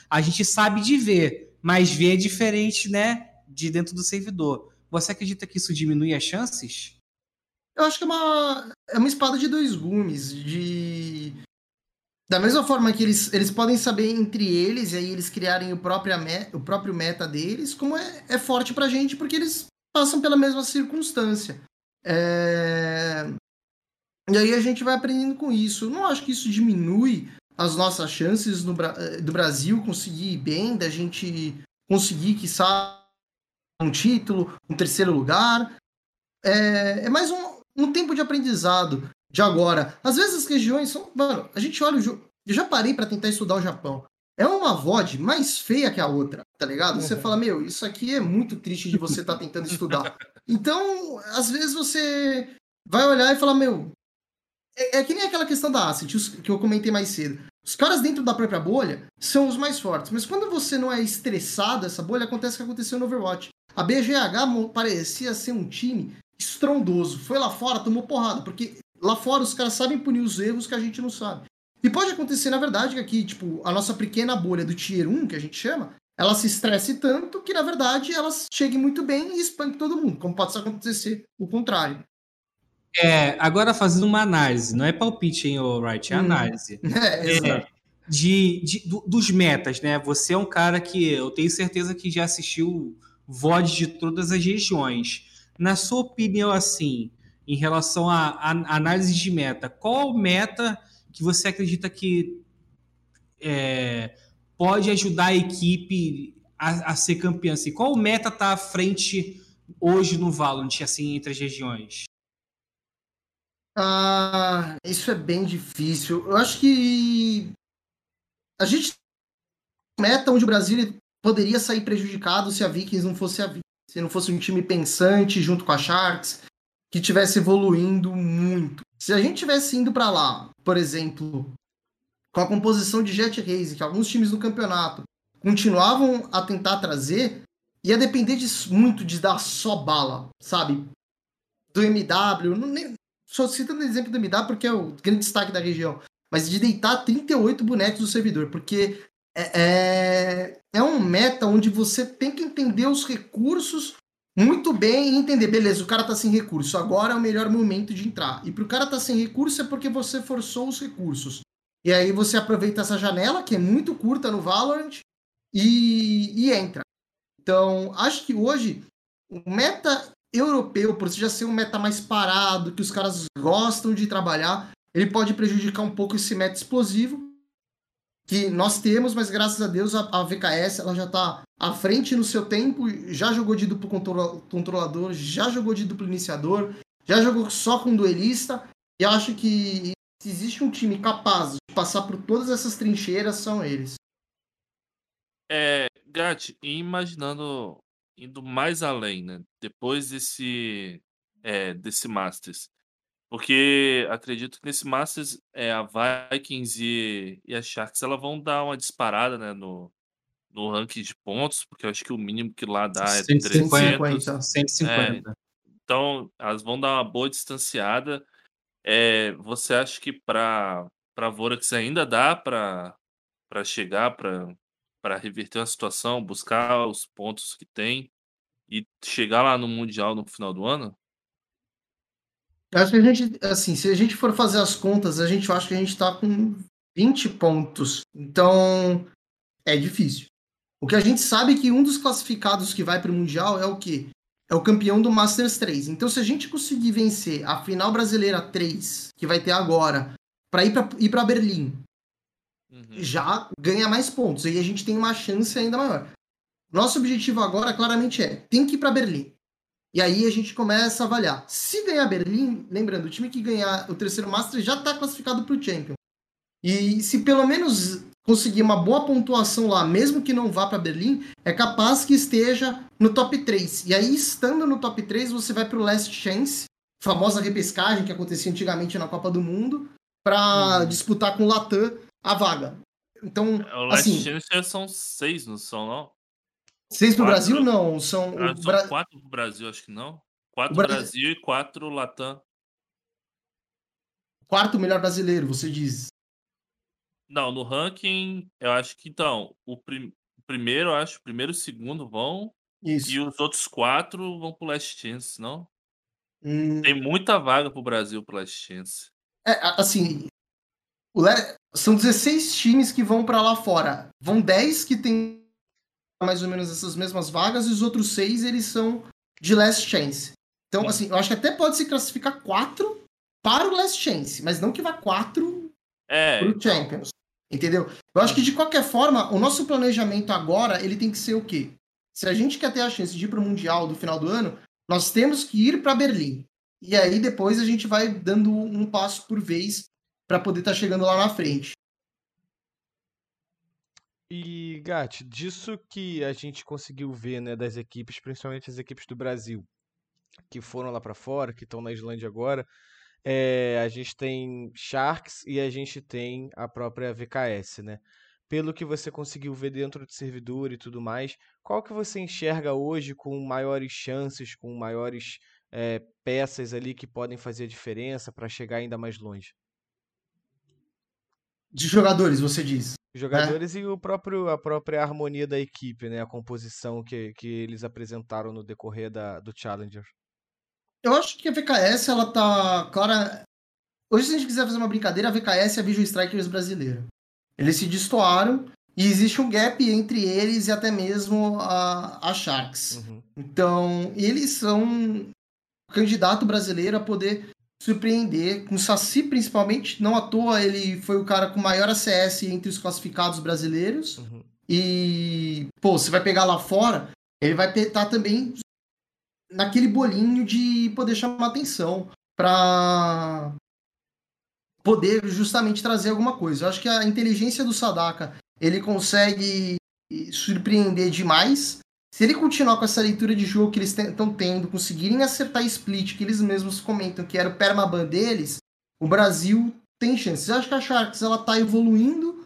a gente sabe de ver, mas ver é diferente né, de dentro do servidor. Você acredita que isso diminui as chances?
eu acho que é uma, é uma espada de dois gumes, de... Da mesma forma que eles, eles podem saber entre eles, e aí eles criarem o próprio, o próprio meta deles, como é, é forte pra gente, porque eles passam pela mesma circunstância. É... E aí a gente vai aprendendo com isso. Eu não acho que isso diminui as nossas chances no, do Brasil conseguir ir bem, da gente conseguir, que um título, um terceiro lugar. É, é mais um, um tempo de aprendizado de agora. Às vezes as regiões são. Mano, a gente olha o jogo. Eu já parei para tentar estudar o Japão. É uma VOD mais feia que a outra, tá ligado? Você uhum. fala, meu, isso aqui é muito triste de você estar tá tentando estudar. [laughs] Então, às vezes você vai olhar e falar, meu, é, é, que nem aquela questão da asset que eu comentei mais cedo. Os caras dentro da própria bolha são os mais fortes, mas quando você não é estressado essa bolha, acontece o que aconteceu no Overwatch. A BGH parecia ser um time estrondoso. Foi lá fora, tomou porrada, porque lá fora os caras sabem punir os erros que a gente não sabe. E pode acontecer, na verdade, que aqui, tipo, a nossa pequena bolha do Tier 1, que a gente chama, ela se estresse tanto que, na verdade, ela chegue muito bem e espanque todo mundo, como pode acontecer o contrário.
É, agora fazendo uma análise, não é palpite, hein, Wright, é hum. análise. [laughs] É, é, de, de do, dos metas, né? Você é um cara que eu tenho certeza que já assistiu VOD de todas as regiões. Na sua opinião, assim, em relação à análise de meta, qual meta que você acredita que é, pode ajudar a equipe a, a ser campeã? Assim, qual meta está à frente hoje no Valorant, assim, entre as regiões?
Ah, isso é bem difícil. Eu acho que a gente meta onde o Brasil poderia sair prejudicado se a Vikings não fosse a Vikings, se não fosse um time pensante junto com a Sharks, que tivesse evoluindo muito. Se a gente tivesse indo para lá, por exemplo, com a composição de Jet Race, que alguns times do campeonato continuavam a tentar trazer, ia depender de, muito de dar só bala, sabe? Do MW, não, nem, só citando o exemplo do MW porque é o grande destaque da região, mas de deitar 38 bonecos do servidor, porque é, é, é um meta onde você tem que entender os recursos muito bem e entender, beleza, o cara tá sem recurso, agora é o melhor momento de entrar. E pro cara tá sem recurso é porque você forçou os recursos. E aí você aproveita essa janela, que é muito curta no Valorant, e, e entra. Então, acho que hoje o meta europeu, por já ser um meta mais parado, que os caras gostam de trabalhar, ele pode prejudicar um pouco esse meta explosivo que nós temos, mas graças a Deus a, a VKS ela já está à frente no seu tempo, já jogou de duplo controlador, já jogou de duplo iniciador, já jogou só com duelista, e acho que se existe um time capaz de passar por todas essas trincheiras, são eles.
É, Gat, imaginando indo mais além, né? Depois desse, é, desse Masters. Porque acredito que nesse Masters é, a Vikings e, e a Sharks elas vão dar uma disparada né, no, no ranking de pontos, porque eu acho que o mínimo que lá dá é 150, 300. 150. É, então, elas vão dar uma boa distanciada. É, você acha que para a Vorax ainda dá para chegar, para para reverter uma situação, buscar os pontos que tem e chegar lá no Mundial no final do ano?
Acho que a gente, assim, se a gente for fazer as contas, a gente acha que a gente está com 20 pontos. Então, é difícil. O que a gente sabe é que um dos classificados que vai para o Mundial é o quê? É o campeão do Masters 3. Então, se a gente conseguir vencer a final brasileira 3, que vai ter agora, para ir para Berlim, uhum. já ganha mais pontos. Aí a gente tem uma chance ainda maior. Nosso objetivo agora, claramente, é tem que ir para Berlim. E aí a gente começa a avaliar. Se ganhar Berlim, lembrando, o time que ganhar o terceiro Master já está classificado para o Champion. E se pelo menos conseguir uma boa pontuação lá, mesmo que não vá para Berlim, é capaz que esteja no top 3. E aí, estando no top 3, você vai para o Last Chance, famosa repescagem que acontecia antigamente na Copa do Mundo, para uhum. disputar com o Latam a vaga. Então,
é, o Last assim, Chance são seis, não são, não?
Seis pro Brasil, não. São,
ah, são Bra... quatro pro Brasil, acho que não. Quatro Bra... Brasil e quatro Latam.
Quarto melhor brasileiro, você diz.
Não, no ranking, eu acho que então, o, prim... primeiro, eu acho, o primeiro e o segundo vão. Isso. E os outros quatro vão pro Last Chance, não? Hum... Tem muita vaga pro Brasil pro Last Chance.
É, assim, Le... são 16 times que vão para lá fora. Vão 10 que tem mais ou menos essas mesmas vagas e os outros seis eles são de Last Chance. Então, Sim. assim, eu acho que até pode se classificar quatro para o Last Chance, mas não que vá quatro
é,
para o Champions. Entendeu? Eu acho que de qualquer forma, o nosso planejamento agora, ele tem que ser o quê? Se a gente quer ter a chance de ir para o Mundial do final do ano, nós temos que ir para Berlim. E aí depois a gente vai dando um passo por vez para poder estar tá chegando lá na frente.
E, Gat, disso que a gente conseguiu ver, né, das equipes, principalmente as equipes do Brasil, que foram lá para fora, que estão na Islândia agora, é, a gente tem Sharks e a gente tem a própria VKS, né? Pelo que você conseguiu ver dentro do servidor e tudo mais, qual que você enxerga hoje com maiores chances, com maiores é, peças ali que podem fazer a diferença para chegar ainda mais longe?
De jogadores, você diz?
Jogadores é. e o próprio, a própria harmonia da equipe, né? A composição que, que eles apresentaram no decorrer da, do Challenger.
Eu acho que a VKS, ela tá clara. Hoje, se a gente quiser fazer uma brincadeira, a VKS é a Visual Strikers brasileira. Eles se destoaram e existe um gap entre eles e até mesmo a, a Sharks. Uhum. Então, eles são o candidato brasileiro a poder surpreender, com o Saci principalmente, não à toa ele foi o cara com maior ACS entre os classificados brasileiros. Uhum. E, pô, você vai pegar lá fora, ele vai estar também naquele bolinho de poder chamar atenção para poder justamente trazer alguma coisa. Eu acho que a inteligência do Sadaka, ele consegue surpreender demais. Se ele continuar com essa leitura de jogo que eles estão tendo, conseguirem acertar split, que eles mesmos comentam que era o permaban deles, o Brasil tem chances. Eu acho que a Sharks ela tá evoluindo,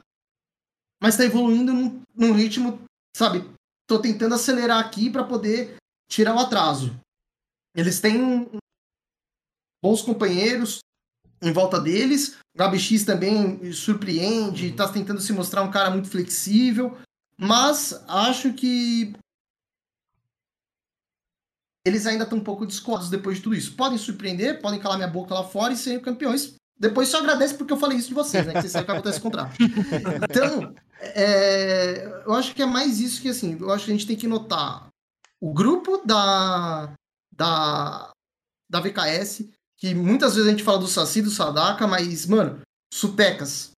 mas está evoluindo num, num, ritmo, sabe? Tô tentando acelerar aqui para poder tirar o atraso. Eles têm bons companheiros em volta deles. O Gabi X também surpreende, está tentando se mostrar um cara muito flexível, mas acho que eles ainda estão um pouco descolados depois de tudo isso. Podem surpreender, podem calar minha boca lá fora e serem campeões. Depois só agradece porque eu falei isso de vocês, né? Que vocês sabem que acontece o contrário. [laughs] Então, é, eu acho que é mais isso que assim. Eu acho que a gente tem que notar o grupo da, da, da VKS, que muitas vezes a gente fala do Saci, do Sadaka, mas, mano, supecas.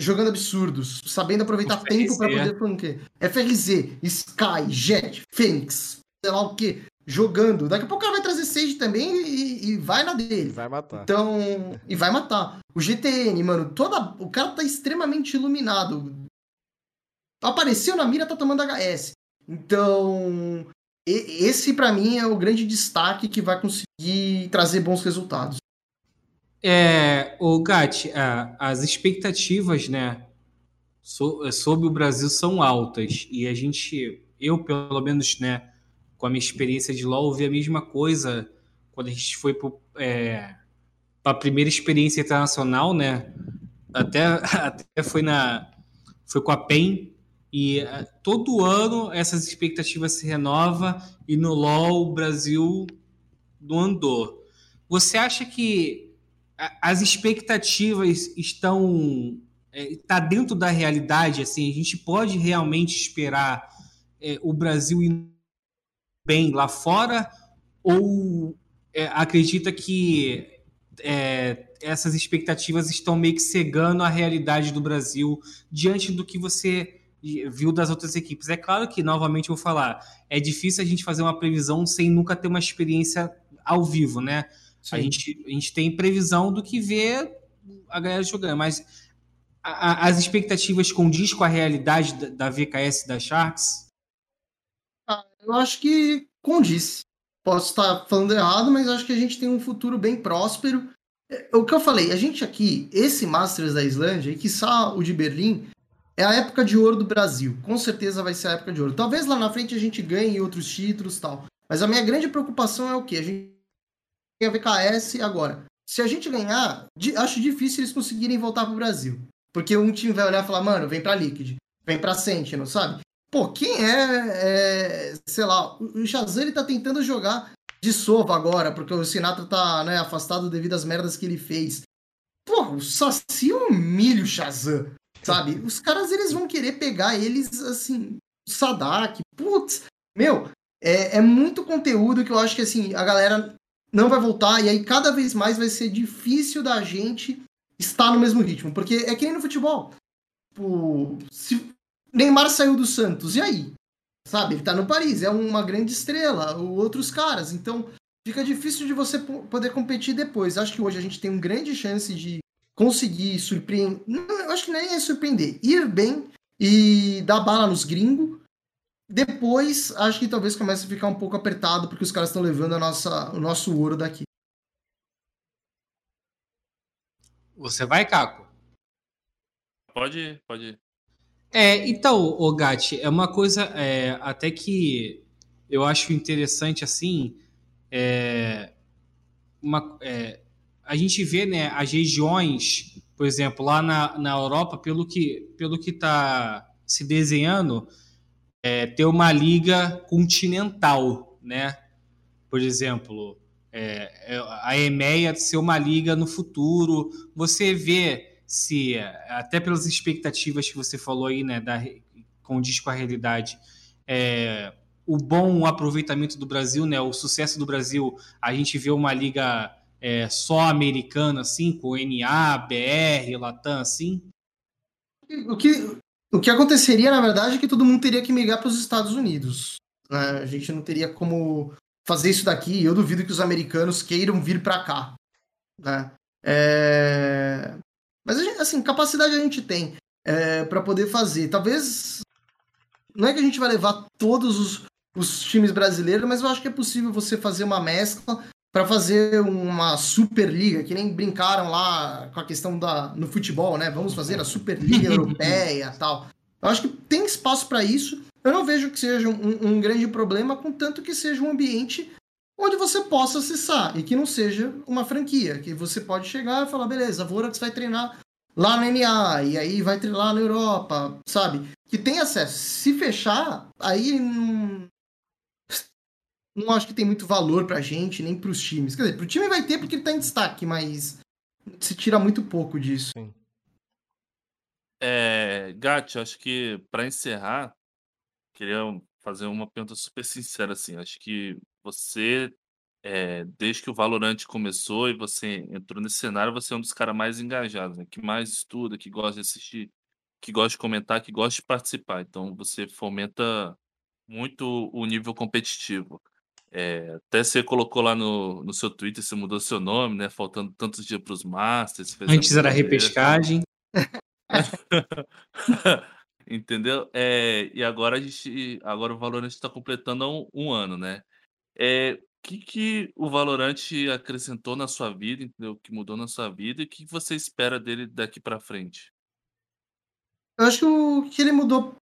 Jogando absurdos, sabendo aproveitar FRZ, tempo para poder flanquear. FRZ, Sky, Jet, Fênix, sei lá o que, jogando. Daqui a pouco o cara vai trazer Sage também e, e, vai na dele.
Vai matar.
Então, e vai matar. O GTN, mano, toda, o cara tá extremamente iluminado. Apareceu na mira, tá tomando HS. Então, esse para mim é o grande destaque que vai conseguir trazer bons resultados.
É, o Gatti, as expectativas, né, sobre o Brasil são altas e a gente, eu pelo menos, né, com a minha experiência de LoL, ouvi a mesma coisa quando a gente foi para é, a primeira experiência internacional, né, até, [laughs] até foi na foi com a PEN e uh, todo ano essas expectativas se renovam e no LoL o Brasil não andou. Você acha que as expectativas estão está é, dentro da realidade? Assim, a gente pode realmente esperar é, o Brasil ir bem lá fora ou é, acredita que essas expectativas estão meio que cegando a realidade do Brasil diante do que você viu das outras equipes. É claro que, novamente, eu vou falar, é difícil a gente fazer uma previsão sem nunca ter uma experiência ao vivo, né? A gente, a gente tem previsão do que vê a galera jogando, mas a, a, as expectativas condiz com a realidade da, da VKS da Sharks?
Ah, eu acho que condiz. Posso estar falando errado, mas acho que a gente tem um futuro bem próspero. É, o que eu falei, a gente aqui, esse Masters da Islândia, e que o de Berlim, é a época de ouro do Brasil. Com certeza vai ser a época de ouro. Talvez lá na frente a gente ganhe outros títulos tal. Mas a minha grande preocupação é o quê? A gente tem a VKS agora. Se a gente ganhar, acho difícil eles conseguirem voltar pro Brasil. Porque um time vai olhar e falar, mano, vem pra Liquid, vem pra Sentinel, sabe? Pô, quem é, é sei lá, o Shazam ele tá tentando jogar de sova agora, porque o Sinatra tá né, afastado devido às merdas que ele fez. Pô, o Saci um milho Shazam, sabe? Os caras, eles vão querer pegar eles, assim, Sadak, putz, meu, é, é muito conteúdo que eu acho que, assim, a galera não vai voltar, e aí cada vez mais vai ser difícil da gente estar no mesmo ritmo, porque é que nem no futebol. Tipo, se Neymar saiu do Santos, e aí? Sabe, ele tá no Paris, é uma grande estrela, outros caras, então fica difícil de você poder competir depois. Acho que hoje a gente tem uma grande chance de conseguir surpreender. Não, eu acho que nem é surpreender, ir bem e dar bala nos gringos. Depois, acho que talvez comece a ficar um pouco apertado, porque os caras estão levando a nossa, o nosso ouro daqui.
Você vai, Caco?
Pode ir, pode ir.
É, então, o Gatti, é uma coisa é, até que eu acho interessante assim. É, uma, é, a gente vê né, as regiões, por exemplo, lá na, na Europa, pelo que pelo que está se desenhando, é, ter uma liga continental, né? Por exemplo, é, é a EMEA ser uma liga no futuro. Você vê se, até pelas expectativas que você falou aí, né, da, condiz com a realidade, é, o bom aproveitamento do Brasil, né, o sucesso do Brasil, a gente vê uma liga é, só americana, assim, com NA, BR, Latam, assim?
O que, o que aconteceria, na verdade, é que todo mundo teria que migrar para os Estados Unidos. Né? A gente não teria como fazer isso daqui. Eu duvido que os americanos queiram vir para cá. Né? É... Mas, assim, capacidade a gente tem é, para poder fazer. Talvez. Não é que a gente vai levar todos os, os times brasileiros, mas eu acho que é possível você fazer uma mescla para fazer uma Superliga, que nem brincaram lá com a questão da no futebol, né? Vamos fazer a Superliga [laughs] Europeia tal. Eu acho que tem espaço para isso. Eu não vejo que seja um, um, grande problema, contanto que seja um ambiente onde você possa acessar e que não seja uma franquia, que você pode chegar e falar, beleza, Vorax vai treinar lá no NA, e aí vai treinar na Europa, sabe? Que tem acesso. Se fechar, aí não, não acho que tem muito valor pra gente, nem pros times. Quer dizer, pro time vai ter porque ele tá em destaque, mas se tira muito pouco disso. Sim.
É, Gatti, acho que para encerrar, queria fazer uma pergunta super sincera assim. Acho que você, é, desde que o Valorant começou e você entrou nesse cenário, você é um dos caras mais engajados, né? que mais estuda, que gosta de assistir, que gosta de comentar, que gosta de participar. Então você fomenta muito o nível competitivo. É, até você colocou lá no, no seu Twitter, você mudou seu nome, né? Faltando tantos dias para os Masters.
Antes era repescagem. [laughs]
Entendeu? É, e agora a gente, agora o Valorant está completando um, um, ano, né? É, o que, que o Valorant acrescentou na sua vida, entendeu? Que mudou na sua vida e o que você espera dele daqui para frente?
Eu acho que o que ele mudou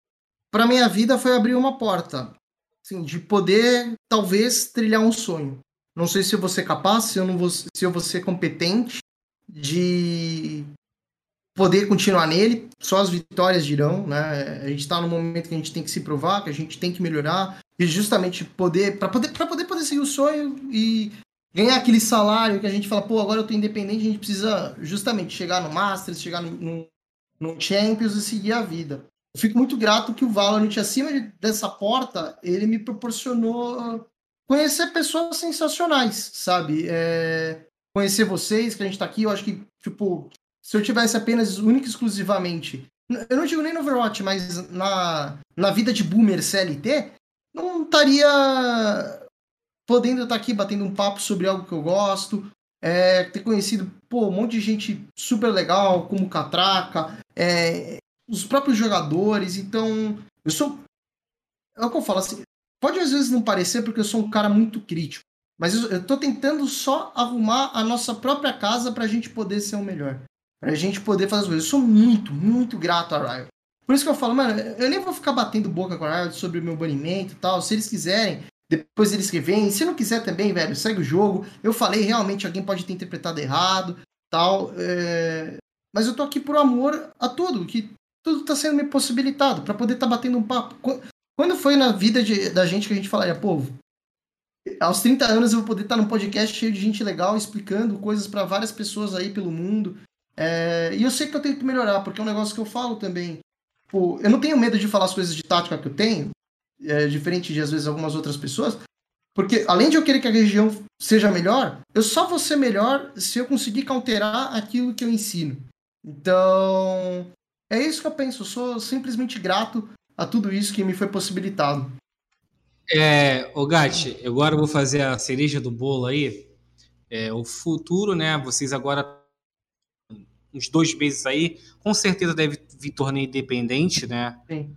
para minha vida foi abrir uma porta assim, de poder talvez trilhar um sonho. Não sei se eu vou ser capaz, se eu não vou, se eu vou ser competente de poder continuar nele. Só as vitórias dirão, né? A gente está no momento que a gente tem que se provar, que a gente tem que melhorar e justamente poder para poder poder poder seguir o sonho e ganhar aquele salário que a gente fala, pô, agora eu tô independente, a gente precisa justamente chegar no Masters, chegar no, no, no Champions e seguir a vida. Eu fico muito grato que o Valorant, acima dessa porta, ele me proporcionou conhecer pessoas sensacionais, sabe? É... Conhecer vocês, que a gente tá aqui, eu acho que, tipo, se eu tivesse apenas, única e exclusivamente, eu não digo nem no Overwatch, mas na, na vida de boomer CLT, não estaria podendo estar aqui batendo um papo sobre algo que eu gosto, é, ter conhecido pô, um monte de gente super legal, como Catraca, é, os próprios jogadores. Então, eu sou. É o que eu falo assim. Pode às vezes não parecer porque eu sou um cara muito crítico. Mas eu, eu tô tentando só arrumar a nossa própria casa pra gente poder ser o melhor. Pra gente poder fazer as coisas. Eu sou muito, muito grato a Riot. Por isso que eu falo, mano, eu nem vou ficar batendo boca com a Riot sobre o meu banimento e tal. Se eles quiserem, depois eles que vêm. Se não quiser também, velho, segue o jogo. Eu falei, realmente, alguém pode ter interpretado errado, tal. É... Mas eu tô aqui por amor a tudo, que tudo está sendo me possibilitado para poder estar tá batendo um papo. Quando foi na vida de, da gente que a gente falaria, pô, aos 30 anos eu vou poder estar num podcast cheio de gente legal, explicando coisas para várias pessoas aí pelo mundo. É, e eu sei que eu tenho que melhorar, porque é um negócio que eu falo também. Pô, eu não tenho medo de falar as coisas de tática que eu tenho, é, diferente de às vezes algumas outras pessoas, porque além de eu querer que a região seja melhor, eu só vou ser melhor se eu conseguir counterar aquilo que eu ensino. Então, é isso que eu penso. Eu sou simplesmente grato a tudo isso que me foi possibilitado.
É, o Gatti, agora eu vou fazer a cereja do bolo aí. É, o futuro, né? Vocês agora uns dois meses aí, com certeza deve vir torneio independente, né?
Sim.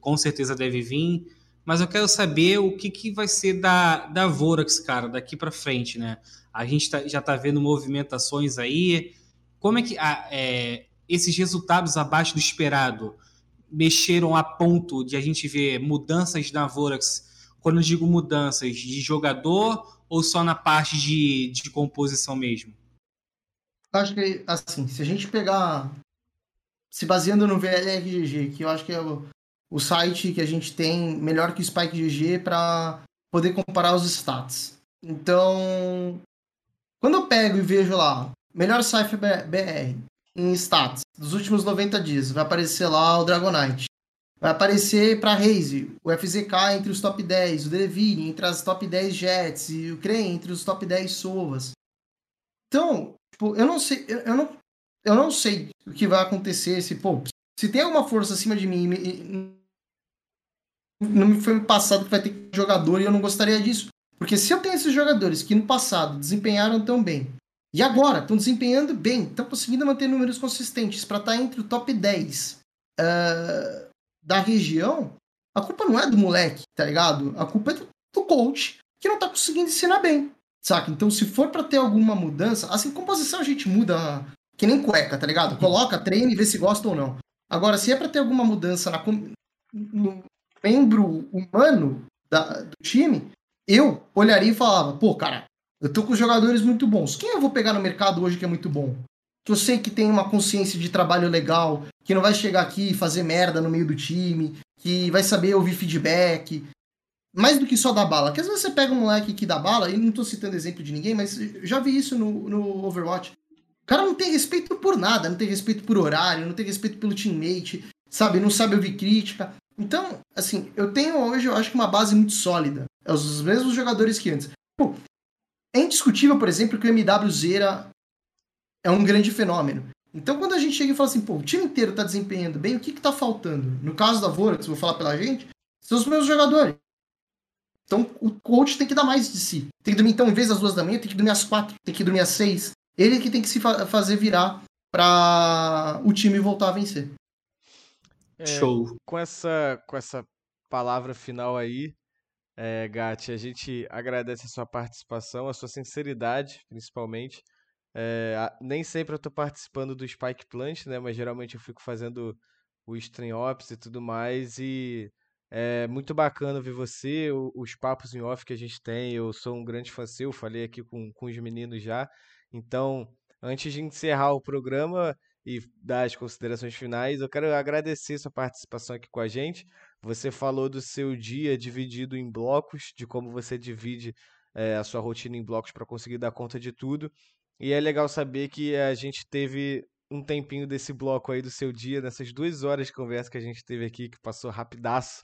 Com certeza deve vir. Mas eu quero saber o que, que vai ser da, da Vorax, cara, daqui para frente, né? A gente tá, já tá vendo movimentações aí. Como é que ah, é, esses resultados abaixo do esperado mexeram a ponto de a gente ver mudanças na Vorax? Quando eu digo mudanças, de jogador ou só na parte de, de composição mesmo?
Acho que, assim, se a gente pegar. Se baseando no VLRGG, que eu acho que é o, o site que a gente tem melhor que o Spike GG para poder comparar os stats. Então, quando eu pego e vejo lá, melhor Cypher BR em stats dos últimos 90 dias, vai aparecer lá o Dragonite. Vai aparecer para Raze, o FZK entre os top 10, o Devine entre as top 10 Jets e o Crane entre os top 10 Sovas. Então, tipo, eu não sei, eu, eu, não, eu não sei o que vai acontecer se, pô, se tem alguma força acima de mim, não me foi passado que vai ter jogador e eu não gostaria disso. Porque se eu tenho esses jogadores que no passado desempenharam tão bem e agora estão desempenhando bem, estão conseguindo manter números consistentes para estar tá entre o top 10 uh, da região, a culpa não é do moleque, tá ligado? A culpa é do, do coach que não tá conseguindo ensinar bem, saca? Então, se for para ter alguma mudança, assim, composição a gente muda que nem cueca, tá ligado? Coloca, treina e vê se gosta ou não. Agora, se é para ter alguma mudança na, no membro humano da, do time, eu olharia e falava, pô, cara, eu tô com jogadores muito bons. Quem eu vou pegar no mercado hoje que é muito bom? Que eu sei que tem uma consciência de trabalho legal, que não vai chegar aqui e fazer merda no meio do time, que vai saber ouvir feedback. Mais do que só dar bala. Porque às vezes você pega um moleque que dá bala, e não tô citando exemplo de ninguém, mas já vi isso no, no Overwatch. O cara não tem respeito por nada, não tem respeito por horário, não tem respeito pelo teammate, sabe? Não sabe ouvir crítica. Então, assim, eu tenho hoje, eu acho que uma base muito sólida. É os mesmos jogadores que antes. Pô, é indiscutível, por exemplo, que o MW Zera é um grande fenômeno. Então, quando a gente chega e fala assim, pô, o time inteiro tá desempenhando bem, o que que tá faltando? No caso da Vorax, vou falar pela gente, são os meus jogadores. Então, o coach tem que dar mais de si. Tem que dormir, então, em vez das duas da manhã, tem que dormir às quatro, tem que dormir às seis. Ele que tem que se fa fazer virar para o time voltar a vencer.
É, Show. Com essa, com essa palavra final aí, é, Gatti, a gente agradece a sua participação, a sua sinceridade, principalmente. É, nem sempre eu estou participando do Spike Plant, né? Mas geralmente eu fico fazendo o Stream Ops e tudo mais. E é muito bacana ver você, os papos em off que a gente tem. Eu sou um grande fã seu, falei aqui com, com os meninos já. Então, antes de encerrar o programa, e dar as considerações finais, eu quero agradecer sua participação aqui com a gente. Você falou do seu dia dividido em blocos, de como você divide é, a sua rotina em blocos para conseguir dar conta de tudo. E é legal saber que a gente teve um tempinho desse bloco aí do seu dia, nessas duas horas de conversa que a gente teve aqui, que passou rapidaço.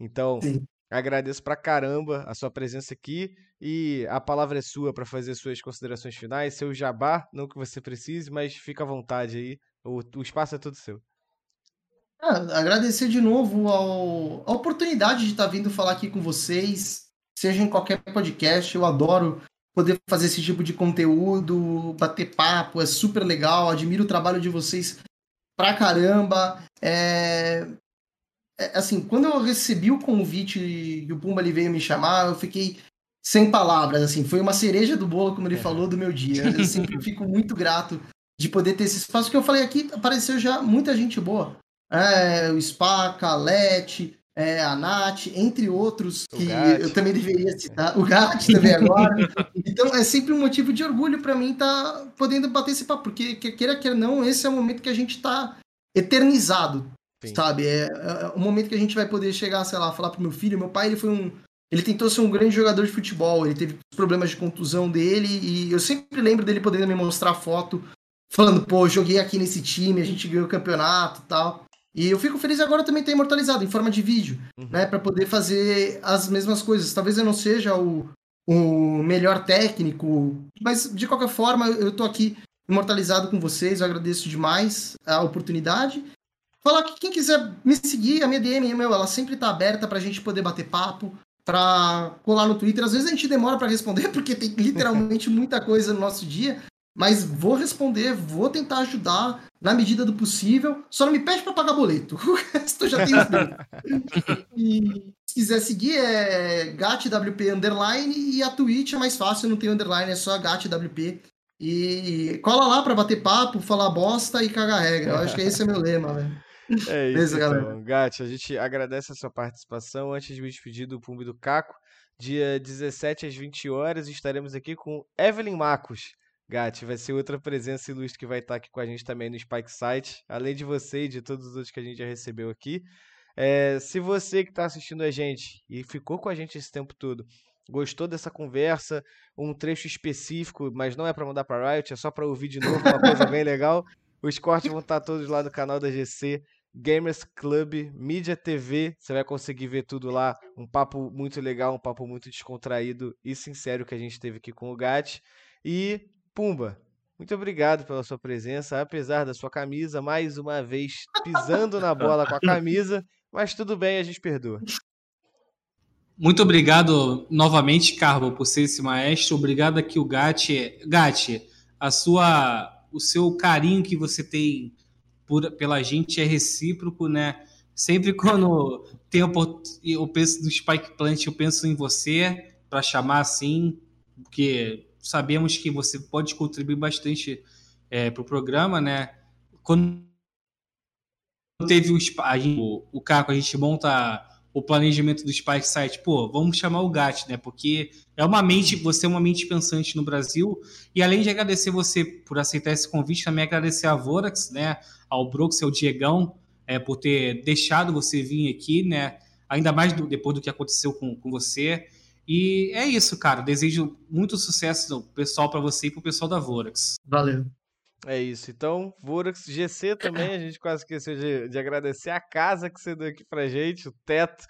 Então, Sim. Agradeço pra caramba a sua presença aqui e a palavra é sua para fazer suas considerações finais, seu jabá, não que você precise, mas fica à vontade aí, o, o espaço é todo seu.
Ah, agradecer de novo ao, a oportunidade de estar tá vindo falar aqui com vocês, seja em qualquer podcast, eu adoro poder fazer esse tipo de conteúdo, bater papo, é super legal, admiro o trabalho de vocês pra caramba. É, é, assim, quando eu recebi o convite e o Pumba ele veio me chamar, eu fiquei sem palavras, assim, foi uma cereja do bolo, como ele é. falou, do meu dia. [laughs] Eu sempre fico muito grato de poder ter esse espaço, que eu falei aqui, apareceu já muita gente boa. É, o Spaca, a Leti, é, a Nath, entre outros, que eu também deveria citar, o Gat também agora. [laughs] então é sempre um motivo de orgulho para mim estar tá podendo bater esse papo, porque queira queira não, esse é o momento que a gente está eternizado Sim. Sabe? É, é, o momento que a gente vai poder chegar, sei lá, falar pro meu filho. Meu pai, ele foi um. ele tentou ser um grande jogador de futebol, ele teve problemas de contusão dele, e eu sempre lembro dele podendo me mostrar foto, falando, pô, joguei aqui nesse time, a gente ganhou o campeonato e tal. E eu fico feliz agora também ter imortalizado em forma de vídeo, uhum. né, para poder fazer as mesmas coisas. Talvez eu não seja o, o melhor técnico, mas de qualquer forma eu tô aqui imortalizado com vocês, eu agradeço demais a oportunidade. Falar que quem quiser me seguir, a minha DM, meu, ela sempre tá aberta pra gente poder bater papo, pra colar no Twitter. Às vezes a gente demora para responder, [laughs] porque tem literalmente muita coisa no nosso dia, mas vou responder, vou tentar ajudar na medida do possível. Só não me pede para pagar boleto. [laughs] O resto já tem os [laughs] E se quiser seguir é gatwp underline e a Twitch é mais fácil, não tem underline, é só gatwp. E cola lá para bater papo, falar bosta e cagar regra. Eu acho que esse é meu lema, velho. [laughs]
É isso, Beleza, então. Gatti, a gente agradece a sua participação. Antes de me despedir do Pumbi do Caco, dia 17 às 20 horas estaremos aqui com Evelyn Marcos Gatti, vai ser outra presença ilustre que vai estar aqui com a gente também no Spike Site, além de você e de todos os outros que a gente já recebeu aqui. É, se você que está assistindo a gente e ficou com a gente esse tempo todo, gostou dessa conversa, um trecho específico, mas não é para mandar para Riot, é só para ouvir de novo, uma coisa bem [laughs] legal. Os cortes vão estar todos lá no canal da GC, Gamers Club, Mídia TV. Você vai conseguir ver tudo lá. Um papo muito legal, um papo muito descontraído e sincero que a gente teve aqui com o Gat. E Pumba, muito obrigado pela sua presença, apesar da sua camisa, mais uma vez pisando na bola com a [laughs] camisa, mas tudo bem, a gente perdoa.
Muito obrigado novamente, Carbo, por ser esse maestro. Obrigado aqui o Gatti. Gatti, a sua, o seu carinho que você tem por, pela gente é recíproco, né? Sempre [laughs] quando tem eu penso no Spike Plant, eu penso em você para chamar assim, porque sabemos que você pode contribuir bastante é, para o programa, né? Quando teve o, o, o Caco, a gente monta o planejamento do Spike Site, pô, vamos chamar o GAT, né? Porque é uma mente, você é uma mente pensante no Brasil. E além de agradecer você por aceitar esse convite, também agradecer a Vorax, né? Ao Brooks, ao Diegão, é, por ter deixado você vir aqui, né? Ainda mais do, depois do que aconteceu com, com você. E é isso, cara. Desejo muito sucesso pessoal para você e pro pessoal da Vorax.
Valeu.
É isso. Então, Vorax GC também, a gente quase esqueceu de, de agradecer a casa que você deu aqui pra gente, o teto.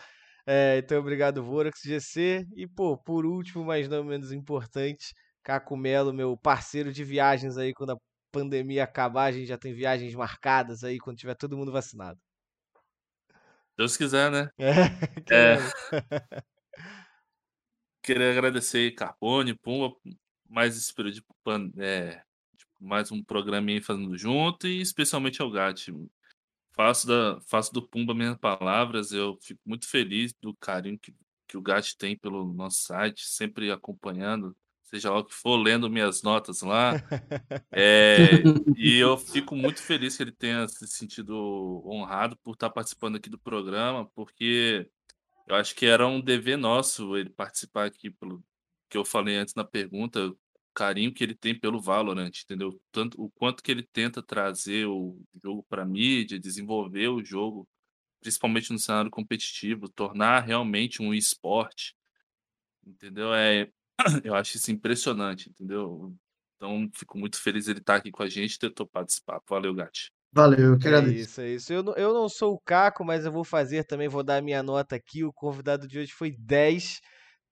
É, então, obrigado, Vorax GC. E, pô, por último, mas não menos importante, Caco Melo, meu parceiro de viagens aí, quando a pandemia acabar, a gente já tem viagens marcadas aí, quando tiver todo mundo vacinado.
Deus quiser, né?
É, [laughs]
é. [laughs] Queria agradecer Carbone, Pumba, mais esse período de é, tipo, mais um programinha fazendo junto e especialmente ao Gatti. Faço, da, faço do Pumba minhas palavras, eu fico muito feliz do carinho que, que o Gatti tem pelo nosso site, sempre acompanhando, seja lá o que for, lendo minhas notas lá. [laughs] É, e eu fico muito feliz que ele tenha se sentido honrado por estar participando aqui do programa, porque eu acho que era um dever nosso ele participar aqui, pelo que eu falei antes na pergunta, o carinho que ele tem pelo Valorant, entendeu? Tanto o quanto que ele tenta trazer o jogo para mídia, desenvolver o jogo, principalmente no cenário competitivo, tornar realmente um esporte, entendeu? É, [clears throat] eu acho isso impressionante, entendeu? Então, fico muito feliz ele estar aqui com a gente e ter topado esse papo. Valeu, Gatti.
Valeu, que
É isso, é isso. Eu, não- eu não sou o Caco, mas eu vou fazer também, vou dar a minha nota aqui. O convidado de hoje foi 10.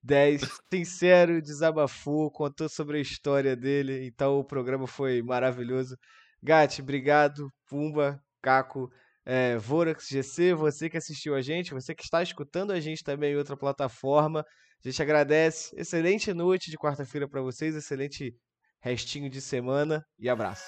10. [laughs] Sincero, desabafou, contou sobre a história dele. Então o programa foi maravilhoso. Gatti, obrigado. Pumba, Caco, é, Vorax GC, você que assistiu a gente, você que está escutando a gente também em outra plataforma. A gente agradece. Excelente noite de quarta-feira para vocês, excelente restinho de semana e abraço.